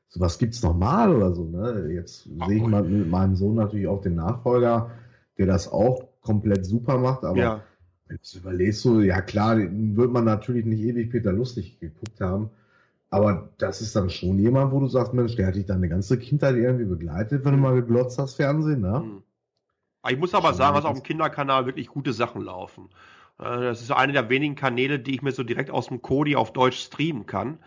sowas gibt's nochmal oder so, ne? Jetzt sehe ich mal mit meinem Sohn natürlich auch den Nachfolger, der das auch komplett super macht, aber Ja. wenn du überlegst, so, ja klar, wird man natürlich nicht ewig Peter Lustig geguckt haben, aber das ist dann schon jemand, wo du sagst, Mensch, der hat dich deine ganze Kindheit irgendwie begleitet, wenn du mal geglotzt hast, Fernsehen, ne? Hm. Aber Ich muss aber sagen, dass auf dem Kinderkanal wirklich gute Sachen laufen. Äh, Das ist einer der wenigen Kanäle, die ich mir so direkt aus dem Kodi auf Deutsch streamen kann.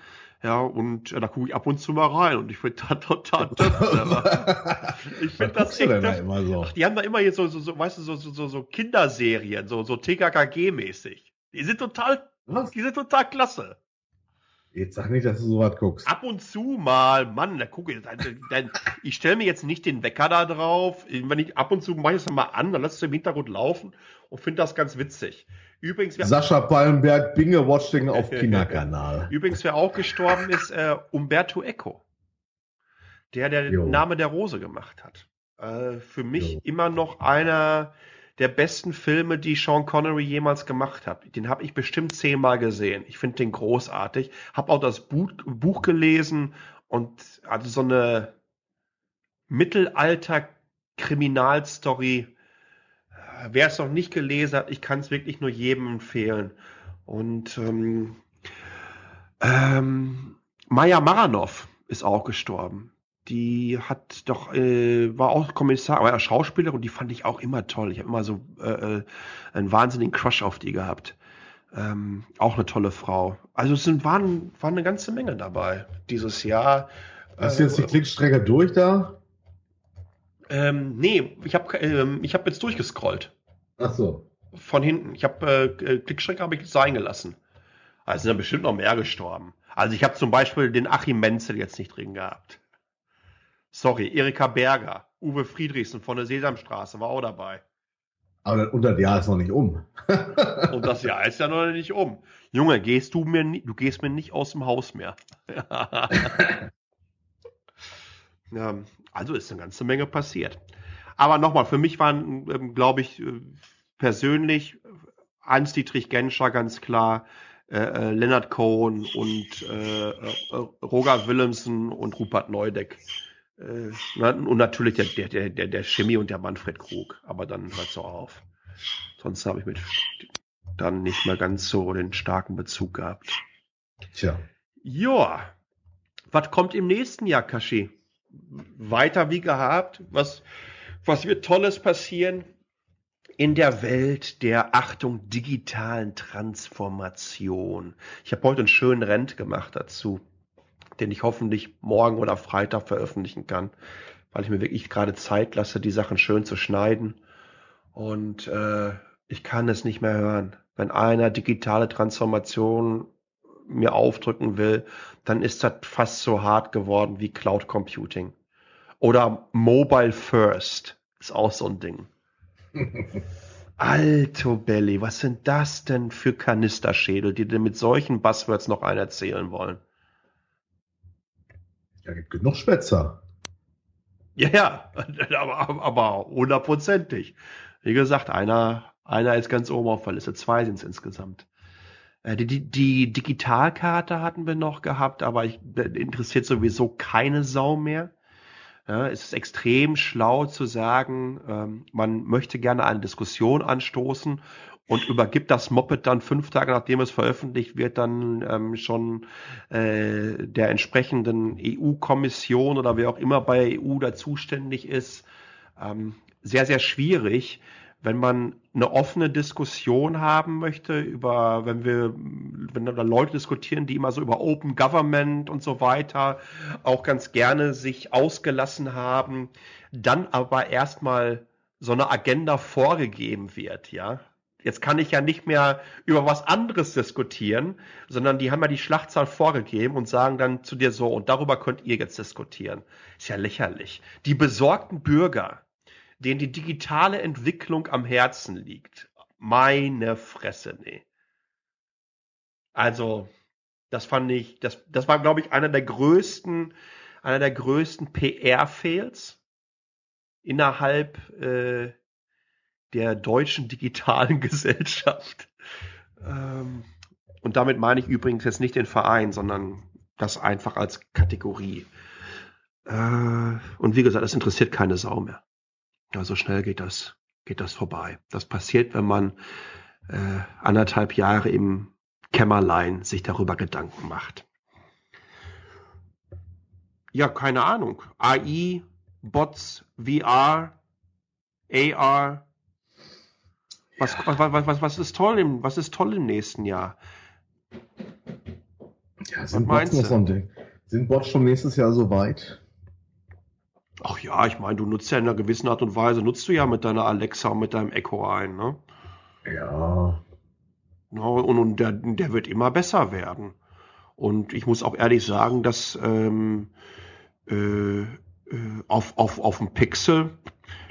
Ja, und äh, da gucke ich ab und zu mal rein und ich finde das total. Ich finde das denn da echt. immer so? Ach, die haben da immer jetzt so, so, so weißt du, so, so, so, Kinderserien, so, so TKKG-mäßig. Die sind total, die sind total klasse. Jetzt sag nicht, dass du so was guckst. Ab und zu mal, Mann, da gucke ich. Ich stelle mir jetzt nicht den Wecker da drauf. Wenn ich ab und zu mache ich es dann mal an, dann lasse ich es im Hintergrund laufen und finde das ganz witzig. Übrigens, wer, Sascha Pallenberg, Binge Watching auf Kinderkanal. übrigens, wer auch gestorben ist, äh, Umberto Eco. Der, der Jo. Name der Rose gemacht hat. Äh, für mich immer noch einer der besten Filme, die Sean Connery jemals gemacht hat. Den habe ich bestimmt zehnmal gesehen. Ich finde den großartig. Hab auch das Buch, Buch gelesen und hatte so eine Mittelalter-Kriminalstory. Wer es noch nicht gelesen hat, ich kann es wirklich nur jedem empfehlen. Und ähm, ähm, Maya Maranov ist auch gestorben. Die hat doch, äh, war auch Kommissar, aber Schauspielerin, die fand ich auch immer toll. Ich habe immer so äh, äh, einen wahnsinnigen Crush auf die gehabt. Ähm, auch eine tolle Frau. Also es sind, waren, waren eine ganze Menge dabei dieses Jahr. Hast du jetzt die Klickstrecke durch da? Ähm, nee, ich habe ähm, ich hab jetzt durchgescrollt. Ach so. Von hinten. Ich habe äh, Klickstrecke habe ich sein gelassen. Also sind da bestimmt noch mehr gestorben. Also ich habe zum Beispiel den Achim Menzel jetzt nicht drin gehabt. Sorry, Erika Berger, Uwe Friedrichsen von der Sesamstraße war auch dabei. Aber das Jahr ist noch nicht um. Und das Jahr ist ja noch nicht um. Junge, gehst du mir du gehst mir nicht aus dem Haus mehr. ja, also ist eine ganze Menge passiert. Aber nochmal, für mich waren, ähm, glaube ich, äh, persönlich Hans-Dietrich Genscher ganz klar, äh, äh, Leonard Cohen und äh, äh, Roger Willemsen und Rupert Neudeck. Äh, na, und natürlich der, der, der, der, Chemie und der Manfred Krug. Aber dann hört so auf. Sonst habe ich mit dann nicht mehr ganz so den starken Bezug gehabt. Tja. Ja. Was kommt im nächsten Jahr, Kashi? Weiter wie gehabt? Was, was wird Tolles passieren in der Welt der Achtung digitalen Transformation? Ich habe heute einen schönen Rent gemacht dazu, den ich hoffentlich morgen oder Freitag veröffentlichen kann, weil ich mir wirklich gerade Zeit lasse, die Sachen schön zu schneiden. Und äh, ich kann es nicht mehr hören. Wenn einer digitale Transformation mir aufdrücken will, dann ist das fast so hart geworden wie Cloud Computing. Oder Mobile First ist auch so ein Ding. Alto Belly, was sind das denn für Kanisterschädel, die denn mit solchen Buzzwords noch einen erzählen wollen? Ja, gibt genug Spätzer. Ja, ja, aber, aber hundertprozentig. Wie gesagt, einer, einer ist ganz oben auf der Liste, zwei sind es insgesamt. Äh, Die, die, die Digitalkarte hatten wir noch gehabt, aber ich, interessiert sowieso keine Sau mehr. Ja, es ist extrem schlau zu sagen, ähm, man möchte gerne eine Diskussion anstoßen und übergibt das Moped dann fünf Tage nachdem es veröffentlicht wird, dann ähm, schon äh, der entsprechenden EU-Kommission oder wer auch immer bei EU da zuständig ist. Ähm, sehr, sehr schwierig, wenn man eine offene Diskussion haben möchte über, wenn wir, wenn da Leute diskutieren, die immer so über Open Government und so weiter auch ganz gerne sich ausgelassen haben, dann aber erstmal so eine Agenda vorgegeben wird, ja. Jetzt kann ich ja nicht mehr über was anderes diskutieren, sondern die haben ja die Schlachtzahl vorgegeben und sagen dann zu dir so, und darüber könnt ihr jetzt diskutieren. Ist ja lächerlich. Die besorgten Bürger, denen die digitale Entwicklung am Herzen liegt. Meine Fresse, nee. Also, das fand ich, das, das war, glaube ich, einer der größten, einer der größten PR-Fails innerhalb äh, der deutschen digitalen Gesellschaft. Ähm, und damit meine ich übrigens jetzt nicht den Verein, sondern das einfach als Kategorie. Äh, und wie gesagt, das interessiert keine Sau mehr. Ja, so schnell geht das, geht das vorbei. Das passiert, wenn man äh, anderthalb Jahre im Kämmerlein sich darüber Gedanken macht. Ja, keine Ahnung. AI, Bots, VR, AR. Was, was, was, was, was ist toll im, was ist toll im nächsten Jahr? Ja, sind Bots noch du? so ein Ding? Sind Bots schon nächstes Jahr soweit? Ach ja, ich meine, du nutzt ja in einer gewissen Art und Weise, nutzt du ja mit deiner Alexa und mit deinem Echo ein, ne? Ja. Ja, und, und der, der wird immer besser werden. Und ich muss auch ehrlich sagen, dass ähm, äh, äh, auf, auf, auf dem Pixel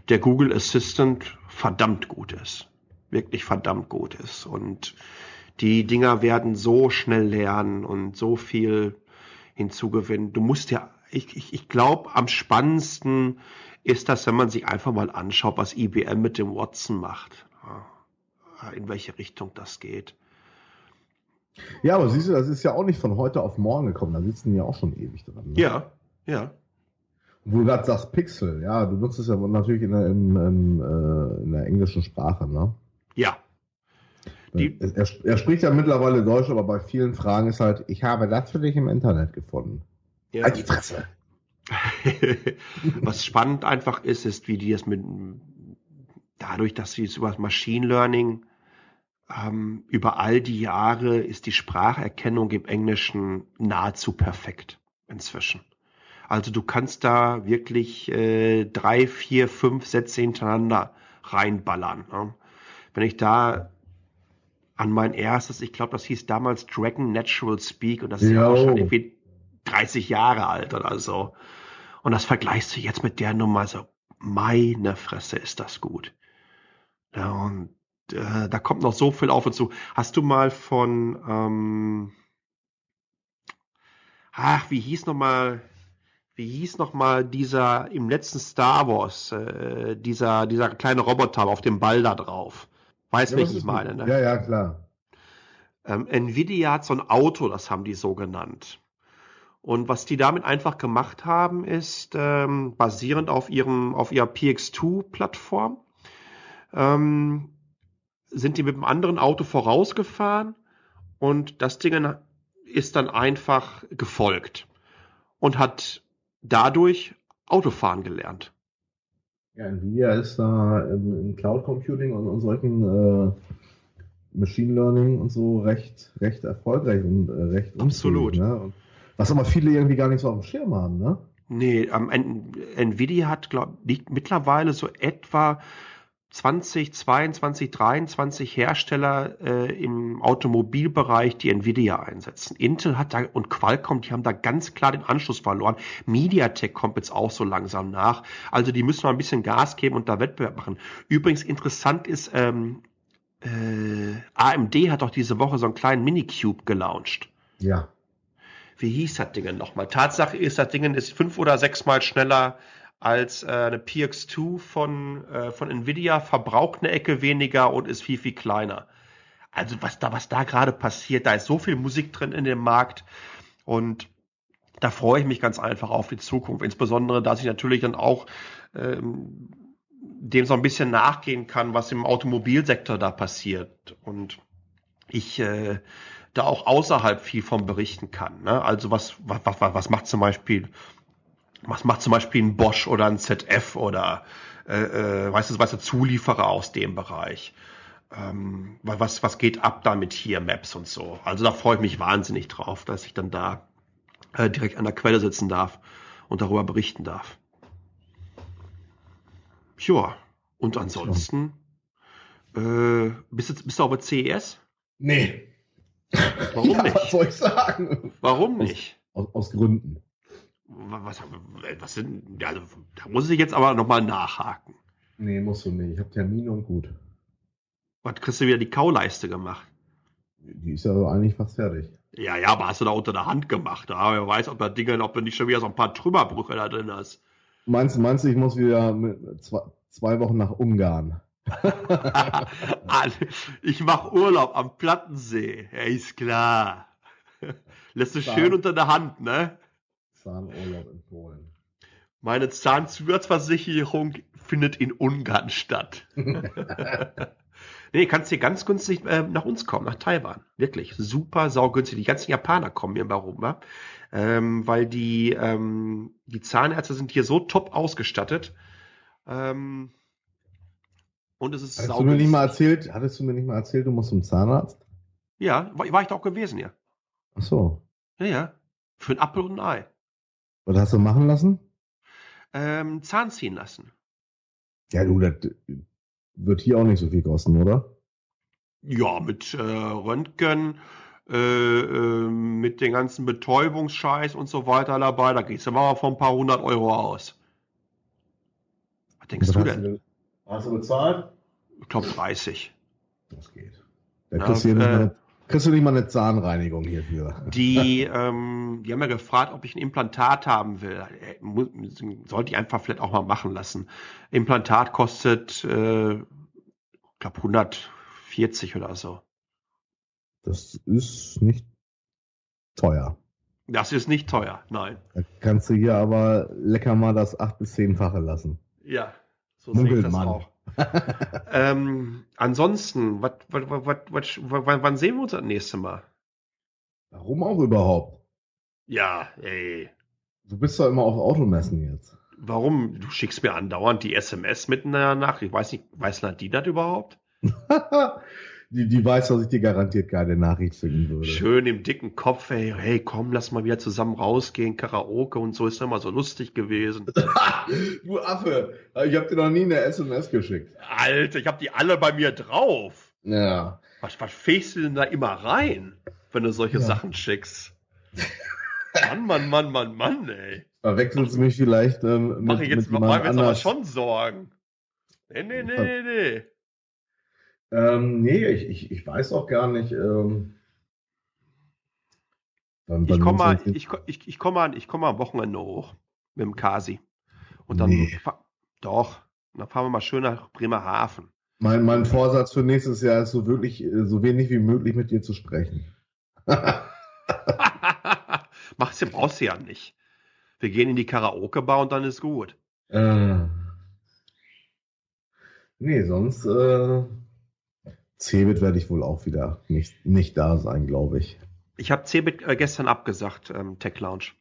der Google Assistant verdammt gut ist. Wirklich verdammt gut ist. Und die Dinger werden so schnell lernen und so viel hinzugewinnen. Du musst ja, ich, ich, ich glaube, am spannendsten ist das, wenn man sich einfach mal anschaut, was IBM mit dem Watson macht. In welche Richtung das geht. Ja, aber siehst du, das ist ja auch nicht von heute auf morgen gekommen. Da sitzen die ja auch schon ewig dran. Ne? Ja, ja. Wo du gerade sagst Pixel, ja, du nutzt es ja natürlich in der, im, im, äh, in der englischen Sprache, ne? Ja. Die, er, er, spricht ja mittlerweile Deutsch, aber bei vielen Fragen ist halt, ich habe das für dich im Internet gefunden. Ja. Halt die Fresse. Was spannend einfach ist, ist, wie die das mit, dadurch, dass sie es über Machine Learning ähm, über all die Jahre ist die Spracherkennung im Englischen nahezu perfekt inzwischen. Also du kannst da wirklich äh, drei, vier, fünf Sätze hintereinander reinballern. Ne? Wenn ich da an mein erstes, ich glaube, das hieß damals Dragon Natural Speak und das ist ja auch schon irgendwie 30 Jahre alt oder so. Und das vergleichst du jetzt mit der Nummer so, meine Fresse ist das gut. Ja, und äh, da kommt noch so viel auf und zu. Hast du mal von, ähm, ach, wie hieß noch mal, wie hieß noch mal dieser im letzten Star Wars, äh, dieser dieser kleine Roboter auf dem Ball da drauf? Weiß ja, welchen ich meine, ne? Ja, ja, klar. Ähm, Nvidia hat so ein Auto, das haben die so genannt. Und was die damit einfach gemacht haben, ist ähm, basierend auf ihrem auf ihrer PX2-Plattform ähm, sind die mit einem anderen Auto vorausgefahren und das Ding ist dann einfach gefolgt und hat dadurch Autofahren gelernt. Ja, Nvidia ist da im, im Cloud Computing und, und solchen äh, Machine Learning und so recht, recht erfolgreich und äh, recht Absolut. Ne? Was aber viele irgendwie gar nicht so auf dem Schirm haben, ne? Nee, ähm, Nvidia hat, glaube ich, mittlerweile so etwa 20, 22, 23 Hersteller äh, im Automobilbereich, die Nvidia einsetzen. Intel hat da und Qualcomm, die haben da ganz klar den Anschluss verloren. MediaTek kommt jetzt auch so langsam nach. Also die müssen mal ein bisschen Gas geben und da Wettbewerb machen. Übrigens interessant ist, ähm, äh, AMD hat doch diese Woche so einen kleinen Minicube gelauncht. Ja. Wie hieß das Ding nochmal? Tatsache ist, das Ding ist fünf oder sechsmal schneller als äh, eine PX2 von, äh, von Nvidia, verbraucht eine Ecke weniger und ist viel, viel kleiner. Also was da, was da gerade passiert, da ist so viel Musik drin in dem Markt und da freue ich mich ganz einfach auf die Zukunft. Insbesondere, dass ich natürlich dann auch ähm, dem so ein bisschen nachgehen kann, was im Automobilsektor da passiert. Und ich äh, da auch außerhalb viel von berichten kann. Ne? Also was, was, was, was macht zum Beispiel was macht zum Beispiel ein Bosch oder ein ZF oder äh, äh, weißt du, weißt du, Zulieferer aus dem Bereich. Ähm, was, was geht ab da mit hier Maps und so. Also da freue ich mich wahnsinnig drauf, dass ich dann da äh, direkt an der Quelle sitzen darf und darüber berichten darf. Ja, und ansonsten, äh, bist, du, bist du auch bei CES? Nee. Warum ja, nicht? Was soll ich sagen? Warum nicht? Aus, aus, aus Gründen was, was sind, also, da muss ich jetzt aber nochmal nachhaken. Nee, musst du nicht. Ich habe Termine und gut. Was kriegst du wieder die Kauleiste gemacht? Die ist ja so eigentlich fast fertig. Ja, ja, aber hast du da unter der Hand gemacht. Ja? Wer weiß, ob da Dinge, ob du nicht schon wieder so ein paar Trümmerbrüche da drin hast. Meinst, meinst du, ich muss wieder zwei, zwei Wochen nach Ungarn? ich mache Urlaub am Plattensee. Ja, ist klar. Lässt du schön unter der Hand, ne? Zahnurlaub in Polen. Meine Zahnzusatzversicherung findet in Ungarn statt. nee, kannst hier ganz günstig äh, nach uns kommen, nach Taiwan. Wirklich. Super saugünstig. Die ganzen Japaner kommen hier warum, wa? Ähm, weil die, ähm, die Zahnärzte sind hier so top ausgestattet. Ähm, und es ist hattest du mir nicht mal erzählt, Hattest du mir nicht mal erzählt, du musst zum Zahnarzt? Ja, war, war ich da auch gewesen, ja. Ach so. Ja, ja. Für ein Apfel und ein Ei. Was hast du machen lassen? Ähm, Zahn ziehen lassen. Ja, du, das wird hier auch nicht so viel kosten, oder? Ja, mit äh, Röntgen, äh, äh, mit den ganzen Betäubungsscheiß und so weiter dabei, da gehst du mal von ein paar hundert Euro aus. Was denkst Was du denn? Hast du bezahlt? Ich glaube 30. Das geht. Da Ja, kriegst, du äh, mal eine, kriegst du nicht mal eine Zahnreinigung hierfür. Die, ähm, die haben ja gefragt, ob ich ein Implantat haben will. Äh, Sollte ich einfach vielleicht auch mal machen lassen. Implantat kostet, äh, ich glaube 140 oder so. Das ist nicht teuer. Das ist nicht teuer, nein. Da kannst du hier aber lecker mal das acht bis zehnfache lassen. Ja, so sehe ich das auch. ähm, ansonsten, wat, wat, wat, wat, wann, wann sehen wir uns das nächste Mal? Warum auch überhaupt? Ja, ey. Du bist doch immer auf Automessen jetzt. Warum? Du schickst mir andauernd die SMS mit einer Nachricht. Weiß nicht, weiß Nadine das überhaupt? Die, die weiß, dass ich dir garantiert keine Nachricht schicken würde. Schön im dicken Kopf, ey, hey, komm, lass mal wieder zusammen rausgehen, Karaoke und so ist immer so lustig gewesen. Du Affe, ich habe dir noch nie eine SMS geschickt. Alter, ich hab die alle bei mir drauf. Ja. Was, was fegst du denn da immer rein, wenn du solche Ja. Sachen schickst? Mann, Mann, Mann, Mann, Mann, ey. Verwechselst du mich vielleicht ähm, mit, Mach ich jetzt, mit mir jetzt aber schon Sorgen. Nee, nee, nee, nee, nee. Ähm, nee, ich, ich, ich weiß auch gar nicht. Ähm, wann- Ich wann komme mal, ich, ich, ich komme mal, ich komme mal am Wochenende hoch mit dem Kasi. Und dann, Nee. doch, dann fahren wir mal schön nach Bremerhaven. Mein, mein Vorsatz für nächstes Jahr ist so wirklich, äh, so wenig wie möglich mit dir zu sprechen. Machst du, brauchst du ja nicht. Wir gehen in die Karaoke-Bar und dann ist gut. Äh, nee, sonst äh, Cebit werde ich wohl auch wieder nicht, nicht da sein, glaube ich. Ich habe Cebit äh, gestern abgesagt, ähm, Tech Lounge.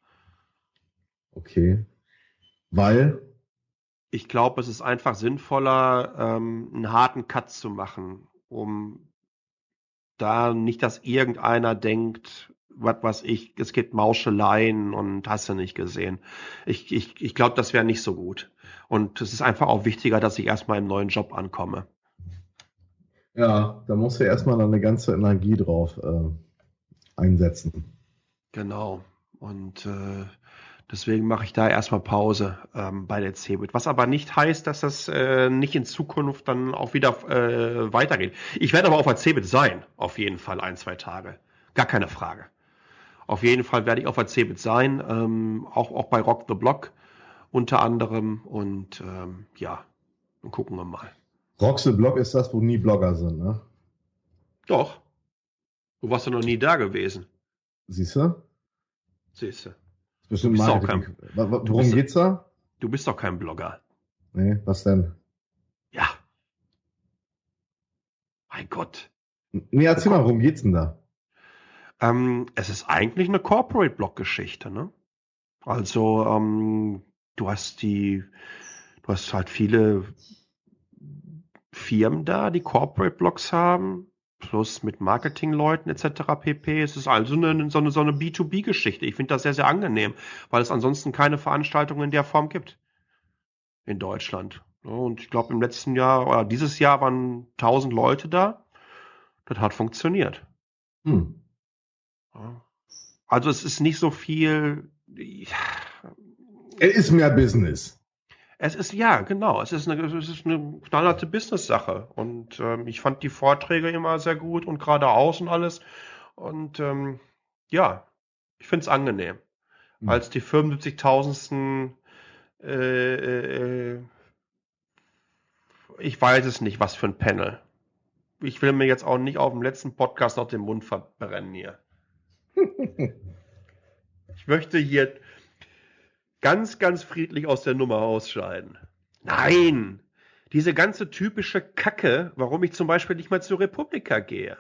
Okay. Weil, Ich glaube, es ist einfach sinnvoller, ähm, einen harten Cut zu machen, um da nicht, dass irgendeiner denkt, was weiß ich, es gibt Mauscheleien und hast du nicht gesehen. Ich, ich, ich glaube, das wäre nicht so gut. Und es ist einfach auch wichtiger, dass ich erstmal im neuen Job ankomme. Ja, da musst du erstmal eine ganze Energie drauf äh, einsetzen. Genau. Und äh, deswegen mache ich da erstmal Pause ähm, bei der Cebit. Was aber nicht heißt, dass das äh, nicht in Zukunft dann auch wieder äh, weitergeht. Ich werde aber auf der Cebit sein, auf jeden Fall ein, zwei Tage. Gar keine Frage. Auf jeden Fall werde ich auf der Cebit sein, ähm, auch, auch bei Rock the Block unter anderem. Und ähm, ja, dann gucken wir mal. Roxe Blog ist das, wo nie Blogger sind, ne? Doch. Du warst ja noch nie da gewesen. Siehst du? Siehst du. Bestimmt Du bist kein- Worum bist- geht's da? Du bist doch kein Blogger. Nee, was denn? Ja. Mein Gott. Nee, erzähl mal, worum geht's denn da? Ähm, es ist eigentlich eine Corporate-Blog-Geschichte, ne? Also, ähm, du hast die, du hast halt viele Firmen da, die Corporate-Blogs haben, plus mit Marketingleuten etc. pp. Es ist also eine, so eine, so eine B2B-Geschichte. Ich finde das sehr, sehr angenehm, weil es ansonsten keine Veranstaltungen in der Form gibt in Deutschland. Ja, Und ich glaube, im letzten Jahr oder dieses Jahr waren 1000 Leute da. Das hat funktioniert. Hm. Ja. Also es ist nicht so viel. Es ist mehr Business. Es ist ja genau. Es ist eine, es ist eine knallharte Business-Sache und ähm, ich fand die Vorträge immer sehr gut und geradeaus und alles und ähm, ja, ich finde es angenehm. Hm. Als die 75.000. Äh, äh, ich weiß es nicht, was für ein Panel. Ich will mir jetzt auch nicht auf dem letzten Podcast noch den Mund verbrennen hier. Ich möchte hier ganz, ganz friedlich aus der Nummer ausscheiden. Nein! Diese ganze typische Kacke, warum ich zum Beispiel nicht mal zur Republika gehe.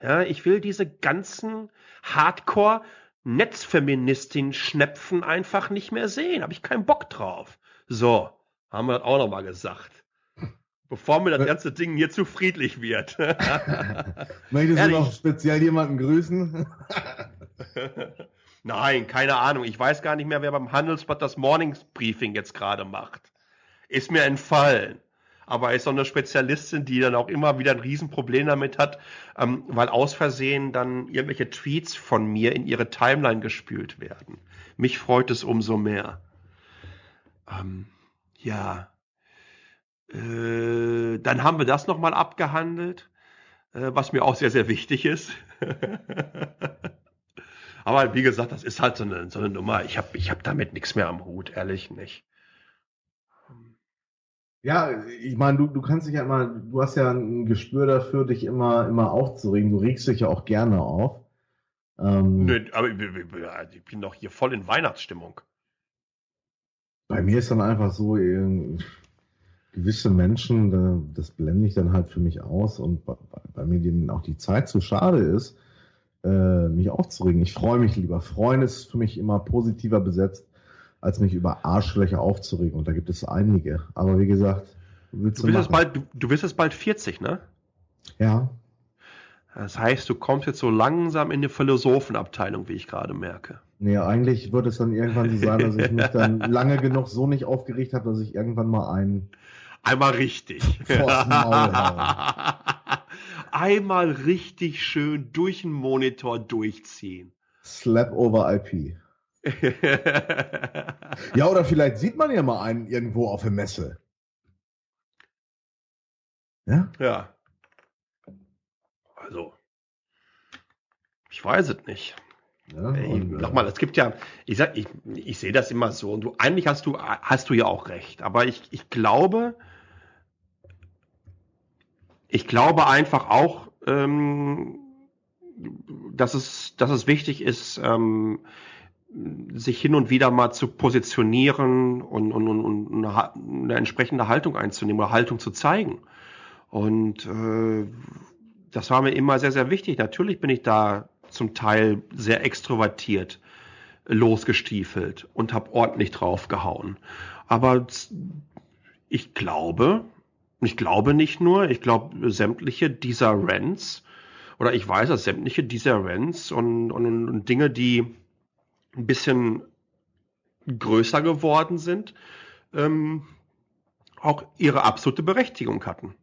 Ja, ich will diese ganzen Hardcore Netzfeministin-Schnepfen einfach nicht mehr sehen. Habe ich keinen Bock drauf. So, haben wir das auch nochmal gesagt. Bevor mir das ganze Ding hier zu friedlich wird. Möchtest du noch speziell jemanden grüßen? Nein, keine Ahnung. Ich weiß gar nicht mehr, wer beim Handelsblatt das Mornings Briefing jetzt gerade macht. Ist mir entfallen. aber er ist so eine Spezialistin, die dann auch immer wieder ein Riesenproblem damit hat, ähm, weil aus Versehen dann irgendwelche Tweets von mir in ihre Timeline gespült werden. Mich freut es umso mehr. Ähm, ja. Äh, dann haben wir das nochmal abgehandelt, äh, was mir auch sehr, sehr wichtig ist. Aber wie gesagt, das ist halt so eine, so eine Nummer. Ich habe ich hab damit nichts mehr am Hut, ehrlich nicht. Ja, ich meine, du, du kannst dich ja immer, du hast ja ein Gespür dafür, dich immer, immer aufzuregen. Du regst dich ja auch gerne auf. Ähm, Nö, aber ich, ich bin doch hier voll in Weihnachtsstimmung. Bei mir ist dann einfach so, äh, gewisse Menschen, das blende ich dann halt für mich aus und bei, bei mir denen auch die Zeit zu schade ist, äh, mich aufzuregen. Ich freue mich lieber. Freuen ist für mich immer positiver besetzt, als mich über Arschlöcher aufzuregen. Und da gibt es einige. Aber wie gesagt, willst du, du, bist bald, du, du bist jetzt bald 40, ne? Ja. Das heißt, du kommst jetzt so langsam in die Philosophenabteilung, wie ich gerade merke. Nee, eigentlich wird es dann irgendwann so sein, dass ich mich dann lange genug so nicht aufgeregt habe, dass ich irgendwann mal einen einmal richtig einmal richtig schön durch den Monitor durchziehen. Slap over IP. ja, oder vielleicht sieht man ja mal einen irgendwo auf der Messe. Ja? Ja. Also, ich weiß es nicht. Ja, Ey, nochmal, es gibt ja, ich sag, ich, ich sehe das immer so und du, eigentlich hast du, hast du ja auch recht, aber ich, ich glaube, ich glaube einfach auch, ähm, dass, es, dass es wichtig ist, ähm, sich hin und wieder mal zu positionieren und, und, und eine, eine entsprechende Haltung einzunehmen oder Haltung zu zeigen. Und äh, das war mir immer sehr, sehr wichtig. Natürlich bin ich da zum Teil sehr extrovertiert losgestiefelt und habe ordentlich draufgehauen. Aber ich glaube, und ich glaube nicht nur, ich glaube sämtliche dieser Rents, oder ich weiß, dass sämtliche dieser Rents und, und, und Dinge, die ein bisschen größer geworden sind, ähm, auch ihre absolute Berechtigung hatten.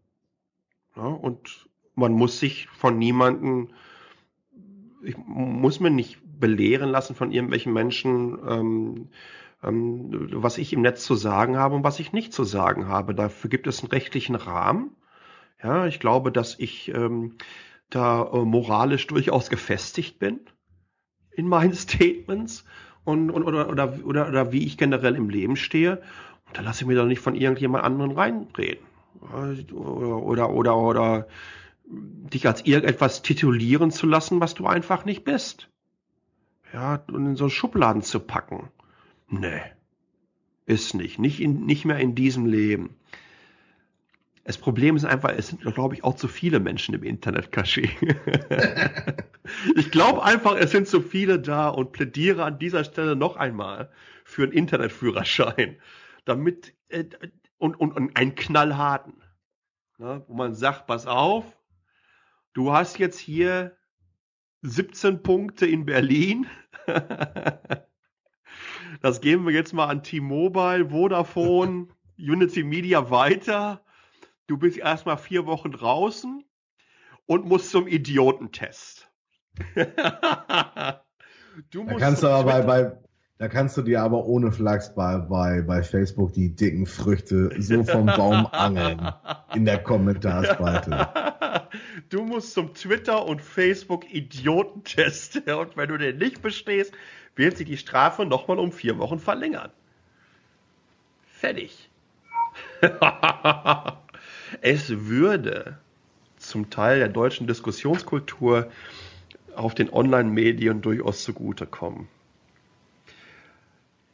Ja, und man muss sich von niemanden, ich muss mir nicht belehren lassen von irgendwelchen Menschen, ähm, ähm, was ich im Netz zu sagen habe und was ich nicht zu sagen habe. Dafür gibt es einen rechtlichen Rahmen. Ja, ich glaube, dass ich ähm, da äh, moralisch durchaus gefestigt bin in meinen Statements und, und oder, oder, oder, oder wie ich generell im Leben stehe. Und da lasse ich mir doch nicht von irgendjemand anderen reinreden. Oder, oder, oder, oder dich als irgendetwas titulieren zu lassen, was du einfach nicht bist. Ja, und in so Schubladen zu packen. Nee, ist nicht. Nicht, in, nicht mehr in diesem Leben. Das Problem ist einfach, es sind, glaube ich, auch zu viele Menschen im Internet Caché. ich glaube einfach, es sind zu viele da und plädiere an dieser Stelle noch einmal für einen Internetführerschein. Damit, äh, und, und, und einen knallharten. Ne, wo man sagt, pass auf, du hast jetzt hier 17 Punkte in Berlin. Das geben wir jetzt mal an T-Mobile, Vodafone, Unity Media weiter. Du bist erstmal vier Wochen draußen und musst zum Idiotentest. du musst da kannst du aber bei, bei, da kannst du dir aber ohne Flachs bei, bei, bei Facebook die dicken Früchte so vom Baum angeln in der Kommentarspalte. Du musst zum Twitter und Facebook Idiotentest und wenn du den nicht bestehst, wird sie die Strafe nochmal um vier Wochen verlängern. Fertig. es würde zum Teil der deutschen Diskussionskultur auf den Online-Medien durchaus zugutekommen.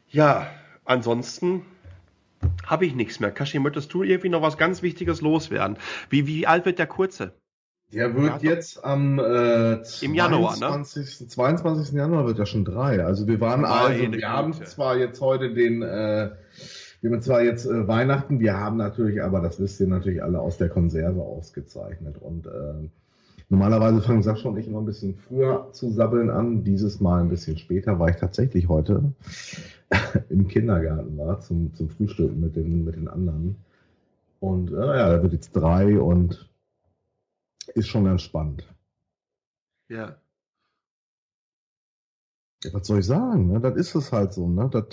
Ja, ansonsten habe ich nichts mehr. Kashi, möchtest du irgendwie noch was ganz Wichtiges loswerden? Wie, wie alt wird der Kurze? Der wird ja, jetzt am äh, 22, im Januar, ne? 22. Januar wird er schon drei. Also wir waren also, wir haben zwar jetzt heute den, äh, wir haben zwar jetzt äh, Weihnachten, wir haben natürlich, aber das wisst ihr natürlich alle aus der Konserve ausgezeichnet. Und äh, normalerweise fangen Sascha und ich immer ein bisschen früher zu sabbeln an. Dieses Mal ein bisschen später, weil ich tatsächlich heute im Kindergarten war zum, zum Frühstücken mit den, mit den anderen. Und äh, ja, da wird jetzt drei und ist schon ganz spannend. Ja. Ja, was soll ich sagen? Ne? Das ist es halt so. Ne? Das,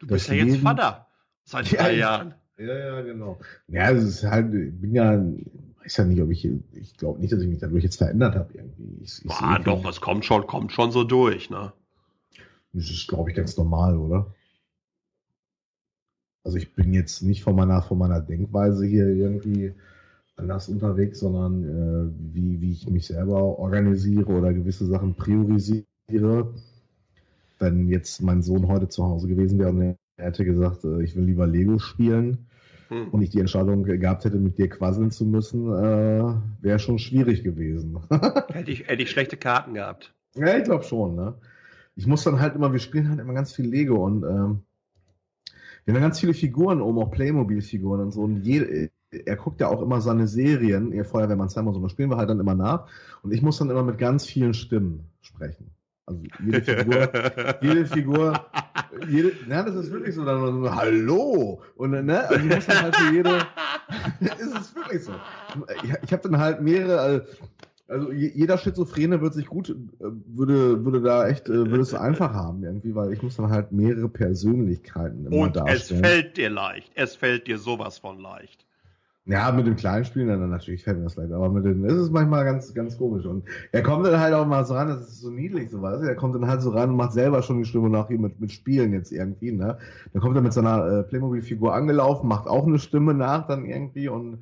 Du bist ja jetzt Vater. Seit drei Ja, Jahren. Ja, ja, genau. Ja, es ist halt, ich bin ja, weiß ja nicht, ob ich, ich glaube nicht, dass ich mich dadurch jetzt verändert habe irgendwie. Ich, ich Ah, doch, es kommt schon, kommt schon so durch, ne? Das ist, glaube ich, ganz normal, oder? Also ich bin jetzt nicht von meiner, von meiner Denkweise hier irgendwie anders unterwegs, sondern äh, wie, wie ich mich selber organisiere oder gewisse Sachen priorisiere. Wenn jetzt mein Sohn heute zu Hause gewesen wäre und er hätte gesagt, äh, ich will lieber Lego spielen Hm. und ich die Entscheidung gehabt hätte, mit dir quasseln zu müssen, äh, wäre schon schwierig gewesen. Hätte ich, hätte ich schlechte Karten gehabt. Ja, ich glaube schon, ne? Ich muss dann halt immer, wir spielen halt immer ganz viel Lego und ähm, wir haben ganz viele Figuren oben, auch Playmobil-Figuren und so. Und je, er guckt ja auch immer seine Serien, ihr Feuerwehrmann Sam und so, da spielen wir halt dann immer nach. Und ich muss dann immer mit ganz vielen Stimmen sprechen. Also jede Figur, jede Figur, jede, na, das ist wirklich so, dann so, hallo! Und ne, also ich muss dann halt für jede, es ist wirklich so. Ich, ich habe dann halt mehrere, also je- jeder Schizophrene wird sich gut, würde, würde da echt, würde es einfach haben irgendwie, weil ich muss dann halt mehrere Persönlichkeiten immer Und es darstellen. fällt dir leicht. Es fällt dir sowas von leicht. Ja, mit dem kleinen Spielen dann natürlich fällt mir das leid, aber mit dem ist es manchmal ganz, ganz komisch. Und er kommt dann halt auch mal so ran, das ist so niedlich, so du, er kommt dann halt so ran und macht selber schon die Stimme nach ihm mit, mit Spielen jetzt irgendwie, ne? Dann kommt er mit seiner äh, Playmobil-Figur angelaufen, macht auch eine Stimme nach dann irgendwie und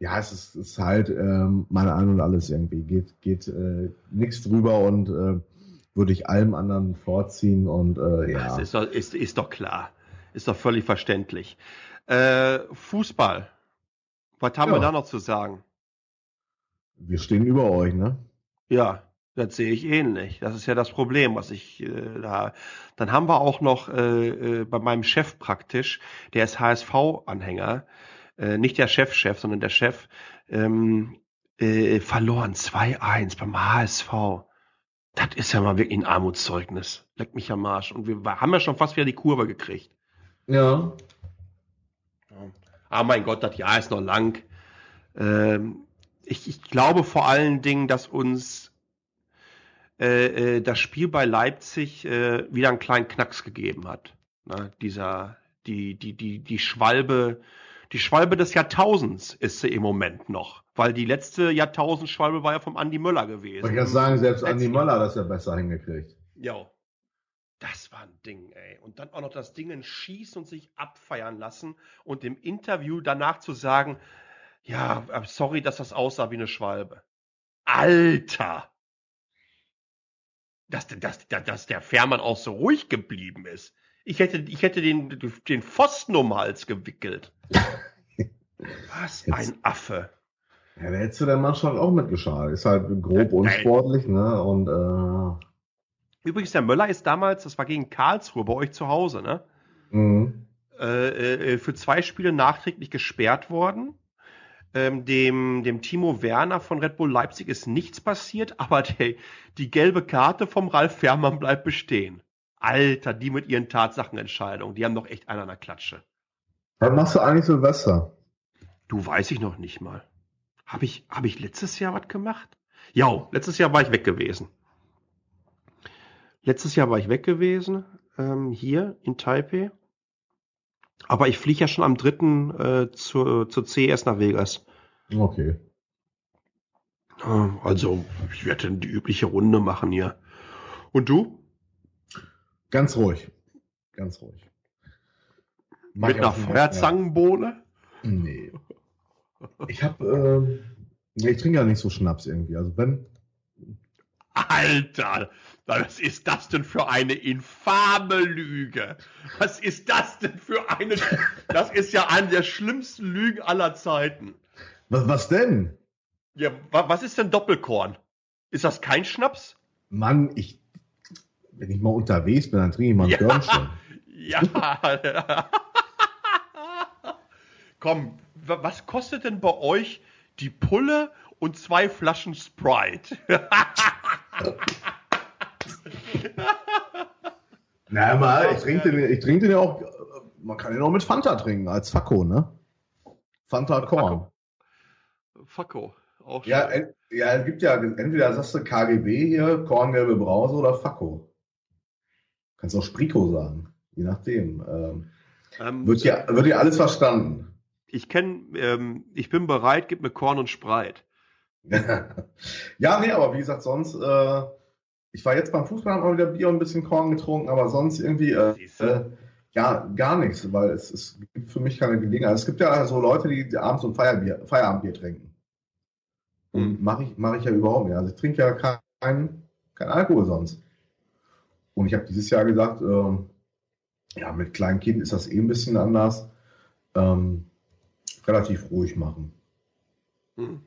ja, es ist, ist halt ähm, meine An und alles irgendwie. Geht, geht äh, nichts drüber und äh, würde ich allem anderen vorziehen und äh, ja. Das ist doch, ist, ist doch klar. Ist doch völlig verständlich. Äh, Fußball. Was haben Ja. wir da noch zu sagen? Wir stehen über euch, ne? Ja, das sehe ich ähnlich. Das ist ja das Problem, was ich äh, da. Dann haben wir auch noch äh, äh, bei meinem Chef praktisch, der ist HSV-Anhänger, äh, nicht der Chefchef, sondern der Chef, ähm, äh, verloren 2-1 beim HSV. Das ist ja mal wirklich ein Armutszeugnis. Leck mich am Arsch. Und wir haben ja schon fast wieder die Kurve gekriegt. Ja. Ah, mein Gott, das Jahr ist noch lang. Ähm, ich, ich glaube vor allen Dingen, dass uns äh, äh, das Spiel bei Leipzig äh, wieder einen kleinen Knacks gegeben hat. Ne? Dieser, die, die, die, die Schwalbe, die Schwalbe des Jahrtausends ist sie im Moment noch. Weil die letzte Jahrtausendschwalbe war ja vom Andi Möller gewesen. Wollte ich ja sagen, selbst Andi Möller hat das ja besser hingekriegt. Jo. Das war ein Ding, ey. Und dann auch noch das Ding schießen und sich abfeiern lassen und im Interview danach zu sagen, ja, äh, sorry, dass das aussah wie eine Schwalbe. Alter! Dass, dass, dass, der Fährmann auch so ruhig geblieben ist. Ich hätte, ich hätte den, den Pfosten um den Hals gewickelt. Was ein Affe. Ja, da hättest du der Mannschaft auch mitgeschadet. Ist halt grob unsportlich, ne? Und äh, Übrigens, der Möller ist damals, das war gegen Karlsruhe bei euch zu Hause, ne? mhm. äh, äh, für zwei Spiele nachträglich gesperrt worden. Ähm, dem, dem Timo Werner von Red Bull Leipzig ist nichts passiert, aber der, die gelbe Karte vom Ralf Fährmann bleibt bestehen. Alter, die mit ihren Tatsachenentscheidungen, die haben doch echt einen an der Klatsche. was machst du eigentlich Silvester? Du weiß ich noch nicht mal. Habe ich, hab ich letztes Jahr was gemacht? Ja, letztes Jahr war ich weg gewesen. Letztes Jahr war ich weg gewesen, ähm, hier in Taipei. Aber ich fliege ja schon am 3. Äh, zur, zur CS nach Vegas. Okay. Äh, Also, ich werde dann die übliche Runde machen hier. Und du? Ganz ruhig. Ganz ruhig. Mach Mit einer. Feuerzangenbowle? Nee. Ich hab, ähm, nee, ich trinke ja nicht so Schnaps irgendwie. Also wenn, Alter, was ist das denn für eine infame Lüge? Was ist das denn für eine... Das ist ja eine der schlimmsten Lügen aller Zeiten. was, was denn? Ja, wa- was ist denn Doppelkorn? Ist das kein Schnaps? Mann, ich, wenn ich mal unterwegs bin, dann trinke ich mal ein Ja. Körnchen. Ja. Komm, wa- was kostet denn bei euch die Pulle und zwei Flaschen Sprite? Na, mal, ich trinke den, ich trinke den ja auch, man kann den auch mit Fanta trinken, als Fakko, ne? Fanta Korn. Facko. Auch Ja, en- ja, es gibt ja, entweder sagst du KGB hier, Korngelbe Brause oder Facko. Kannst auch Spriko sagen, je nachdem. Ähm, Ähm, wird, ja, wird ja alles verstanden. Ich kenne, ähm, ich bin bereit, gib mir Korn und Spreit. ja, nee, aber wie gesagt, sonst, äh, ich war jetzt beim Fußball, hab mal wieder Bier und ein bisschen Korn getrunken, aber sonst irgendwie, äh, äh, ja, gar nichts, weil es, es gibt für mich keine Gelegenheit. Es gibt ja so Leute, die, abends so ein Feierbier, Feierabendbier trinken. Und mache ich, mache ich ja überhaupt nicht. Also ich trinke ja kein, kein Alkohol sonst. Und ich habe dieses Jahr gesagt, ähm, ja, mit kleinen Kindern ist das eh ein bisschen anders. Ähm, relativ ruhig machen. Hm.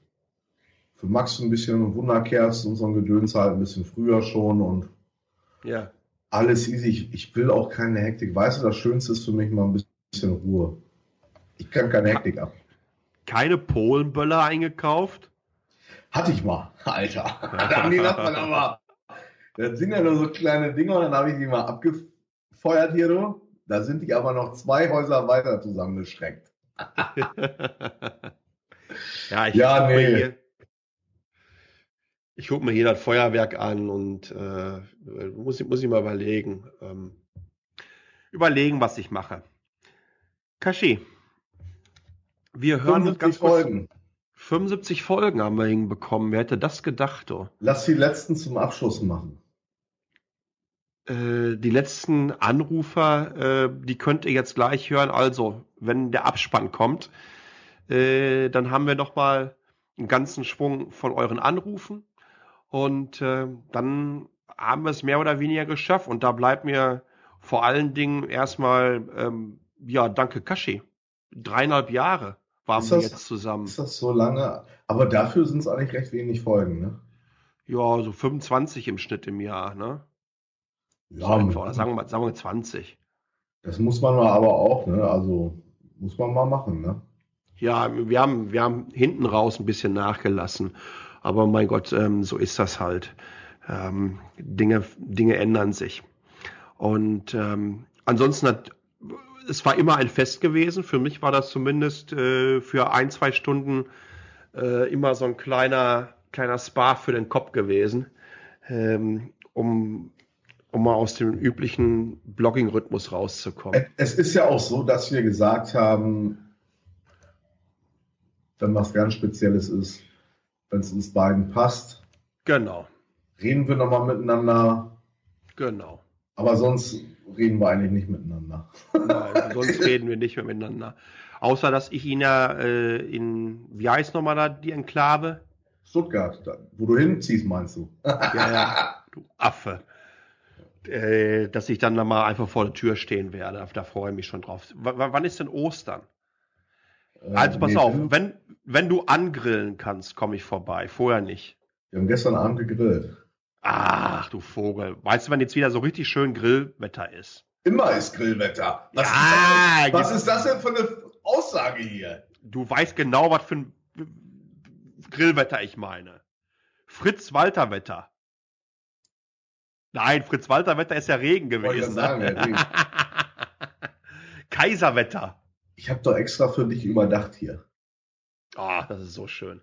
Für Max ein bisschen Wunderkerzen und so ein Gedöns halt ein bisschen früher schon und Ja. alles easy. Ich, ich will auch keine Hektik. Weißt du, das Schönste ist für mich mal ein bisschen Ruhe. Ich kann keine Hektik ab. Keine Polenböller eingekauft? Hatte ich mal, Alter. da haben die Nachbarn aber. Das sind ja nur so kleine Dinger und dann habe ich die mal abgefeuert hier, du. Da sind die aber noch zwei Häuser weiter zusammengestreckt. Ja, ich Ja, nee. hier, ich guck mir hier das Feuerwerk an und äh, muss, ich- muss ich mal überlegen. Ähm, überlegen, was ich mache. Kashi, wir hören uns 75 ganz kurz. Folgen. 75 Folgen haben wir hinbekommen. Wer hätte das gedacht, du? Lass die letzten zum Abschluss machen. Äh, die letzten Anrufer, äh, die könnt ihr jetzt gleich hören. Also, wenn der Abspann kommt, äh, dann haben wir noch mal einen ganzen Schwung von euren Anrufen und äh, dann haben wir es mehr oder weniger geschafft. Und da bleibt mir vor allen Dingen erstmal, ähm, ja, danke Kashi. Dreieinhalb Jahre waren Ist wir das- jetzt zusammen. Ist das so lange? Aber dafür sind es eigentlich recht wenig Folgen, ne? Ja, so 25 im Schnitt im Jahr, ne? Ja, so etwa, oder sagen wir, mal- sagen wir 20. Das muss man mal aber auch, ne? Also muss man mal machen, ne? Ja, wir haben, wir haben hinten raus ein bisschen nachgelassen. Aber mein Gott, ähm, so ist das halt. Ähm, Dinge, Dinge ändern sich. Und ähm, ansonsten hat, es war immer ein Fest gewesen. Für mich war das zumindest äh, für ein, zwei Stunden äh, immer so ein kleiner, kleiner Spa für den Kopf gewesen, ähm, um, um mal aus dem üblichen Blogging-Rhythmus rauszukommen. Es ist ja auch so, dass wir gesagt haben, wenn was ganz Spezielles ist, wenn es uns beiden passt, Genau, reden wir nochmal miteinander. genau. Aber sonst reden wir eigentlich nicht miteinander. Nein, sonst reden wir nicht mehr miteinander. Außer, dass ich ihn ja äh, in, wie heißt nochmal da die Enklave? Stuttgart, da, wo du hinziehst, meinst du? Ja, ja, du Affe. Äh, dass ich dann da mal einfach vor der Tür stehen werde. Da freue ich mich schon drauf. W wann ist denn Ostern? Also pass nee, auf, wenn, wenn du angrillen kannst, komme ich vorbei. Vorher nicht. Wir haben gestern Abend gegrillt. Ach, du Vogel. Weißt du, wenn jetzt wieder so richtig schön Grillwetter ist? Immer ist Grillwetter. Was, Ja, ist, das, was ist das denn für eine Aussage hier? Du weißt genau, was für ein Grillwetter ich meine. Fritz-Walter-Wetter. Nein, Fritz-Walter-Wetter ist ja Regen Wollte ich gewesen. sagen, ne? Kaiserwetter. Ich habe doch extra für dich überdacht hier. Ah, das ist so schön.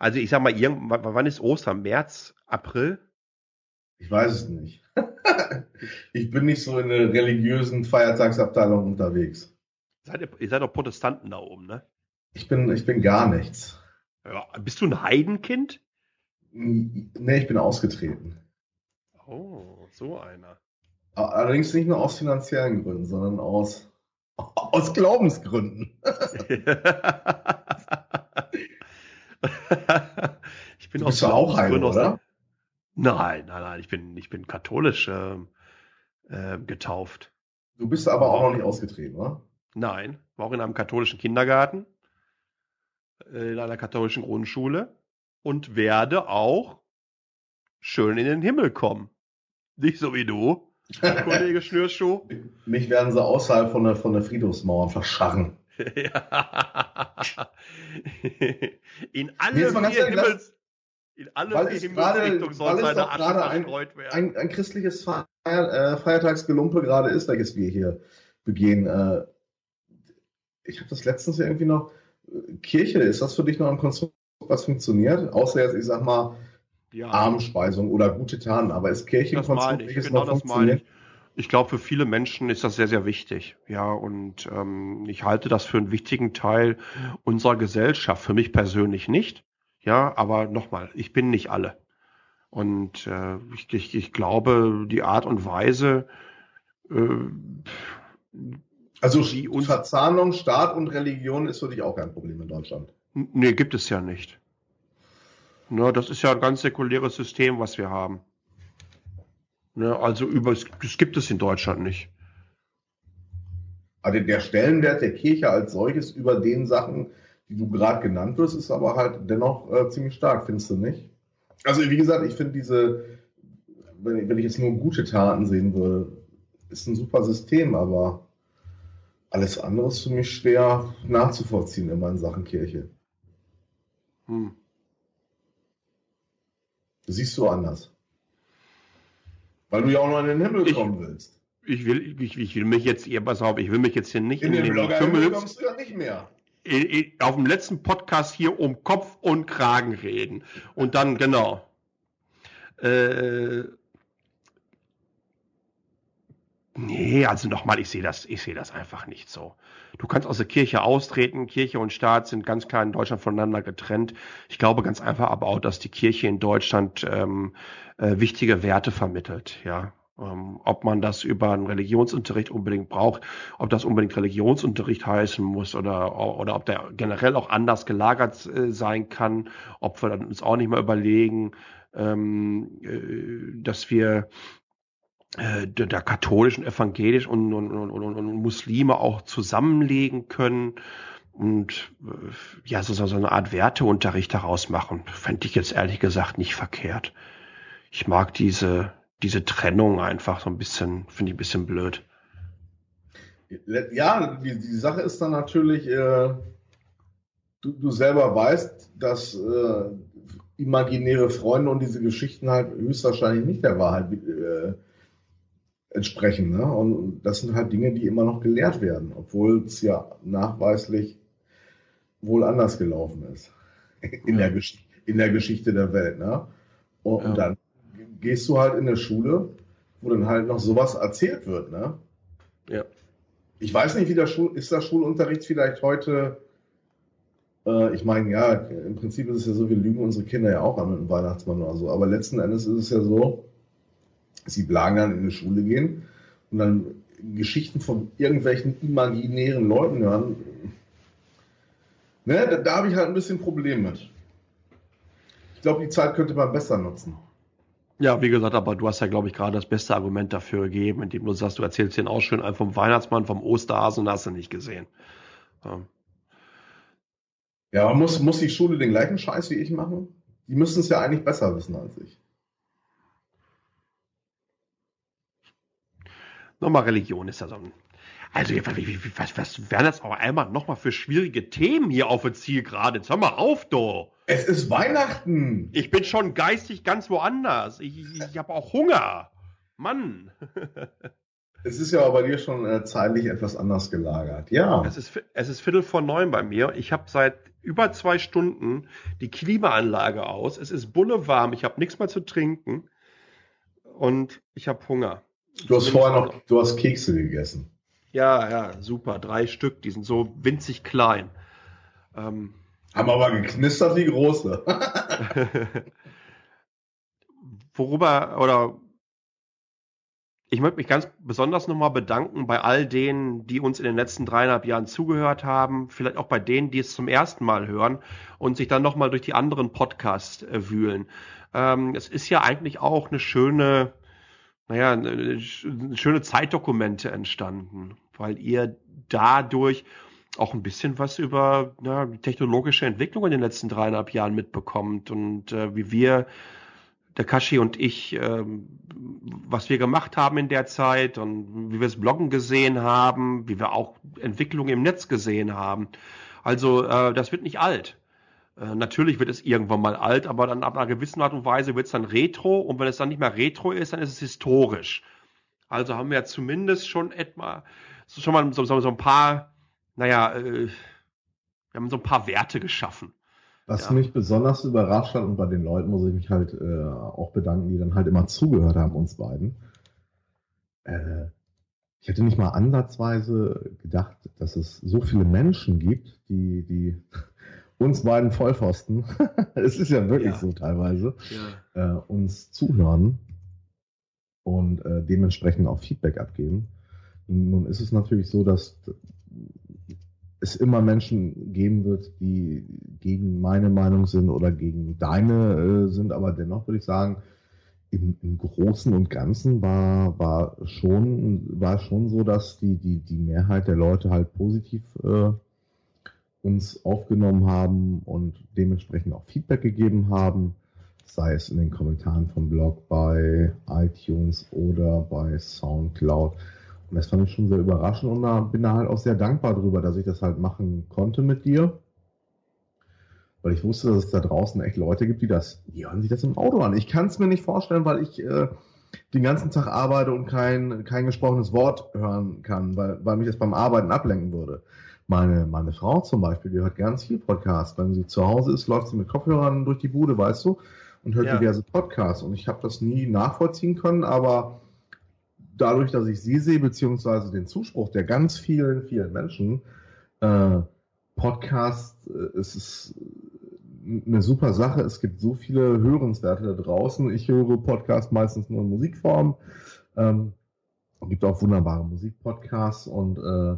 Also ich sag mal, irgendwann, wann ist Ostern? März, April? Ich weiß es nicht. ich bin nicht so in der religiösen Feiertagsabteilung unterwegs. Seid ihr, ihr seid doch Protestanten da oben, ne? Ich bin, ich bin gar nichts. Ja, bist du ein Heidenkind? Nee, ich bin ausgetreten. Oh, so einer. Allerdings nicht nur aus finanziellen Gründen, sondern aus, aus Glaubensgründen. ich bin Du aus bist doch auch aus oder? Nein, nein, nein, ich bin, ich bin katholisch ähm, äh, getauft. Du bist aber auch noch nicht ausgetreten, oder? Nein, war auch in einem katholischen Kindergarten, äh, in einer katholischen Grundschule und werde auch schön in den Himmel kommen. Nicht so wie du, Kollege Schnürschuh. Mich werden sie außerhalb von der, von der Friedhofsmauer verscharren. Ja. in Nee, alle ganz vier Himmels, in alle Weil vier Himmelsrichtungen soll seine Asche gerade ein, verstreut werden. ein, ein christliches Feier, äh, Feiertagsgelumpe gerade ist, welches wir hier begehen. Äh, ich habe das letztens irgendwie noch, Kirche, ist das für dich noch ein Konstrukt, was funktioniert? Außer jetzt, ich sag mal, Ja. Armspeisung oder gute Taten, aber ist Kirche ein Das meine Konstrukt, ich, welches genau noch das meine funktioniert? ich. Ich glaube, für viele Menschen ist das sehr, sehr wichtig. Ja, und ähm, ich halte das für einen wichtigen Teil unserer Gesellschaft. Für mich persönlich nicht. Ja, aber nochmal, ich bin nicht alle. Und äh, ich, ich, ich glaube, die Art und Weise, äh, Also Verzahnung, Staat und Religion ist für dich auch kein Problem in Deutschland. Nee, gibt es ja nicht. Ne, das ist ja ein ganz säkuläres System, was wir haben. Ne, also über, das gibt es in Deutschland nicht. Also der Stellenwert der Kirche als solches über den Sachen, die du gerade genannt wirst, ist aber halt dennoch äh, ziemlich stark, findest du nicht? Also wie gesagt, ich finde diese, wenn ich, wenn ich jetzt nur gute Taten sehen würde, ist ein super System, aber alles andere ist für mich schwer nachzuvollziehen immer in Sachen Kirche. Hm. Siehst du anders. Weil du ja auch noch in den Himmel kommen willst. Ich will, ich, ich will mich jetzt, ihr, pass auf, ich will mich jetzt hier nicht In in, den den Kümmel, kommst du ja nicht mehr. auf dem letzten Podcast hier um Kopf und Kragen reden. Und dann, genau. Äh, nee, also nochmal, ich sehe das, ich sehe das einfach nicht so. Du kannst aus der Kirche austreten. Kirche und Staat sind ganz klar in Deutschland voneinander getrennt. Ich glaube ganz einfach aber auch, dass die Kirche in Deutschland ähm, äh, wichtige Werte vermittelt, ja. Ähm, ob man das über einen Religionsunterricht unbedingt braucht, ob das unbedingt Religionsunterricht heißen muss oder, oder ob der generell auch anders gelagert äh, sein kann, ob wir uns auch nicht mal überlegen, ähm, äh, dass wir äh, der, der katholischen, evangelisch und, und, und, und, und Muslime auch zusammenlegen können und äh, ja, so, so eine Art Werteunterricht daraus machen, fände ich jetzt ehrlich gesagt nicht verkehrt. Ich mag diese, diese Trennung einfach so ein bisschen, finde ich ein bisschen blöd. Ja, die, die Sache ist dann natürlich, äh, du, du selber weißt, dass äh, imaginäre Freunde und diese Geschichten halt höchstwahrscheinlich nicht der Wahrheit äh, entsprechen. Ne? Und das sind halt Dinge, die immer noch gelehrt werden, obwohl es ja nachweislich wohl anders gelaufen ist in, der, Gesch in der Geschichte der Welt. Ne? Und, und dann gehst du halt in eine Schule, wo dann halt noch sowas erzählt wird. Ne? Ja. Ich weiß nicht, wie der Schul ist der Schulunterricht vielleicht heute. Äh, ich meine, ja, im Prinzip ist es ja so, wir lügen unsere Kinder ja auch an mit dem Weihnachtsmann oder so. Aber letzten Endes ist es ja so, sie plagen dann in die Schule gehen und dann Geschichten von irgendwelchen imaginären Leuten hören. Ne, da, da habe ich halt ein bisschen Problem mit. Ich glaube, die Zeit könnte man besser nutzen. Ja, wie gesagt, aber du hast ja, glaube ich, gerade das beste Argument dafür gegeben, indem du sagst, du erzählst den auch schön einen vom Weihnachtsmann, vom Osterhasen und hast du nicht gesehen. Ja. Ja, muss, muss die Schule den gleichen Scheiß wie ich machen? Die müssen es ja eigentlich besser wissen als ich. Nochmal Religion ist ja so ein. Also, was, was werden das aber einmal nochmal für schwierige Themen hier auf der Zielgerade? Jetzt hör mal auf, du! Es ist Weihnachten! Ich bin schon geistig ganz woanders. Ich, ich, ich habe auch Hunger. Mann! Es ist ja aber bei dir schon äh, zeitlich etwas anders gelagert. Ja. Es ist, es ist Viertel vor neun bei mir. Ich habe seit über zwei Stunden die Klimaanlage aus. Es ist bullewarm. Ich habe nichts mehr zu trinken. Und ich habe Hunger. Du hast vorher noch, du hast Kekse gegessen. Ja, ja, super. Drei Stück. Die sind so winzig klein. Ähm, Haben aber geknistert wie große. worüber oder ich möchte mich ganz besonders nochmal bedanken bei all denen, die uns in den letzten dreieinhalb Jahren zugehört haben, vielleicht auch bei denen, die es zum ersten Mal hören und sich dann nochmal durch die anderen Podcasts äh, wühlen. Ähm, es ist ja eigentlich auch eine schöne, naja, schöne Zeitdokumente entstanden, weil ihr dadurch auch ein bisschen was über na, technologische Entwicklung in den letzten dreieinhalb Jahren mitbekommt und äh, wie wir der Kashi und ich, ähm, was wir gemacht haben in der Zeit und wie wir das Bloggen gesehen haben, wie wir auch Entwicklung im Netz gesehen haben. Also äh, das wird nicht alt. Äh, natürlich wird es irgendwann mal alt, aber dann ab einer gewissen Art und Weise wird es dann retro und wenn es dann nicht mehr retro ist, dann ist es historisch. Also haben wir ja zumindest schon etwa so schon mal so, so, so ein paar, naja, äh, Wir haben so ein paar Werte geschaffen. Was Ja. mich besonders überrascht hat, und bei den Leuten muss ich mich halt äh, auch bedanken, die dann halt immer zugehört haben, uns beiden. Äh, ich hätte nicht mal ansatzweise gedacht, dass es so viele Menschen gibt, die, die uns beiden Vollpfosten, es ist ja wirklich Ja. so teilweise, äh, uns zuhören und äh, dementsprechend auch Feedback abgeben. Nun ist es natürlich so, dass es immer Menschen geben wird, die gegen meine Meinung sind oder gegen deine äh, sind, aber dennoch würde ich sagen, im, im Großen und Ganzen war, war schon, war schon so, dass die, die, die Mehrheit der Leute halt positiv äh, uns aufgenommen haben und dementsprechend auch Feedback gegeben haben, sei es in den Kommentaren vom Blog bei iTunes oder bei Soundcloud. Und das fand ich schon sehr überraschend und da bin da halt auch sehr dankbar drüber, dass ich das halt machen konnte mit dir. Weil ich wusste, dass es da draußen echt Leute gibt, die das, die hören sich das im Auto an. Ich kann es mir nicht vorstellen, weil ich äh, den ganzen Tag arbeite und kein, kein gesprochenes Wort hören kann, weil, weil mich das beim Arbeiten ablenken würde. Meine, meine Frau zum Beispiel, die hört ganz viel Podcast. Wenn sie zu Hause ist, läuft sie mit Kopfhörern durch die Bude, weißt du, und hört Ja. diverse Podcasts. Und ich habe das nie nachvollziehen können, aber dadurch, dass ich sie sehe, beziehungsweise den Zuspruch der ganz vielen, vielen Menschen, äh, Podcast, äh, es ist eine super Sache. Es gibt so viele Hörenswerte da draußen. Ich höre Podcast meistens nur in Musikform. Ähm, gibt auch wunderbare Musikpodcasts und äh,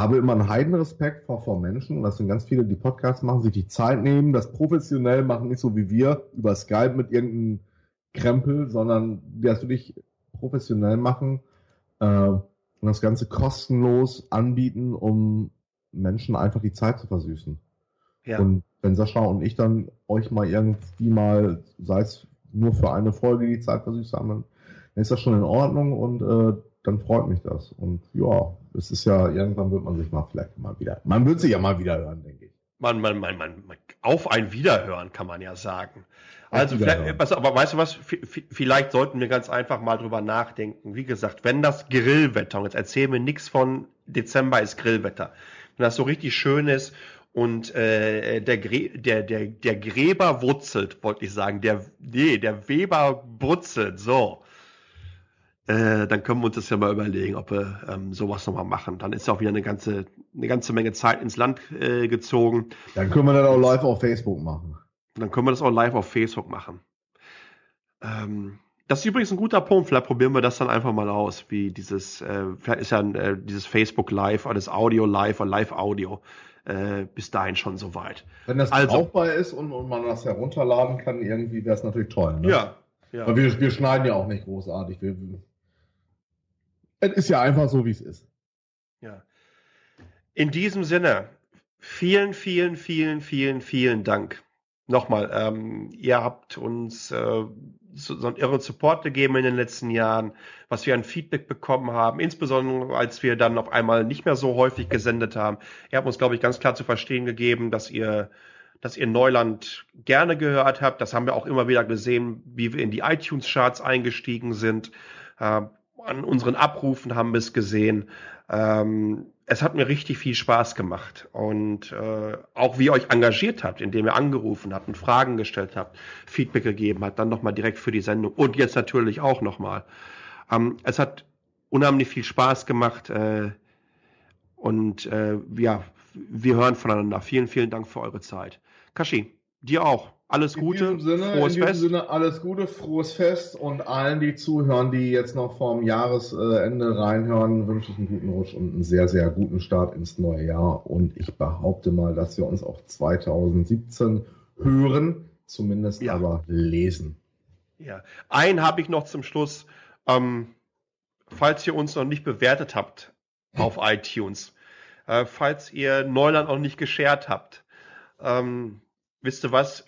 habe immer einen Heidenrespekt vor, vor Menschen. Und das sind ganz viele, die Podcasts machen, sich die Zeit nehmen, das professionell machen, nicht so wie wir über Skype mit irgendeinem Krempel, sondern das wirklich professionell machen äh, und das Ganze kostenlos anbieten, um Menschen einfach die Zeit zu versüßen. Ja. Und wenn Sascha und ich dann euch mal irgendwie mal, sei es nur für eine Folge die Zeit versüßt haben, dann ist das schon in Ordnung und äh, dann freut mich das. Und ja, es ist ja, irgendwann wird man sich mal vielleicht mal wieder, man wird sich ja mal wieder hören, denke ich. Man, man, man, man, man, auf ein Wiederhören kann man ja sagen. Also, vielleicht, pass, aber weißt du was? Vielleicht sollten wir ganz einfach mal drüber nachdenken. Wie gesagt, wenn das Grillwetter, und jetzt erzählen wir nichts von Dezember ist Grillwetter, wenn das so richtig schön ist und äh, der, Gre der, der, der Gräber wurzelt, wollte ich sagen, der, nee, der Weber brutzelt, so. Äh, dann können wir uns das ja mal überlegen, ob wir ähm, sowas nochmal machen. Dann ist auch wieder eine ganze, eine ganze Menge Zeit ins Land äh, gezogen. Dann können wir das auch live auf Facebook machen. Dann können wir das auch live auf Facebook machen. Ähm, das ist übrigens ein guter Punkt. Vielleicht probieren wir das dann einfach mal aus, wie dieses, äh, vielleicht ist ja äh, dieses Facebook Live oder das Audio Live oder Live Audio äh, bis dahin schon soweit. Wenn das Also- brauchbar ist und, und man das herunterladen kann, irgendwie wäre es natürlich toll. Ne? Ja, ja. Weil wir, wir schneiden ja auch nicht großartig. Wir, es ist ja einfach so, wie es ist. Ja. In diesem Sinne, vielen, vielen, vielen, vielen, vielen Dank. Nochmal, ähm, ihr habt uns äh, so, so einen irren Support gegeben in den letzten Jahren, was wir an Feedback bekommen haben, insbesondere als wir dann auf einmal nicht mehr so häufig gesendet haben. Ihr habt uns, glaube ich, ganz klar zu verstehen gegeben, dass ihr, dass ihr Neuland gerne gehört habt. Das haben wir auch immer wieder gesehen, wie wir in die iTunes-Charts eingestiegen sind. Äh, an unseren Abrufen haben wir es gesehen. Ähm, es hat mir richtig viel Spaß gemacht und äh, auch wie ihr euch engagiert habt, indem ihr angerufen habt und Fragen gestellt habt, Feedback gegeben habt, dann nochmal direkt für die Sendung und jetzt natürlich auch nochmal. Ähm, es hat unheimlich viel Spaß gemacht äh, und äh, ja, wir hören voneinander. Vielen, vielen Dank für eure Zeit. Kashi, dir auch. Alles Gute, In diesem Sinne, frohes in diesem Fest. Sinne alles Gute, frohes Fest und allen, die zuhören, die jetzt noch vorm Jahresende reinhören, wünsche ich einen guten Rutsch und einen sehr, sehr guten Start ins neue Jahr. Und ich behaupte mal, dass wir uns auch 2017 hören, zumindest aber lesen. Ja, einen habe ich noch zum Schluss. Ähm, falls ihr uns noch nicht bewertet habt auf iTunes, äh, falls ihr Neuland noch nicht geshared habt, ähm, wisst ihr was?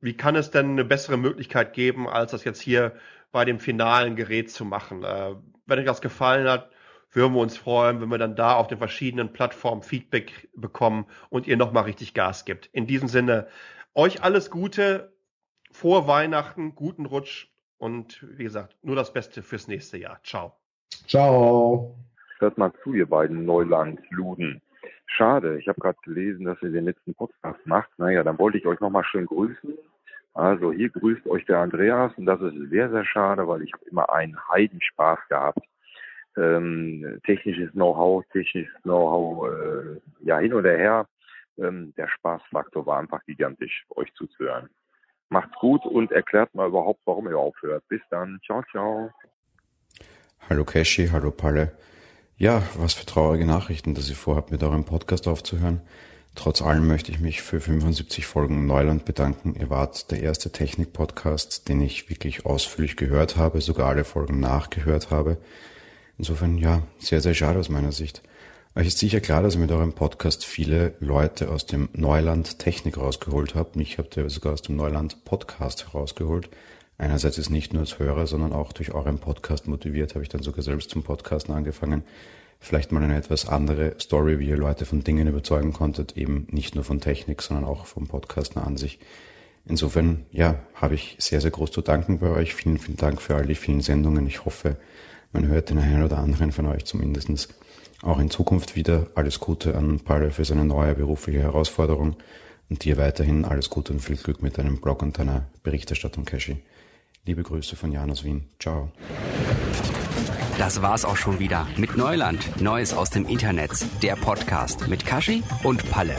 Wie kann es denn eine bessere Möglichkeit geben, als das jetzt hier bei dem finalen Gerät zu machen? Äh, wenn euch das gefallen hat, würden wir uns freuen, wenn wir dann da auf den verschiedenen Plattformen Feedback bekommen und ihr nochmal richtig Gas gibt. In diesem Sinne, euch alles Gute, frohe Weihnachten, guten Rutsch und wie gesagt, nur das Beste fürs nächste Jahr. Ciao. Ciao. Hört mal zu, ihr beiden Neulandsluden. Schade, ich habe gerade gelesen, dass ihr den letzten Podcast macht. Naja, dann wollte ich euch nochmal schön grüßen. Also hier grüßt euch der Andreas und das ist sehr, sehr schade, weil ich immer einen Heidenspaß gehabt. Ähm, technisches Know-how, technisches Know-how, äh, ja hin oder her. Ähm, der Spaßfaktor war einfach gigantisch, euch zuzuhören. Macht's gut und erklärt mal überhaupt, warum ihr aufhört. Bis dann. Ciao, ciao. Hallo Cashy, hallo Palle. Ja, was für traurige Nachrichten, dass ihr vorhabt, mit eurem Podcast aufzuhören. Trotz allem möchte ich mich für 75 Folgen Neuland bedanken. Ihr wart der erste Technik-Podcast, den ich wirklich ausführlich gehört habe, sogar alle Folgen nachgehört habe. Insofern, ja, sehr, sehr schade aus meiner Sicht. Euch ist sicher klar, dass ihr mit eurem Podcast viele Leute aus dem Neuland Technik rausgeholt habt. Mich habt ihr sogar aus dem Neuland Podcast herausgeholt. Einerseits ist nicht nur als Hörer, sondern auch durch euren Podcast motiviert, habe ich dann sogar selbst zum Podcasten angefangen. Vielleicht mal eine etwas andere Story, wie ihr Leute von Dingen überzeugen konntet, eben nicht nur von Technik, sondern auch vom Podcasten an sich. Insofern, ja, habe ich sehr, sehr groß zu danken bei euch. Vielen, vielen Dank für all die vielen Sendungen. Ich hoffe, man hört den einen oder anderen von euch zumindestens auch in Zukunft wieder. Alles Gute an Palle für seine neue berufliche Herausforderung und dir weiterhin alles Gute und viel Glück mit deinem Blog und deiner Berichterstattung, Cashy. Liebe Grüße von Jan aus Wien. Ciao. Das war's auch schon wieder mit Neuland. Neues aus dem Internet. Der Podcast mit Kashi und Palle.